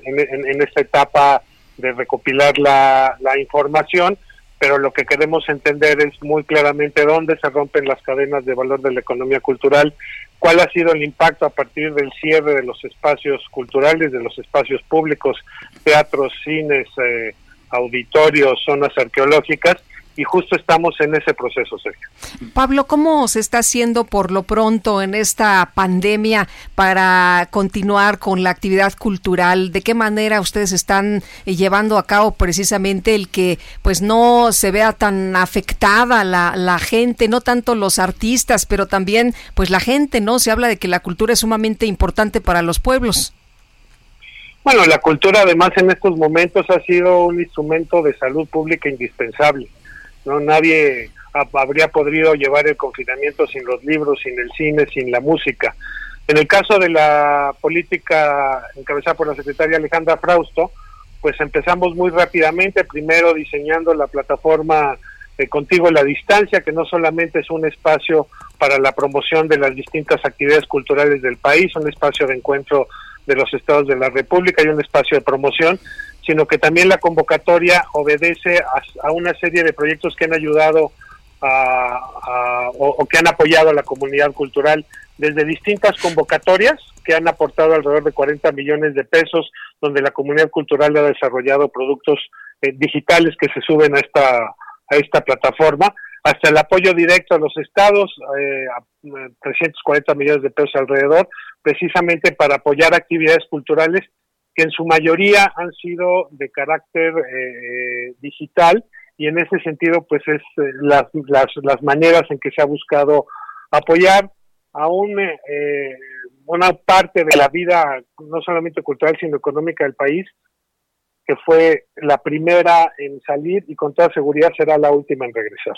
Speaker 29: en, en, esta etapa de recopilar la, la información, pero lo que queremos entender es muy claramente dónde se rompen las cadenas de valor de la economía cultural, cuál ha sido el impacto a partir del cierre de los espacios culturales, de los espacios públicos, teatros, cines, eh, auditorios, zonas arqueológicas, y justo estamos en ese proceso, Sergio.
Speaker 4: Pablo, ¿cómo se está haciendo por lo pronto en esta pandemia para continuar con la actividad cultural? ¿De qué manera ustedes están eh, llevando a cabo precisamente el que pues no se vea tan afectada la, la gente, no tanto los artistas, pero también pues la gente, ¿no? Se habla de que la cultura es sumamente importante para los pueblos.
Speaker 29: Bueno, la cultura además en estos momentos ha sido un instrumento de salud pública indispensable no nadie habría podido llevar el confinamiento sin los libros, sin el cine, sin la música. En el caso de la política encabezada por la secretaria Alejandra Frausto, pues empezamos muy rápidamente, primero diseñando la plataforma de Contigo en la Distancia, que no solamente es un espacio para la promoción de las distintas actividades culturales del país, un espacio de encuentro de los estados de la República y un espacio de promoción, sino que también la convocatoria obedece a, una serie de proyectos que han ayudado a, o, que han apoyado a la comunidad cultural desde distintas convocatorias que han aportado alrededor de 40 millones de pesos, donde la comunidad cultural ha desarrollado productos eh, digitales que se suben a esta, a esta plataforma, hasta el apoyo directo a los estados, eh, a 340 eh, millones de pesos alrededor, precisamente para apoyar actividades culturales que en su mayoría han sido de carácter eh, digital y en ese sentido pues es eh, las, las, las, maneras en que se ha buscado apoyar a eh, una parte de la vida no solamente cultural sino económica del país que fue la primera en salir y con toda seguridad será la última en regresar.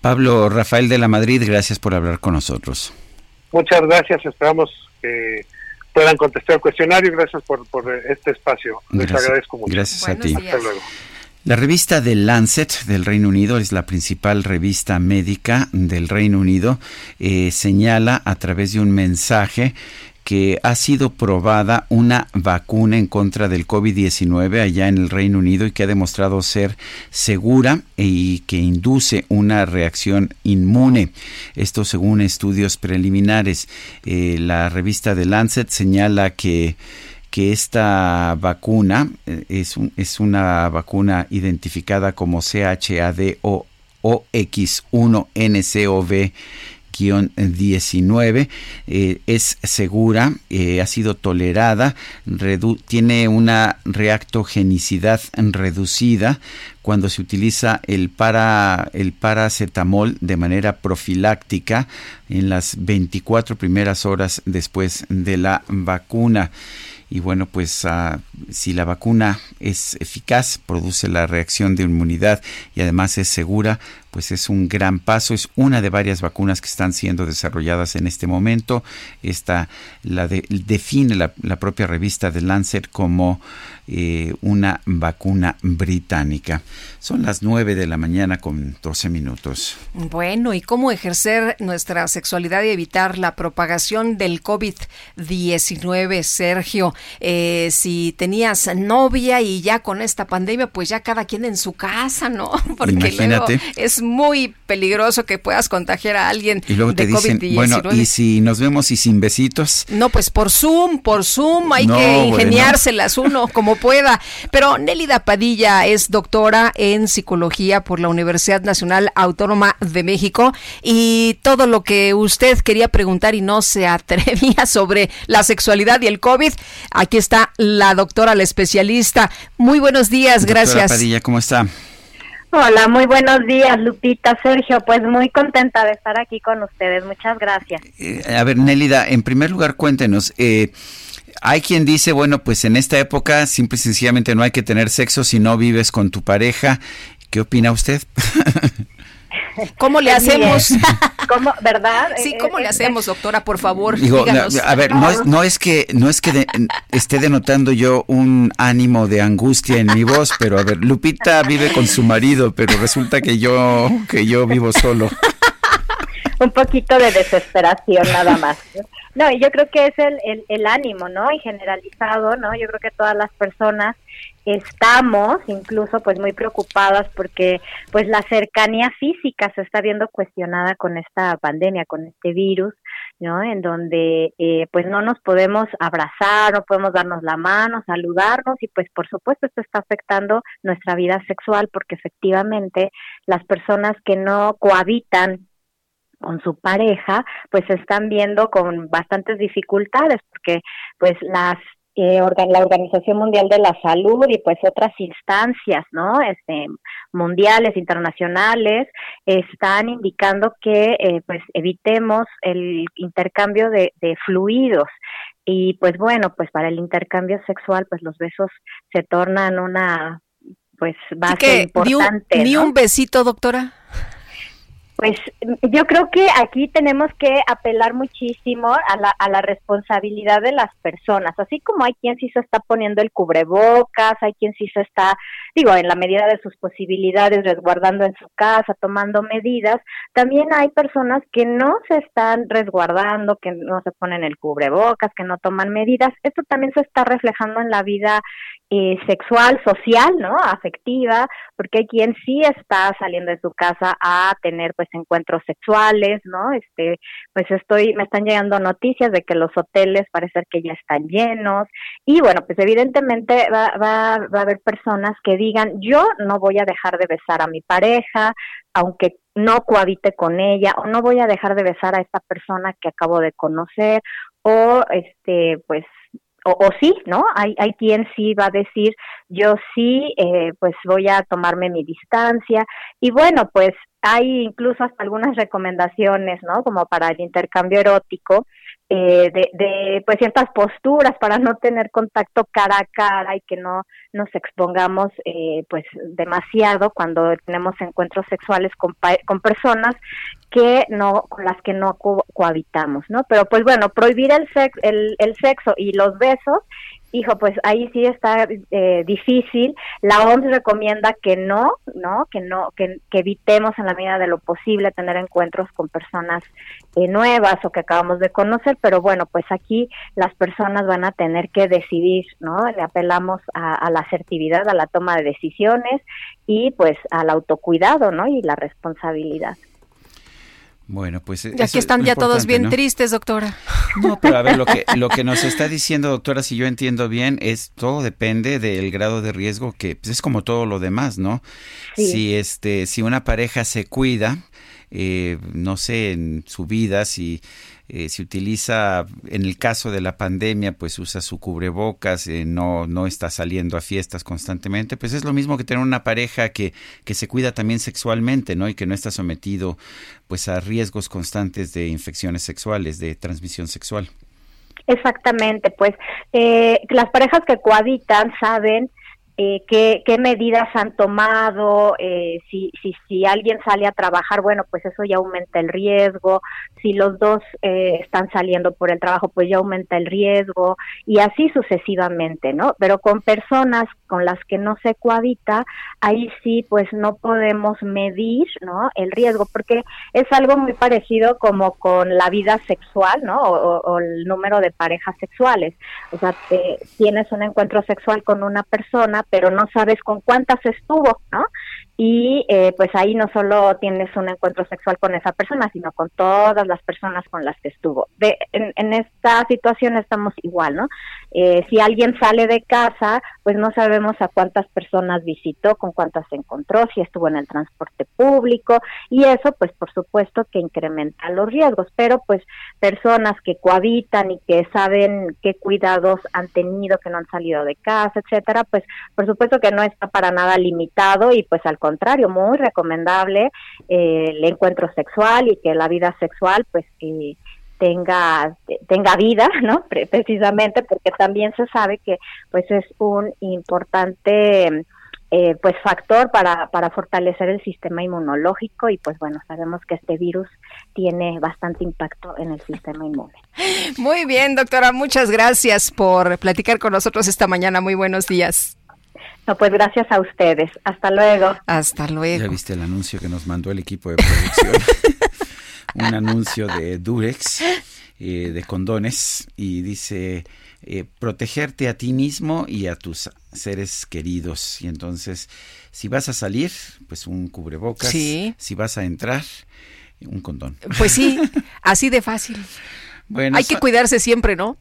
Speaker 3: Pablo Rafael de la Madrid, gracias por hablar con nosotros.
Speaker 29: Muchas gracias, esperamos que puedan contestar el cuestionario. Gracias por, este espacio. Les agradezco mucho.
Speaker 3: Gracias a ti. Hasta luego. La revista The Lancet del Reino Unido es la principal revista médica del Reino Unido. Eh, señala a través de un mensaje que ha sido probada una vacuna en contra del COVID-19 allá en el Reino Unido y que ha demostrado ser segura y que induce una reacción inmune. Esto según estudios preliminares. Eh, la revista The Lancet señala que que esta vacuna eh, es, es una vacuna identificada como CHAD o OX1NCOV 19 eh, es segura, eh, ha sido tolerada, tiene una reactogenicidad reducida cuando se utiliza el, para, el paracetamol de manera profiláctica en las 24 primeras horas después de la vacuna. Y bueno, pues ah, si la vacuna es eficaz, produce la reacción de inmunidad y además es segura, pues es un gran paso, es una de varias vacunas que están siendo desarrolladas en este momento. Esta la define la, la, propia revista de Lancet como eh, una vacuna británica. Son las 9 de la mañana con 12 minutos.
Speaker 4: Bueno, ¿y cómo ejercer nuestra sexualidad y evitar la propagación del COVID-19, Sergio? Eh, si tenías novia y ya con esta pandemia, pues ya cada quien en su casa, ¿no? *laughs* Porque
Speaker 3: Imagínate.
Speaker 4: es muy peligroso que puedas contagiar a alguien
Speaker 3: y luego te dicen, bueno, ¿y si nos vemos y sin besitos?
Speaker 4: No, pues por Zoom, por Zoom, hay que ingeniárselas uno como pueda. Pero Nélida Padilla es doctora en psicología por la Universidad Nacional Autónoma de México y todo lo que usted quería preguntar y no se atrevía *laughs* sobre la sexualidad y el COVID, aquí está la doctora, la especialista. Muy buenos días,
Speaker 3: doctora
Speaker 4: gracias.
Speaker 3: Padilla, ¿cómo está?
Speaker 30: Hola, muy buenos días, Lupita, Sergio. Pues muy contenta de estar aquí con ustedes. Muchas gracias.
Speaker 3: Eh, a ver, Nélida, en primer lugar, cuéntenos. Eh, hay quien dice, bueno, pues en esta época simple y sencillamente no hay que tener sexo si no vives con tu pareja. ¿Qué opina usted? *laughs*
Speaker 4: ¿Cómo le hacemos? *laughs*
Speaker 30: ¿Cómo, ¿Verdad?
Speaker 4: Sí,
Speaker 30: Eh,
Speaker 4: ¿cómo
Speaker 30: eh,
Speaker 4: le hacemos, doctora? Por favor,
Speaker 3: Digo,
Speaker 4: díganos.
Speaker 3: a ver, no es, no es que no es que de- esté denotando yo un ánimo de angustia en mi voz, pero a ver, Lupita vive con su marido, pero resulta que yo que yo vivo solo. *laughs*
Speaker 30: un poquito de desesperación nada más. No, y yo creo que es el, el, ánimo, ¿no? Y generalizado, ¿no? Yo creo que todas las personas estamos incluso pues muy preocupadas porque pues la cercanía física se está viendo cuestionada con esta pandemia, con este virus, ¿no? En donde eh, pues no nos podemos abrazar, no podemos darnos la mano, saludarnos y pues por supuesto esto está afectando nuestra vida sexual porque efectivamente las personas que no cohabitan con su pareja, pues se están viendo con bastantes dificultades porque pues las eh, la Organización Mundial de la Salud y pues otras instancias, ¿no? Este, mundiales, internacionales, están indicando que eh, pues evitemos el intercambio de, de fluidos y pues bueno, pues para el intercambio sexual pues los besos se tornan una pues base
Speaker 4: que ni un,
Speaker 30: importante.
Speaker 4: ni un besito, doctora.
Speaker 30: Pues yo creo que aquí tenemos que apelar muchísimo a la, a la responsabilidad de las personas, así como hay quien sí se está poniendo el cubrebocas, hay quien sí se está, digo, en la medida de sus posibilidades, resguardando en su casa, tomando medidas, también hay personas que no se están resguardando, que no se ponen el cubrebocas, que no toman medidas. Esto también se está reflejando en la vida eh, sexual, social, ¿no? Afectiva, porque hay quien sí está saliendo de su casa a tener pues encuentros sexuales, ¿no? Este, pues estoy, me están llegando noticias de que los hoteles parece que ya están llenos y bueno, pues evidentemente va, va, va a haber personas que digan, yo no voy a dejar de besar a mi pareja, aunque no cohabite con ella, o no voy a dejar de besar a esta persona que acabo de conocer, o este, pues o, o sí, ¿no? Hay, hay quien sí va a decir, yo sí, eh, pues voy a tomarme mi distancia. Y bueno, pues hay incluso hasta algunas recomendaciones, ¿no? Como para el intercambio erótico, eh, de, de pues ciertas posturas para no tener contacto cara a cara y que no nos expongamos eh, pues demasiado cuando tenemos encuentros sexuales con, con personas que no con las que no co- cohabitamos no pero pues bueno prohibir el sexo el, el sexo y los besos hijo pues ahí sí está eh, difícil la OMS recomienda que no no que no que, evitemos en la medida de lo posible tener encuentros con personas eh, nuevas o que acabamos de conocer pero bueno pues aquí las personas van a tener que decidir no le apelamos a, a la asertividad a la toma de decisiones y pues al autocuidado no y la responsabilidad
Speaker 3: Bueno, pues
Speaker 4: Y aquí
Speaker 3: es
Speaker 4: están ya todos bien
Speaker 3: ¿no?
Speaker 4: tristes, doctora. *laughs*
Speaker 3: No, pero a ver, lo que, lo que nos está diciendo, doctora, si yo entiendo bien, es todo depende del grado de riesgo que pues, es como todo lo demás, ¿no?
Speaker 30: Sí.
Speaker 3: Si este, si una pareja se cuida, eh, no sé, en su vida, si eh, se utiliza, en el caso de la pandemia, pues usa su cubrebocas, eh, no, no está saliendo a fiestas constantemente, pues es lo mismo que tener una pareja que, que se cuida también sexualmente, ¿no? Y que no está sometido pues a riesgos constantes de infecciones sexuales, de transmisión sexual.
Speaker 30: Exactamente, pues eh, las parejas que cohabitan saben eh, qué, qué, medidas han tomado, eh, si, si, si alguien sale a trabajar, bueno, pues eso ya aumenta el riesgo, si los dos eh, están saliendo por el trabajo, pues ya aumenta el riesgo, y así sucesivamente, ¿no? Pero con personas con las que no se cohabita, ahí sí, pues no podemos medir, ¿no? El riesgo, porque es algo muy parecido como con la vida sexual, ¿no? O, el número de parejas sexuales. O sea, te, tienes un encuentro sexual con una persona, pero no sabes con cuántas estuvo, ¿no? Y eh, pues ahí no solo tienes un encuentro sexual con esa persona, sino con todas las personas con las que estuvo. En, esta situación estamos igual, ¿no? Eh, si alguien sale de casa, pues no sabemos a cuántas personas visitó, con cuántas se encontró, si estuvo en el transporte público y eso, pues por supuesto que incrementa los riesgos, pero pues personas que cohabitan y que saben qué cuidados han tenido, que no han salido de casa, etcétera, pues por supuesto que no está para nada limitado y pues al contrario, muy recomendable eh, el encuentro sexual y que la vida sexual pues tenga tenga vida, *laughs* ¿no? Precisamente porque también se sabe que pues es un importante eh, pues factor para, para fortalecer el sistema inmunológico y pues bueno, sabemos que este virus tiene bastante impacto en el sistema inmune.
Speaker 4: Muy bien, doctora, muchas gracias por platicar con nosotros esta mañana. Muy buenos días.
Speaker 30: No, pues gracias a ustedes. Hasta luego.
Speaker 4: Hasta luego.
Speaker 3: Ya viste el anuncio que nos mandó el equipo de producción. *laughs* Un anuncio de Durex, eh, de condones, y dice, eh, protegerte a ti mismo y a tus seres queridos. Y entonces, si vas a salir, pues un cubrebocas.
Speaker 4: Sí.
Speaker 3: Si vas a entrar, un condón.
Speaker 4: Pues sí, *laughs* así de fácil. Bueno, Hay que cuidarse siempre, ¿no?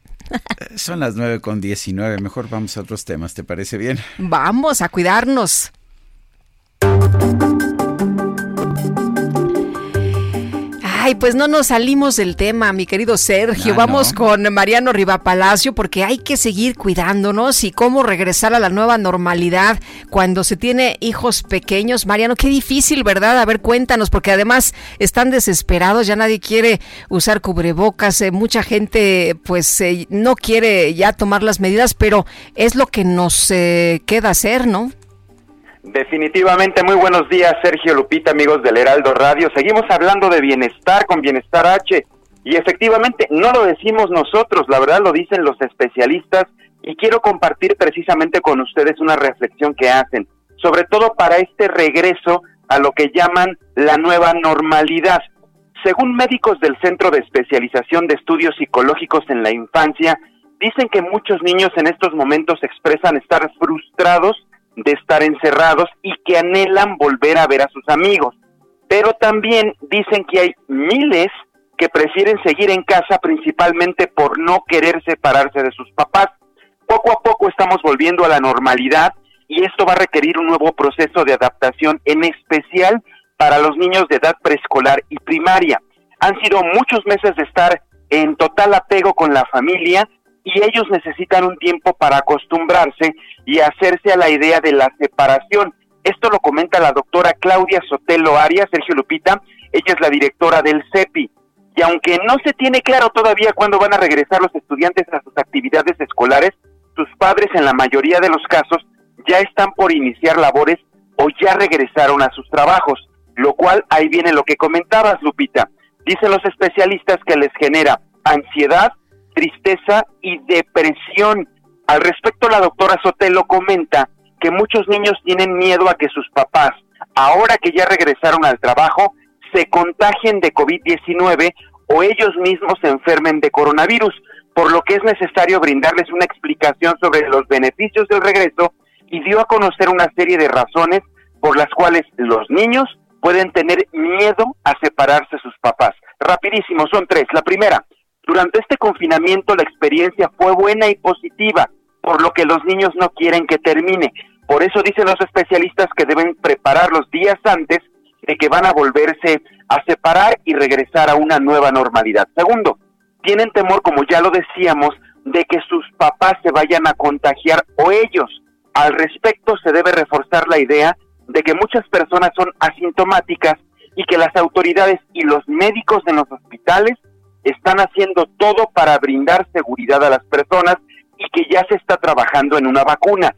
Speaker 3: Son las nueve con 19. Mejor vamos a otros temas, ¿te parece bien?
Speaker 4: Vamos a cuidarnos. Ay, pues no nos salimos del tema, mi querido Sergio. Ah, Vamos con Mariano Rivapalacio porque hay que seguir cuidándonos y cómo regresar a la nueva normalidad cuando se tiene hijos pequeños. Mariano, qué difícil, ¿verdad? A ver, cuéntanos, porque además están desesperados, ya nadie quiere usar cubrebocas, eh, mucha gente pues eh, no quiere ya tomar las medidas, pero es lo que nos eh, queda hacer, ¿no?
Speaker 31: Definitivamente, muy buenos días, Sergio Lupita, amigos del Heraldo Radio. Seguimos hablando de bienestar con Bienestar H. Y efectivamente, no lo decimos nosotros, la verdad lo dicen los especialistas. Y quiero compartir precisamente con ustedes una reflexión que hacen, sobre todo para este regreso a lo que llaman la nueva normalidad. Según médicos del Centro de Especialización de Estudios Psicológicos en la Infancia, dicen que muchos niños en estos momentos expresan estar frustrados de estar encerrados y que anhelan volver a ver a sus amigos. Pero también dicen que hay miles que prefieren seguir en casa principalmente por no querer separarse de sus papás. Poco a poco estamos volviendo a la normalidad y esto va a requerir un nuevo proceso de adaptación, en especial para los niños de edad preescolar y primaria. Han sido muchos meses de estar en total apego con la familia y ellos necesitan un tiempo para acostumbrarse y hacerse a la idea de la separación. Esto lo comenta la doctora Claudia Sotelo Arias, Sergio Lupita, ella es la directora del CEPI. Y aunque no se tiene claro todavía cuándo van a regresar los estudiantes a sus actividades escolares, sus padres en la mayoría de los casos ya están por iniciar labores o ya regresaron a sus trabajos, lo cual ahí viene lo que comentabas, Lupita. Dicen los especialistas que les genera ansiedad, tristeza y depresión. Al respecto, la doctora Sotelo comenta que muchos niños tienen miedo a que sus papás, ahora que ya regresaron al trabajo, se contagien de COVID-19 o ellos mismos se enfermen de coronavirus, por lo que es necesario brindarles una explicación sobre los beneficios del regreso y dio a conocer una serie de razones por las cuales los niños pueden tener miedo a separarse de sus papás. Rapidísimo, son tres. La primera, durante este confinamiento la experiencia fue buena y positiva, por lo que los niños no quieren que termine. Por eso dicen los especialistas que deben preparar los días antes de que van a volverse a separar y regresar a una nueva normalidad. Segundo, tienen temor, como ya lo decíamos, de que sus papás se vayan a contagiar o ellos. Al respecto, se debe reforzar la idea de que muchas personas son asintomáticas y que las autoridades y los médicos en los hospitales están haciendo todo para brindar seguridad a las personas y que ya se está trabajando en una vacuna.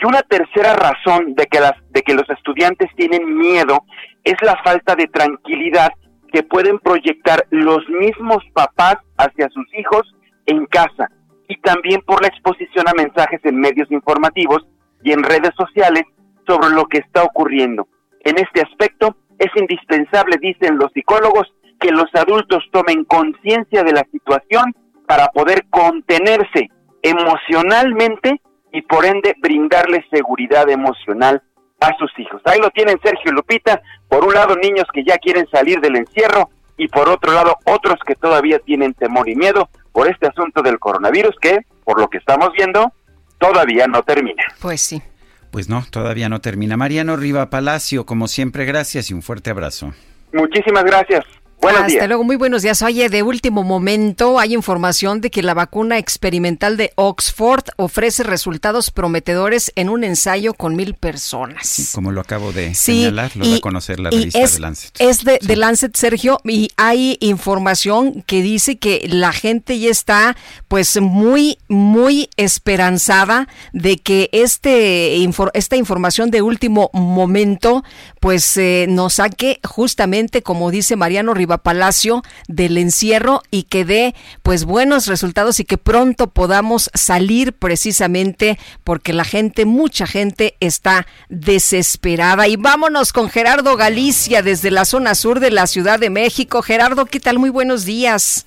Speaker 31: Y una tercera razón de que, las, de que los estudiantes tienen miedo es la falta de tranquilidad que pueden proyectar los mismos papás hacia sus hijos en casa y también por la exposición a mensajes en medios informativos y en redes sociales sobre lo que está ocurriendo. En este aspecto es indispensable, dicen los psicólogos, que los adultos tomen conciencia de la situación para poder contenerse emocionalmente y por ende brindarles seguridad emocional a sus hijos. Ahí lo tienen Sergio Lupita, por un lado niños que ya quieren salir del encierro y por otro lado otros que todavía tienen temor y miedo por este asunto del coronavirus que, por lo que estamos viendo, todavía no termina.
Speaker 4: Pues sí.
Speaker 3: Pues no, todavía no termina. Mariano Riva Palacio, como siempre, gracias y un fuerte abrazo.
Speaker 31: Muchísimas gracias. Buenos
Speaker 4: Hasta luego, muy buenos días. Oye, de último momento hay información de que la vacuna experimental de Oxford ofrece resultados prometedores en un ensayo con mil personas.
Speaker 3: como lo acabo de señalar, lo da a conocer la revista
Speaker 4: es,
Speaker 3: de Lancet.
Speaker 4: Es de, de, Lancet, Sergio, y hay información que dice que la gente ya está pues muy, muy esperanzada de que este esta información de último momento pues eh, nos saque justamente, como dice Mariano Rivera, Palacio del encierro y que dé pues buenos resultados y que pronto podamos salir precisamente porque la gente, mucha gente está desesperada. Y vámonos con Gerardo Galicia desde la zona sur de la Ciudad de México. Gerardo, ¿qué tal? Muy buenos días.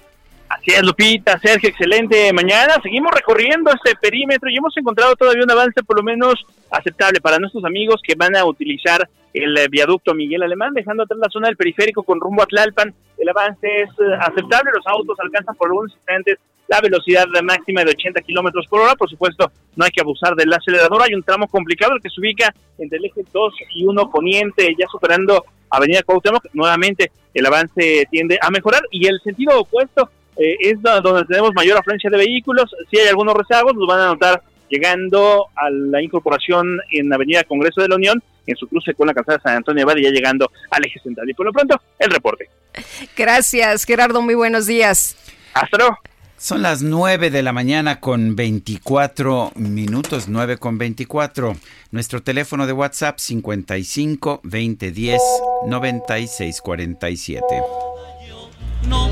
Speaker 23: Así es, Lupita, Sergio, excelente mañana. Seguimos recorriendo este perímetro y hemos encontrado todavía un avance por lo menos aceptable para nuestros amigos que van a utilizar el viaducto Miguel Alemán, dejando atrás la zona del periférico con rumbo a Tlalpan. El avance es eh, aceptable, los autos alcanzan por algunos instantes la velocidad máxima de 80 kilómetros por hora. Por supuesto, no hay que abusar del acelerador. Hay un tramo complicado que se ubica entre el eje 2 y 1 poniente, ya superando Avenida Cuauhtémoc. Nuevamente, el avance tiende a mejorar y el sentido opuesto eh, es donde tenemos mayor afluencia de vehículos. Si hay algunos rezagos, los van a notar llegando a la incorporación en Avenida Congreso de la Unión, en su cruce con la calzada San Antonio Abad y ya llegando al eje central. Y por lo pronto, el reporte.
Speaker 4: Gracias, Gerardo. Muy buenos días.
Speaker 23: Hasta luego.
Speaker 3: Son las 9 de la mañana con 24 minutos, 9 con 24. Nuestro teléfono de WhatsApp 55 2010 96 47.
Speaker 32: No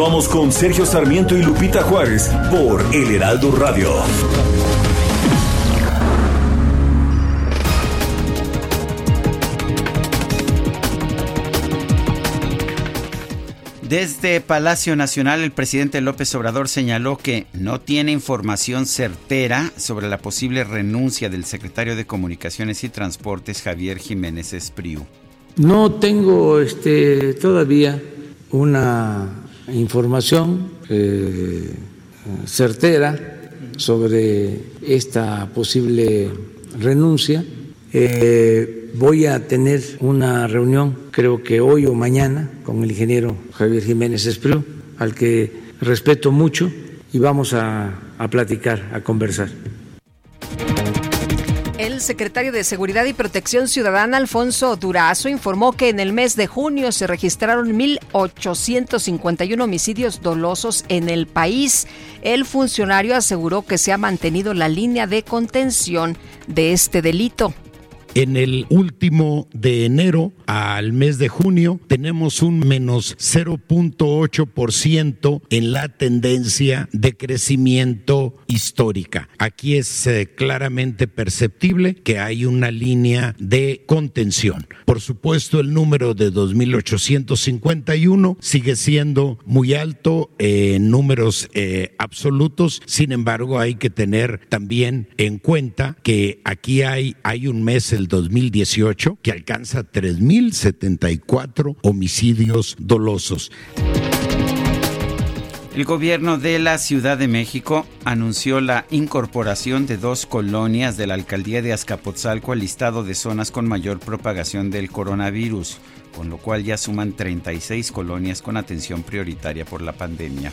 Speaker 2: Continuamos con Sergio Sarmiento y Lupita Juárez por El Heraldo Radio.
Speaker 3: Desde Palacio Nacional, el presidente López Obrador señaló que no tiene información certera sobre la posible renuncia del secretario de Comunicaciones y Transportes, Javier Jiménez Espriu.
Speaker 7: No tengo este, todavía una información eh, certera sobre esta posible renuncia. Eh, voy a tener una reunión, creo que hoy o mañana, con el ingeniero Javier Jiménez Espriu, al que respeto mucho, y vamos a, a platicar, a conversar.
Speaker 4: El secretario de Seguridad y Protección Ciudadana, Alfonso Durazo, informó que en el mes de junio se registraron 1.851 homicidios dolosos en el país. El funcionario aseguró que se ha mantenido la línea de contención de este delito.
Speaker 33: En el último de enero al mes de junio tenemos un menos 0.8% en la tendencia de crecimiento histórica. Aquí es eh, claramente perceptible que hay una línea de contención. Por supuesto, el número de 2.851 sigue siendo muy alto en números eh, absolutos. Sin embargo, hay que tener también en cuenta que aquí hay, hay un mes, el 2018, que alcanza 3.074 homicidios dolosos.
Speaker 3: El gobierno de la Ciudad de México anunció la incorporación de dos colonias de la alcaldía de Azcapotzalco al listado de zonas con mayor propagación del coronavirus, con lo cual ya suman 36 colonias con atención prioritaria por la pandemia.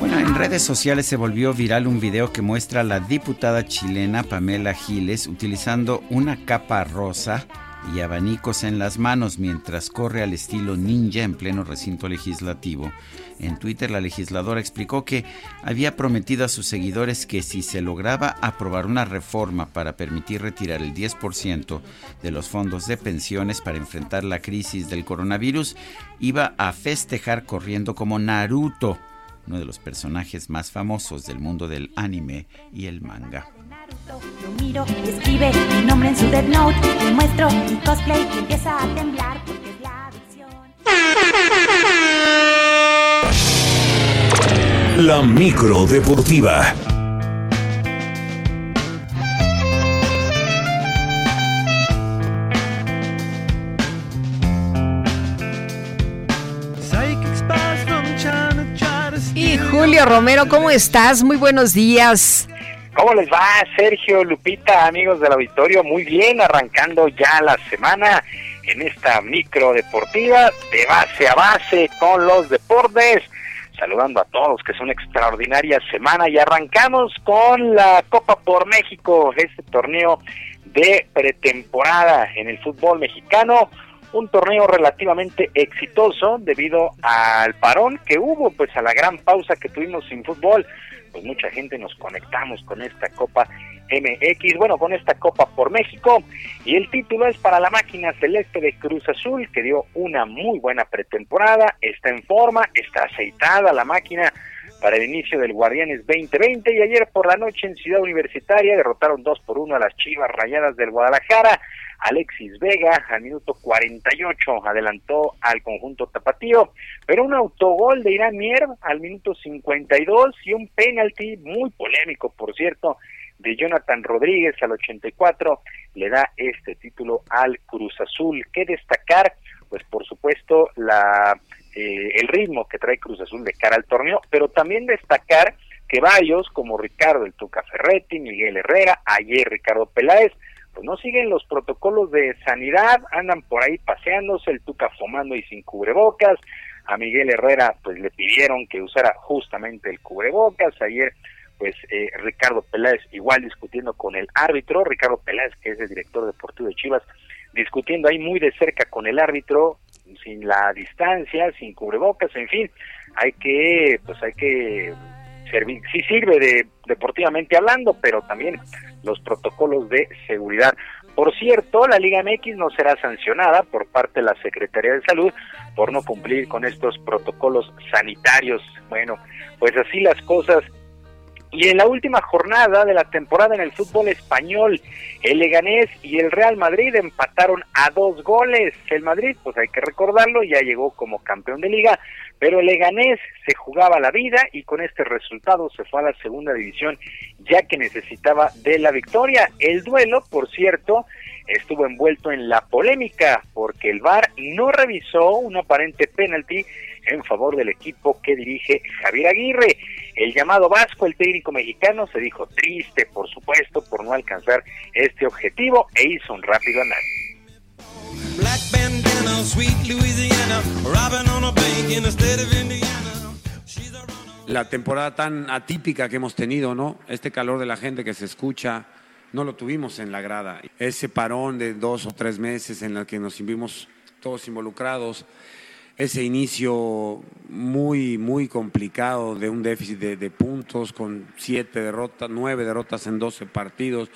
Speaker 4: Bueno, en
Speaker 3: redes sociales se volvió viral un video que muestra a la diputada chilena Pamela Giles utilizando una capa rosa y abanicos en las manos mientras corre al estilo ninja en pleno recinto legislativo. En Twitter la legisladora explicó que había prometido a sus seguidores que si se lograba aprobar una reforma para permitir retirar el 10% de los fondos de pensiones para enfrentar la crisis del coronavirus, iba a festejar corriendo como Naruto, uno de los personajes más famosos del mundo del anime y el manga.
Speaker 34: Lo miro y
Speaker 4: Julio Romero, ¿cómo estás? Muy buenos días.
Speaker 35: ¿Cómo les va, Sergio, Lupita, amigos del auditorio? Muy bien, arrancando ya la semana en esta micro deportiva de base a base con los deportes. Saludando a todos, que es una extraordinaria semana y arrancamos con la Copa por México, este torneo de pretemporada en el fútbol mexicano un torneo relativamente exitoso debido al parón que hubo, pues a la gran pausa que tuvimos sin fútbol, pues mucha gente nos conectamos con esta Copa MX, bueno, con esta Copa por México, y el título es para la máquina celeste de Cruz Azul, que dio una muy buena pretemporada, está en forma, está aceitada la máquina para el inicio del Guardianes 2020 y ayer por la noche en Ciudad Universitaria derrotaron 2 por 1 a las Chivas Rayadas del Guadalajara. Alexis Vega al minuto 48 adelantó al conjunto tapatío, pero un autogol de Irán Mier al minuto 52 y un penalti muy polémico, por cierto, de Jonathan Rodríguez al 84 le da este título al Cruz Azul. ¿Qué destacar? Pues por supuesto la eh, el ritmo que trae Cruz Azul de cara al torneo, pero también destacar que varios como Ricardo el Tuca Ferretti, Miguel Herrera, ayer Ricardo Peláez, pues no siguen los protocolos de sanidad, andan por ahí paseándose, el Tuca fumando y sin cubrebocas, a Miguel Herrera pues le pidieron que usara justamente el cubrebocas, ayer pues eh, Ricardo Peláez igual discutiendo con el árbitro, Ricardo Peláez que es el director deportivo de Chivas, discutiendo ahí muy de cerca con el árbitro, sin la distancia, sin cubrebocas, en fin, hay que, pues hay que servir, sí sirve de deportivamente hablando, pero también los protocolos de seguridad. Por cierto, la Liga MX no será sancionada por parte de la Secretaría de Salud por no cumplir con estos protocolos sanitarios. Bueno, pues así las cosas y en la última jornada de la temporada en el fútbol español, el Leganés y el Real Madrid empataron a dos goles. El Madrid, pues hay que recordarlo, ya llegó como campeón de liga, pero el Leganés se jugaba la vida y con este resultado se fue a la segunda división, ya que necesitaba de la victoria. El duelo, por cierto, estuvo envuelto en la polémica porque el VAR no revisó un aparente penalti en favor del equipo que dirige Javier Aguirre. El llamado Vasco, el técnico mexicano, se dijo triste, por supuesto, por no alcanzar este objetivo e hizo un rápido análisis.
Speaker 36: La temporada tan atípica que hemos tenido, ¿no? Este calor de la gente que se escucha, no lo tuvimos en la grada. Ese parón de dos o tres meses en el que nos vimos todos involucrados, ese inicio muy, muy complicado de un déficit de, puntos con siete derrotas, nueve derrotas en doce partidos.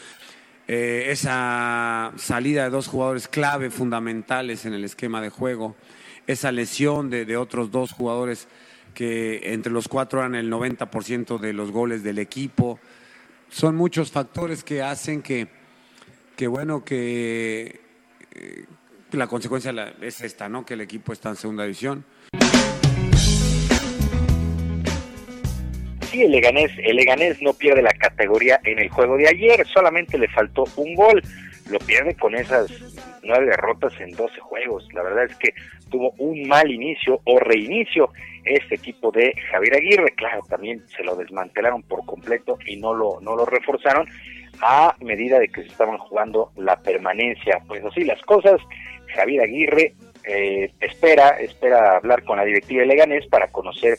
Speaker 36: Eh, esa salida de dos jugadores clave fundamentales en el esquema de juego, esa lesión de, otros dos jugadores que entre los cuatro eran el 90% de los goles del equipo. Son muchos factores que hacen que, que bueno, que eh, la consecuencia es esta, ¿no? Que el equipo está en segunda división.
Speaker 35: Sí, el Leganés, el Leganés no pierde la categoría en el juego de ayer, solamente le faltó un gol. Lo pierde con esas nueve derrotas en 12 juegos. La verdad es que tuvo un mal inicio o reinicio este equipo de Javier Aguirre. Claro, también se lo desmantelaron por completo y no lo, no lo reforzaron a medida de que se estaban jugando la permanencia. Pues así las cosas, Javier Aguirre eh, espera, espera hablar con la directiva de Leganés para conocer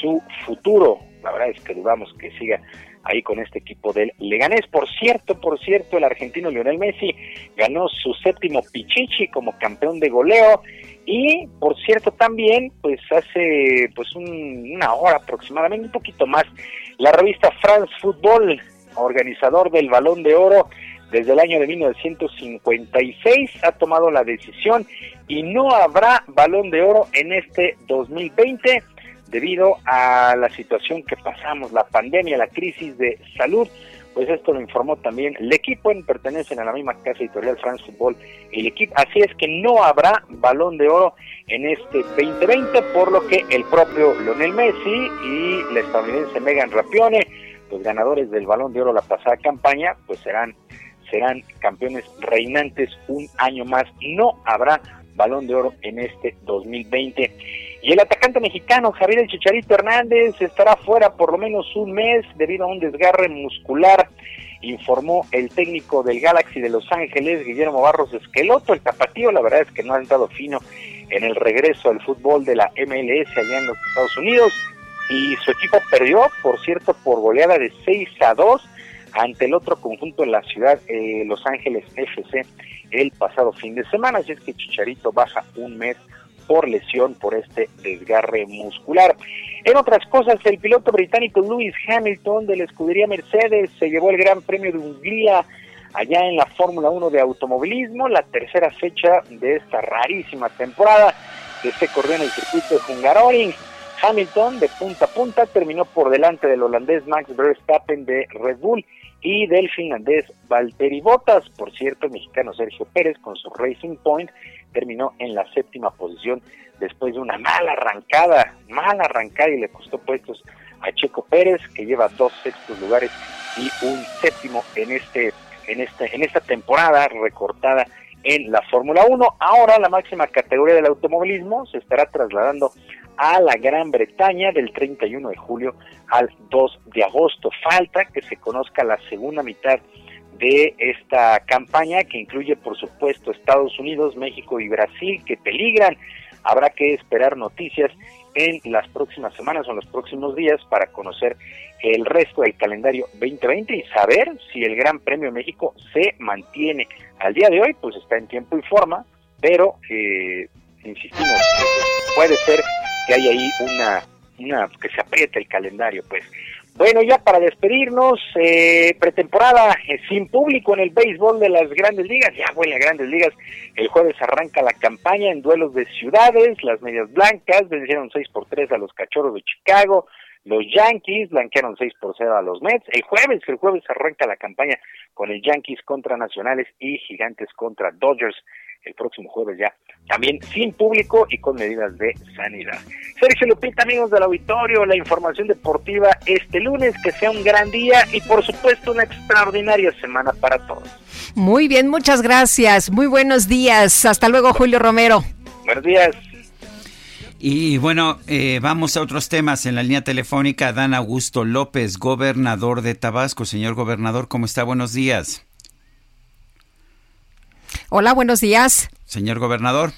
Speaker 35: su futuro. La verdad es que dudamos que siga ahí con este equipo del Leganés. Por cierto, por cierto, el argentino Lionel Messi ganó su séptimo Pichichi como campeón de goleo y por cierto también, pues hace pues una hora aproximadamente, un poquito más, la revista France Football, organizador del Balón de Oro desde el año de 1956, ha tomado la decisión y no habrá Balón de Oro en este 2020 debido a la situación que pasamos, la pandemia, la crisis de salud, pues esto lo informó también el equipo, pertenecen a la misma casa editorial France Football, el equipo, así es que no habrá balón de oro en este 2020, por lo que el propio Lionel Messi y la estadounidense Megan Rapione, los ganadores del balón de oro la pasada campaña, pues serán, serán campeones reinantes un año más, no habrá balón de oro en este 2020. Y el atacante mexicano Javier El Chicharito Hernández estará fuera por lo menos un mes debido a un desgarre muscular, informó el técnico del Galaxy de Los Ángeles, Guillermo Barros Esqueloto. El tapatío, la verdad es que no ha entrado fino en el regreso al fútbol de la MLS allá en los Estados Unidos. Y su equipo perdió, por cierto, por goleada de 6 a 2 ante el otro conjunto en la ciudad, eh, Los Ángeles FC, el pasado fin de semana. Así es que Chicharito baja un mes por lesión por este desgarre muscular. En otras cosas, el piloto británico Lewis Hamilton de la escudería Mercedes se llevó el Gran Premio de Hungría allá en la Fórmula 1 de automovilismo, la tercera fecha de esta rarísima temporada que se corrió en el circuito de Hungaroring. Hamilton de punta a punta terminó por delante del holandés Max Verstappen de Red Bull y del finlandés Valtteri Bottas. Por cierto, el mexicano Sergio Pérez con su Racing Point terminó en la séptima posición después de una mala arrancada, mala arrancada y le costó puestos a Checo Pérez que lleva dos sextos lugares y un séptimo en este en este en esta temporada recortada en la Fórmula 1. Ahora la máxima categoría del automovilismo se estará trasladando a la Gran Bretaña del 31 de julio al 2 de agosto. Falta que se conozca la segunda mitad de esta campaña que incluye por supuesto Estados Unidos, México y Brasil que peligran. Habrá que esperar noticias en las próximas semanas o en los próximos días para conocer el resto del calendario 2020 y saber si el Gran Premio México se mantiene. Al día de hoy pues está en tiempo y forma, pero eh, insistimos, puede ser que haya ahí una, una que se apriete el calendario pues. Bueno, ya para despedirnos, eh, pretemporada eh, sin público en el béisbol de las grandes ligas, ya vuelve a grandes ligas, el jueves arranca la campaña en duelos de ciudades, las medias blancas vencieron 6 por 3 a los cachorros de Chicago, los Yankees blanquearon 6 por 0 a los Mets, el jueves, el jueves arranca la campaña con el Yankees contra Nacionales y Gigantes contra Dodgers, el próximo jueves ya, también sin público y con medidas de sanidad. Sergio Lupita, amigos del auditorio, la información deportiva este lunes, que sea un gran día y por supuesto una extraordinaria semana para todos.
Speaker 4: Muy bien, muchas gracias, muy buenos días, hasta luego Julio Romero.
Speaker 35: Buenos días.
Speaker 3: Y bueno, eh, vamos a otros temas. En la línea telefónica, Dan Augusto López, gobernador de Tabasco. Señor gobernador, ¿cómo está? Buenos días.
Speaker 4: Hola, buenos días.
Speaker 3: Señor gobernador.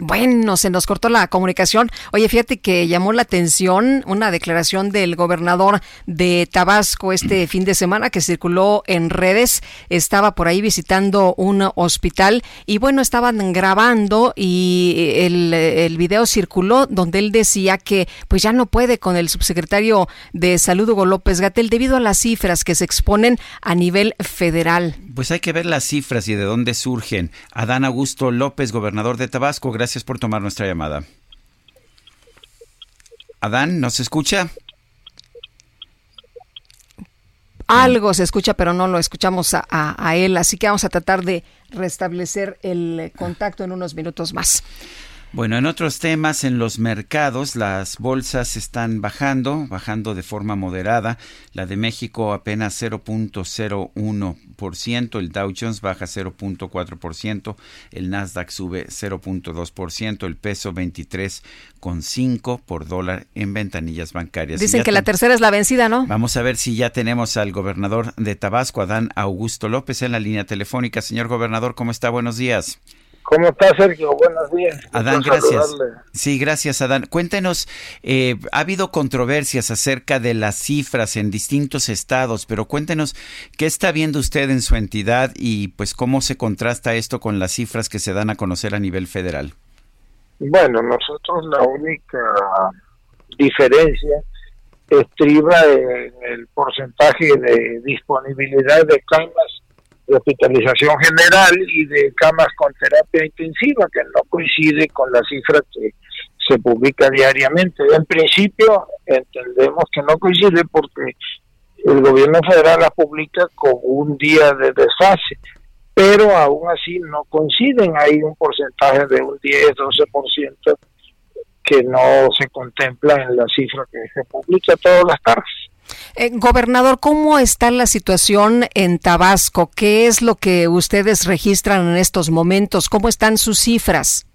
Speaker 4: Bueno, se nos cortó la comunicación. Oye, fíjate que llamó la atención una declaración del gobernador de Tabasco este fin de semana que circuló en redes. Estaba por ahí visitando un hospital y bueno, estaban grabando y el, el video circuló donde él decía que pues ya no puede con el subsecretario de Salud Hugo López Gatel debido a las cifras que se exponen a nivel federal.
Speaker 3: Pues hay que ver las cifras y de dónde surgen. Adán Augusto López, gobernador de Tabasco, gracias por tomar nuestra llamada. Adán, ¿nos escucha?
Speaker 4: Algo se escucha, pero no lo escuchamos a, él, así que vamos a tratar de restablecer el contacto en unos minutos más.
Speaker 3: Bueno, en otros temas, en los mercados, las bolsas están bajando, bajando de forma moderada. La de México apenas 0.01%, el Dow Jones baja 0.4%, el Nasdaq sube 0.2%, el peso 23.5 por dólar en ventanillas bancarias.
Speaker 4: Dicen que la tercera es la vencida, ¿no?
Speaker 3: Vamos a ver si ya tenemos al gobernador de Tabasco, Adán Augusto López, en la línea telefónica. Señor gobernador, ¿cómo está? Buenos días.
Speaker 37: ¿Cómo está Sergio? Buenos días.
Speaker 3: Adán, gracias. Sí, gracias Adán. Cuéntenos, eh, ha habido controversias acerca de las cifras en distintos estados, pero cuéntenos qué está viendo usted en su entidad y pues cómo se contrasta esto con las cifras que se dan a conocer a nivel federal.
Speaker 37: Bueno, nosotros la única diferencia estriba en el porcentaje de disponibilidad de camas de hospitalización general y de camas con terapia intensiva, que no coincide con la cifra que se publica diariamente. En principio entendemos que no coincide porque el gobierno federal la publica con un día de desfase, pero aún así no coinciden, hay un porcentaje de un 10-12% que no se contempla en la cifra que se publica todas las tardes.
Speaker 4: Eh, gobernador, ¿cómo está la situación en Tabasco? ¿Qué es lo que ustedes registran en estos momentos? ¿Cómo están sus cifras?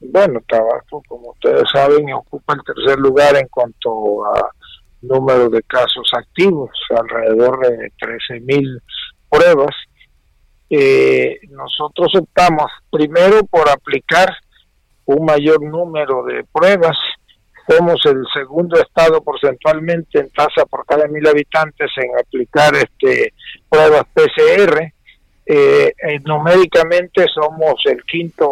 Speaker 37: Bueno, Tabasco, como ustedes saben, ocupa el tercer lugar en cuanto a número de casos activos, alrededor de 13 mil pruebas. Eh, nosotros optamos primero por aplicar un mayor número de pruebas somos el segundo estado porcentualmente en tasa por cada mil habitantes en aplicar este pruebas PCR. Eh, eh, numéricamente somos el quinto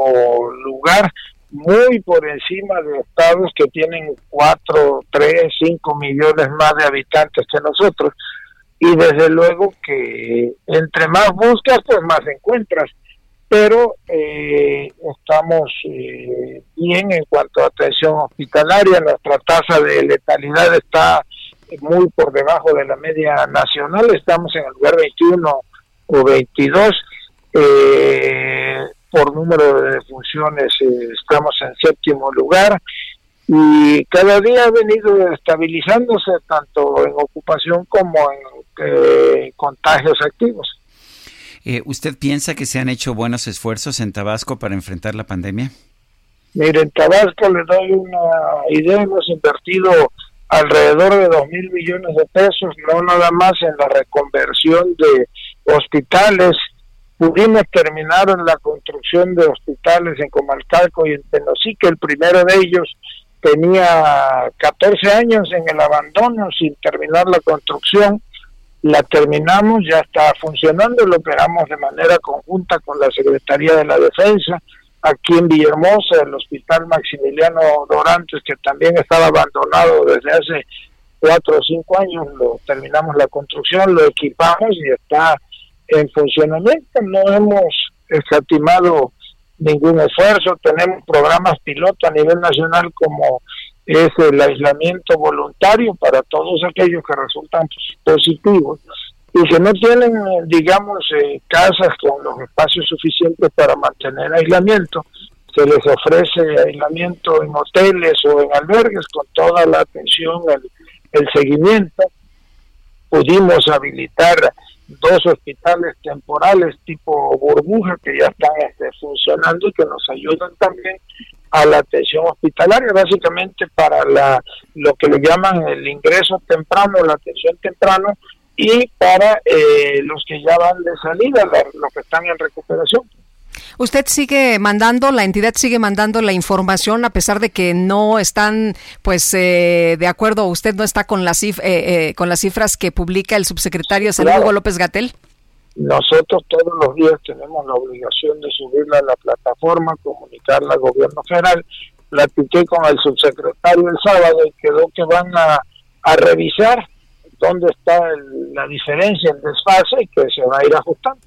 Speaker 37: lugar, muy por encima de estados que tienen cuatro, tres, cinco millones más de habitantes que nosotros. Y desde luego que entre más buscas, pues más encuentras pero eh, estamos eh, bien en cuanto a atención hospitalaria. Nuestra tasa de letalidad está muy por debajo de la media nacional. Estamos en el lugar 21 o 22. Eh, por número de defunciones estamos en séptimo lugar y cada día ha venido estabilizándose tanto en ocupación como en contagios activos.
Speaker 3: Eh, ¿Usted piensa que se han hecho buenos esfuerzos en Tabasco para enfrentar la pandemia?
Speaker 37: Mire, en Tabasco le doy una idea, hemos invertido alrededor de dos mil millones de pesos, no nada más en la reconversión de hospitales. Pudimos terminar en la construcción de hospitales en Comalcalco y en Tenosique. El primero de ellos tenía 14 años en el abandono sin terminar la construcción la terminamos, ya está funcionando, lo operamos de manera conjunta con la Secretaría de la Defensa, aquí en Villahermosa, el Hospital Maximiliano Dorantes, que también estaba abandonado desde hace cuatro o cinco años, lo terminamos la construcción, lo equipamos y está en funcionamiento, no hemos escatimado ningún esfuerzo, tenemos programas piloto a nivel nacional como es el aislamiento voluntario para todos aquellos que resultan positivos y que no tienen, digamos, eh, casas con los espacios suficientes para mantener aislamiento. Se les ofrece aislamiento en hoteles o en albergues con toda la atención, el, el seguimiento. Pudimos habilitar dos hospitales temporales tipo burbuja que ya están este, funcionando y que nos ayudan también a la atención hospitalaria, básicamente para la lo que le llaman el ingreso temprano, la atención temprano, y para eh, los que ya van de salida, los que están en recuperación.
Speaker 4: Usted sigue mandando, la entidad sigue mandando la información a pesar de que no están, pues, eh, de acuerdo, usted no está con las, eh, con las cifras que publica el subsecretario Hugo López Gatel.
Speaker 37: Nosotros todos los días tenemos la obligación de subirla a la plataforma, comunicarla al gobierno federal. Platiqué con el subsecretario el sábado y quedó que van a, revisar dónde está la diferencia, el desfase y que se va a ir ajustando.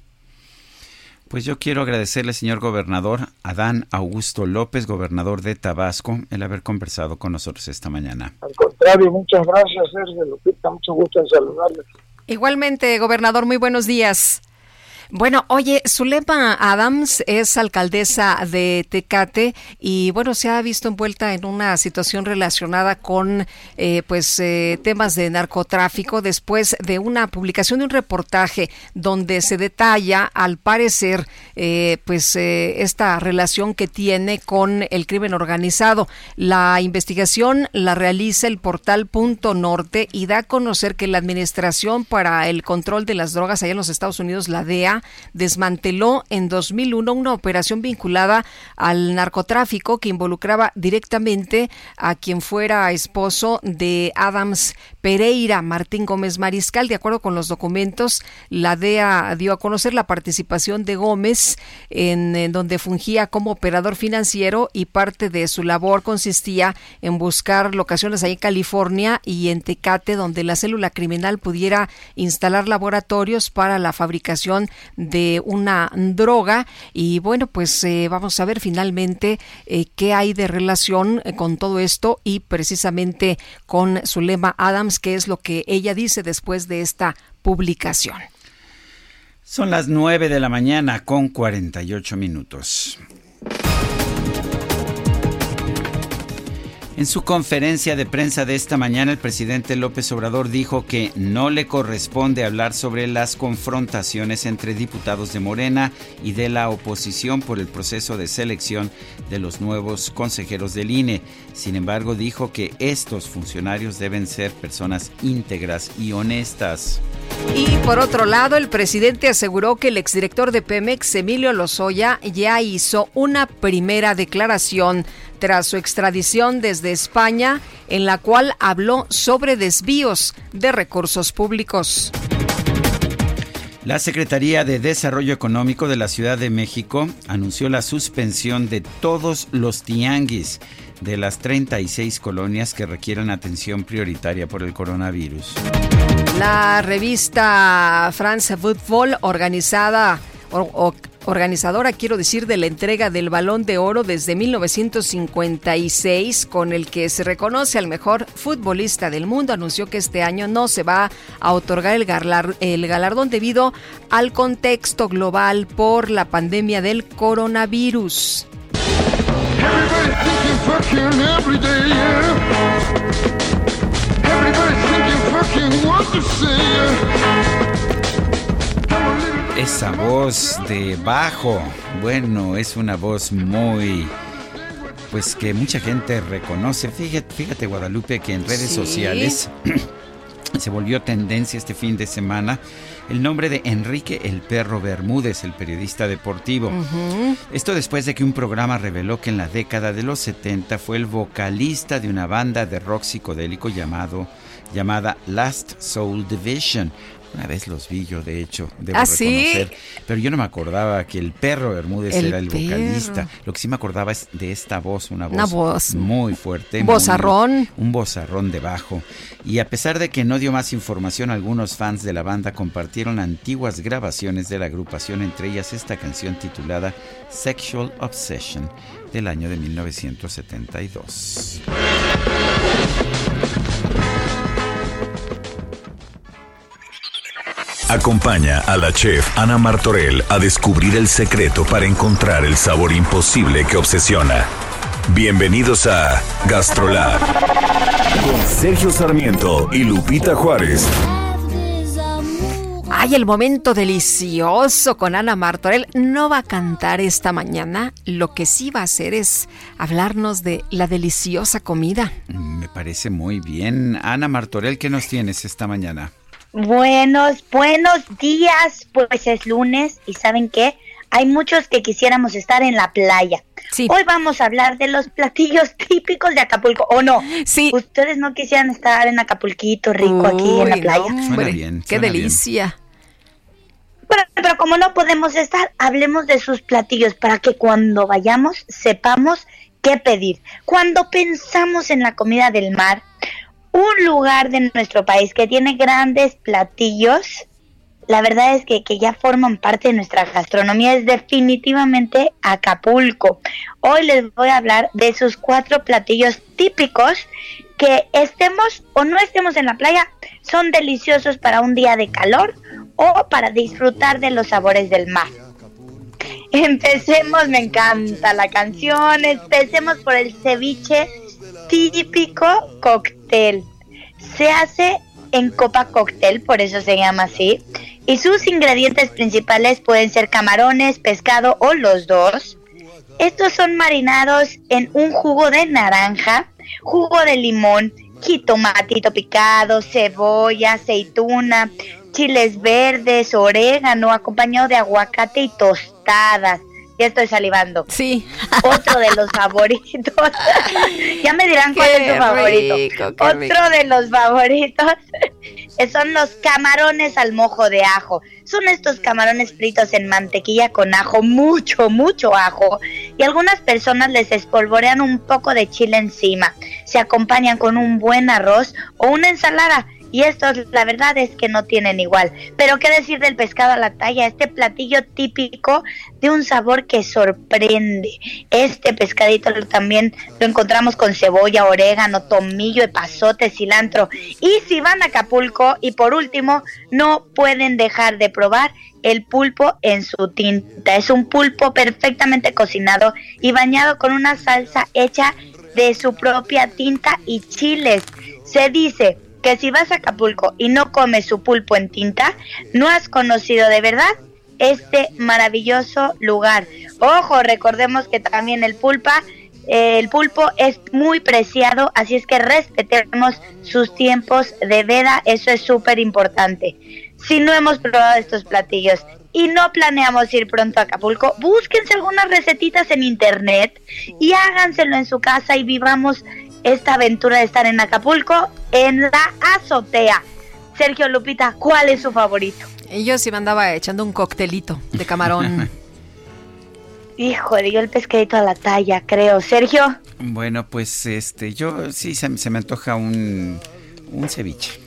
Speaker 3: Pues yo quiero agradecerle, señor gobernador Adán Augusto López, gobernador de Tabasco, el haber conversado con nosotros esta mañana.
Speaker 37: Al contrario, muchas gracias, Sergio Lupita, mucho gusto en saludarles.
Speaker 4: Igualmente, gobernador, muy buenos días. Bueno, oye, Zulema Adams es alcaldesa de Tecate y bueno, se ha visto envuelta en una situación relacionada con eh, pues eh, temas de narcotráfico después de una publicación de un reportaje donde se detalla, al parecer, eh, pues esta relación que tiene con el crimen organizado. La investigación la realiza el portal Punto Norte y da a conocer que la Administración para el Control de las Drogas allá en los Estados Unidos, la DEA, desmanteló en 2001 una operación vinculada al narcotráfico que involucraba directamente a quien fuera esposo de Adams Pereira, Martín Gómez Mariscal. De acuerdo con los documentos, la DEA dio a conocer la participación de Gómez en, donde fungía como operador financiero y parte de su labor consistía en buscar locaciones ahí en California y en Tecate donde la célula criminal pudiera instalar laboratorios para la fabricación de una droga y bueno pues eh, vamos a ver finalmente eh, qué hay de relación eh, con todo esto y precisamente con Zulema Adams qué es lo que ella dice después de esta publicación.
Speaker 3: Son las 9 de la mañana con 48 minutos. En su conferencia de prensa de esta mañana, el presidente López Obrador dijo que no le corresponde hablar sobre las confrontaciones entre diputados de Morena y de la oposición por el proceso de selección de los nuevos consejeros del INE. Sin embargo, dijo que estos funcionarios deben ser personas íntegras y honestas.
Speaker 4: Y por otro lado, el presidente aseguró que el exdirector de Pemex, Emilio Lozoya, ya hizo una primera declaración tras su extradición desde España, en la cual habló sobre desvíos de recursos públicos.
Speaker 3: La Secretaría de Desarrollo Económico de la Ciudad de México anunció la suspensión de todos los tianguis de las 36 colonias que requieran atención prioritaria por el coronavirus.
Speaker 4: La revista France Football, organizada organizadora, quiero decir, de la entrega del Balón de Oro desde 1956, con el que se reconoce al mejor futbolista del mundo, anunció que este año no se va a otorgar el, el galardón debido al contexto global por la pandemia del coronavirus.
Speaker 3: Esa voz de bajo, bueno, es una voz muy, pues que mucha gente reconoce. Fíjate, fíjate Guadalupe, que en redes sociales *clears throat* se volvió tendencia este fin de semana el nombre de Enrique el Perro Bermúdez, el periodista deportivo. Esto después de que un programa reveló que en la década de los 70 fue el vocalista de una banda de rock psicodélico llamado, llamada Last Soul Division. Una vez los vi yo, de hecho, debo
Speaker 4: ¿Ah,
Speaker 3: reconocer. Pero yo no me acordaba que el perro Bermúdez era el vocalista. Lo que sí me acordaba es de esta voz, una voz, muy fuerte.
Speaker 4: Un vozarrón.
Speaker 3: un vozarrón de bajo. Y a pesar de que no dio más información, algunos fans de la banda compartieron antiguas grabaciones de la agrupación, entre ellas esta canción titulada Sexual Obsession del año de 1972.
Speaker 2: Acompaña a la chef Ana Martorell a descubrir el secreto para encontrar el sabor imposible que obsesiona. Bienvenidos a Gastrolab con Sergio Sarmiento y Lupita Juárez.
Speaker 4: Ay, el momento delicioso con Ana Martorell. No va a cantar esta mañana. Lo que sí va a hacer es hablarnos de la deliciosa comida.
Speaker 3: Me parece muy bien. Ana Martorell, ¿qué nos tienes esta mañana?
Speaker 38: Buenos, buenos días. Pues es lunes y ¿saben qué? Hay muchos que quisiéramos estar en la playa. Hoy vamos a hablar de los platillos *laughs* típicos de Acapulco, ¿o no?
Speaker 4: Sí.
Speaker 38: Ustedes no quisieran estar en Acapulquito rico aquí en la playa.
Speaker 3: Suena bien,
Speaker 4: Qué delicia.
Speaker 38: Pero, pero como no podemos estar, hablemos de sus platillos para que cuando vayamos sepamos qué pedir. Cuando pensamos en la comida del mar, un lugar de nuestro país que tiene grandes platillos la verdad es que, que, ya forman parte de nuestra gastronomía, es definitivamente Acapulco. Hoy les voy a hablar de sus cuatro platillos típicos que estemos o no estemos en la playa, son deliciosos para un día de calor o para disfrutar de los sabores del mar. Empecemos, me encanta la canción, empecemos por el ceviche típico. Se hace en copa cóctel, por eso se llama así, y sus ingredientes principales pueden ser camarones, pescado o los dos. Estos son marinados en un jugo de naranja, jugo de limón, jitomatito picado, cebolla, aceituna, chiles verdes, orégano, acompañado de aguacate y tostadas. Ya estoy salivando.
Speaker 4: Sí.
Speaker 38: Otro de los favoritos. *laughs* ya me dirán cuál es su favorito. Otro de los favoritos *laughs* son los camarones al mojo de ajo. Son estos camarones fritos en mantequilla con ajo, mucho, mucho ajo. Y algunas personas les espolvorean un poco de chile encima. Se acompañan con un buen arroz o una ensalada y estos la verdad es que no tienen igual. Pero qué decir del pescado a la talla, este platillo típico de un sabor que sorprende. Este pescadito también lo encontramos con cebolla, orégano, tomillo, epazote, cilantro. Y si van a Acapulco y por último no pueden dejar de probar el pulpo en su tinta. Es un pulpo perfectamente cocinado y bañado con una salsa hecha de su propia tinta y chiles. Se dice que si vas a Acapulco y no comes su pulpo en tinta, no has conocido de verdad este maravilloso lugar. Ojo, recordemos que también el pulpa eh, el pulpo es muy preciado, así es que respetemos sus tiempos de veda, eso es súper importante. Si no hemos probado estos platillos y no planeamos ir pronto a Acapulco, búsquense algunas recetitas en internet y háganselo en su casa y vivamos esta aventura de estar en Acapulco en la azotea. Sergio Lupita, ¿cuál es su favorito?
Speaker 4: Yo sí me andaba echando un coctelito de camarón. *laughs*
Speaker 38: Híjole, yo el pescadito a la talla, creo. Sergio.
Speaker 3: Bueno, pues este, yo sí se, me antoja un, un ceviche.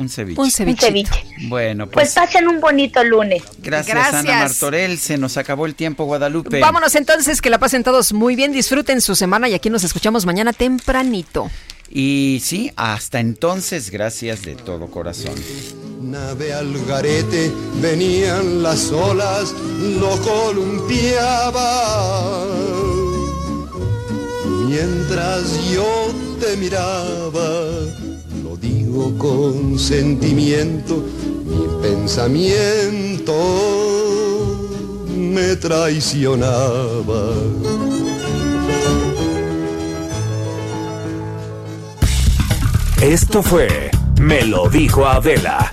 Speaker 3: Un ceviche.
Speaker 38: Un ceviche.
Speaker 3: Bueno, pues,
Speaker 38: pues. pasen un bonito lunes.
Speaker 3: Gracias, gracias, Ana Martorell. Se nos acabó el tiempo, Guadalupe.
Speaker 4: Vámonos entonces, que la pasen todos muy bien. Disfruten su semana y aquí nos escuchamos mañana tempranito.
Speaker 3: Y sí, hasta entonces, gracias de todo corazón.
Speaker 39: Nave al garete, venían las olas, lo columpiaba. Mientras yo te miraba con sentimiento, mi pensamiento me traicionaba.
Speaker 2: Esto fue Me lo dijo Adela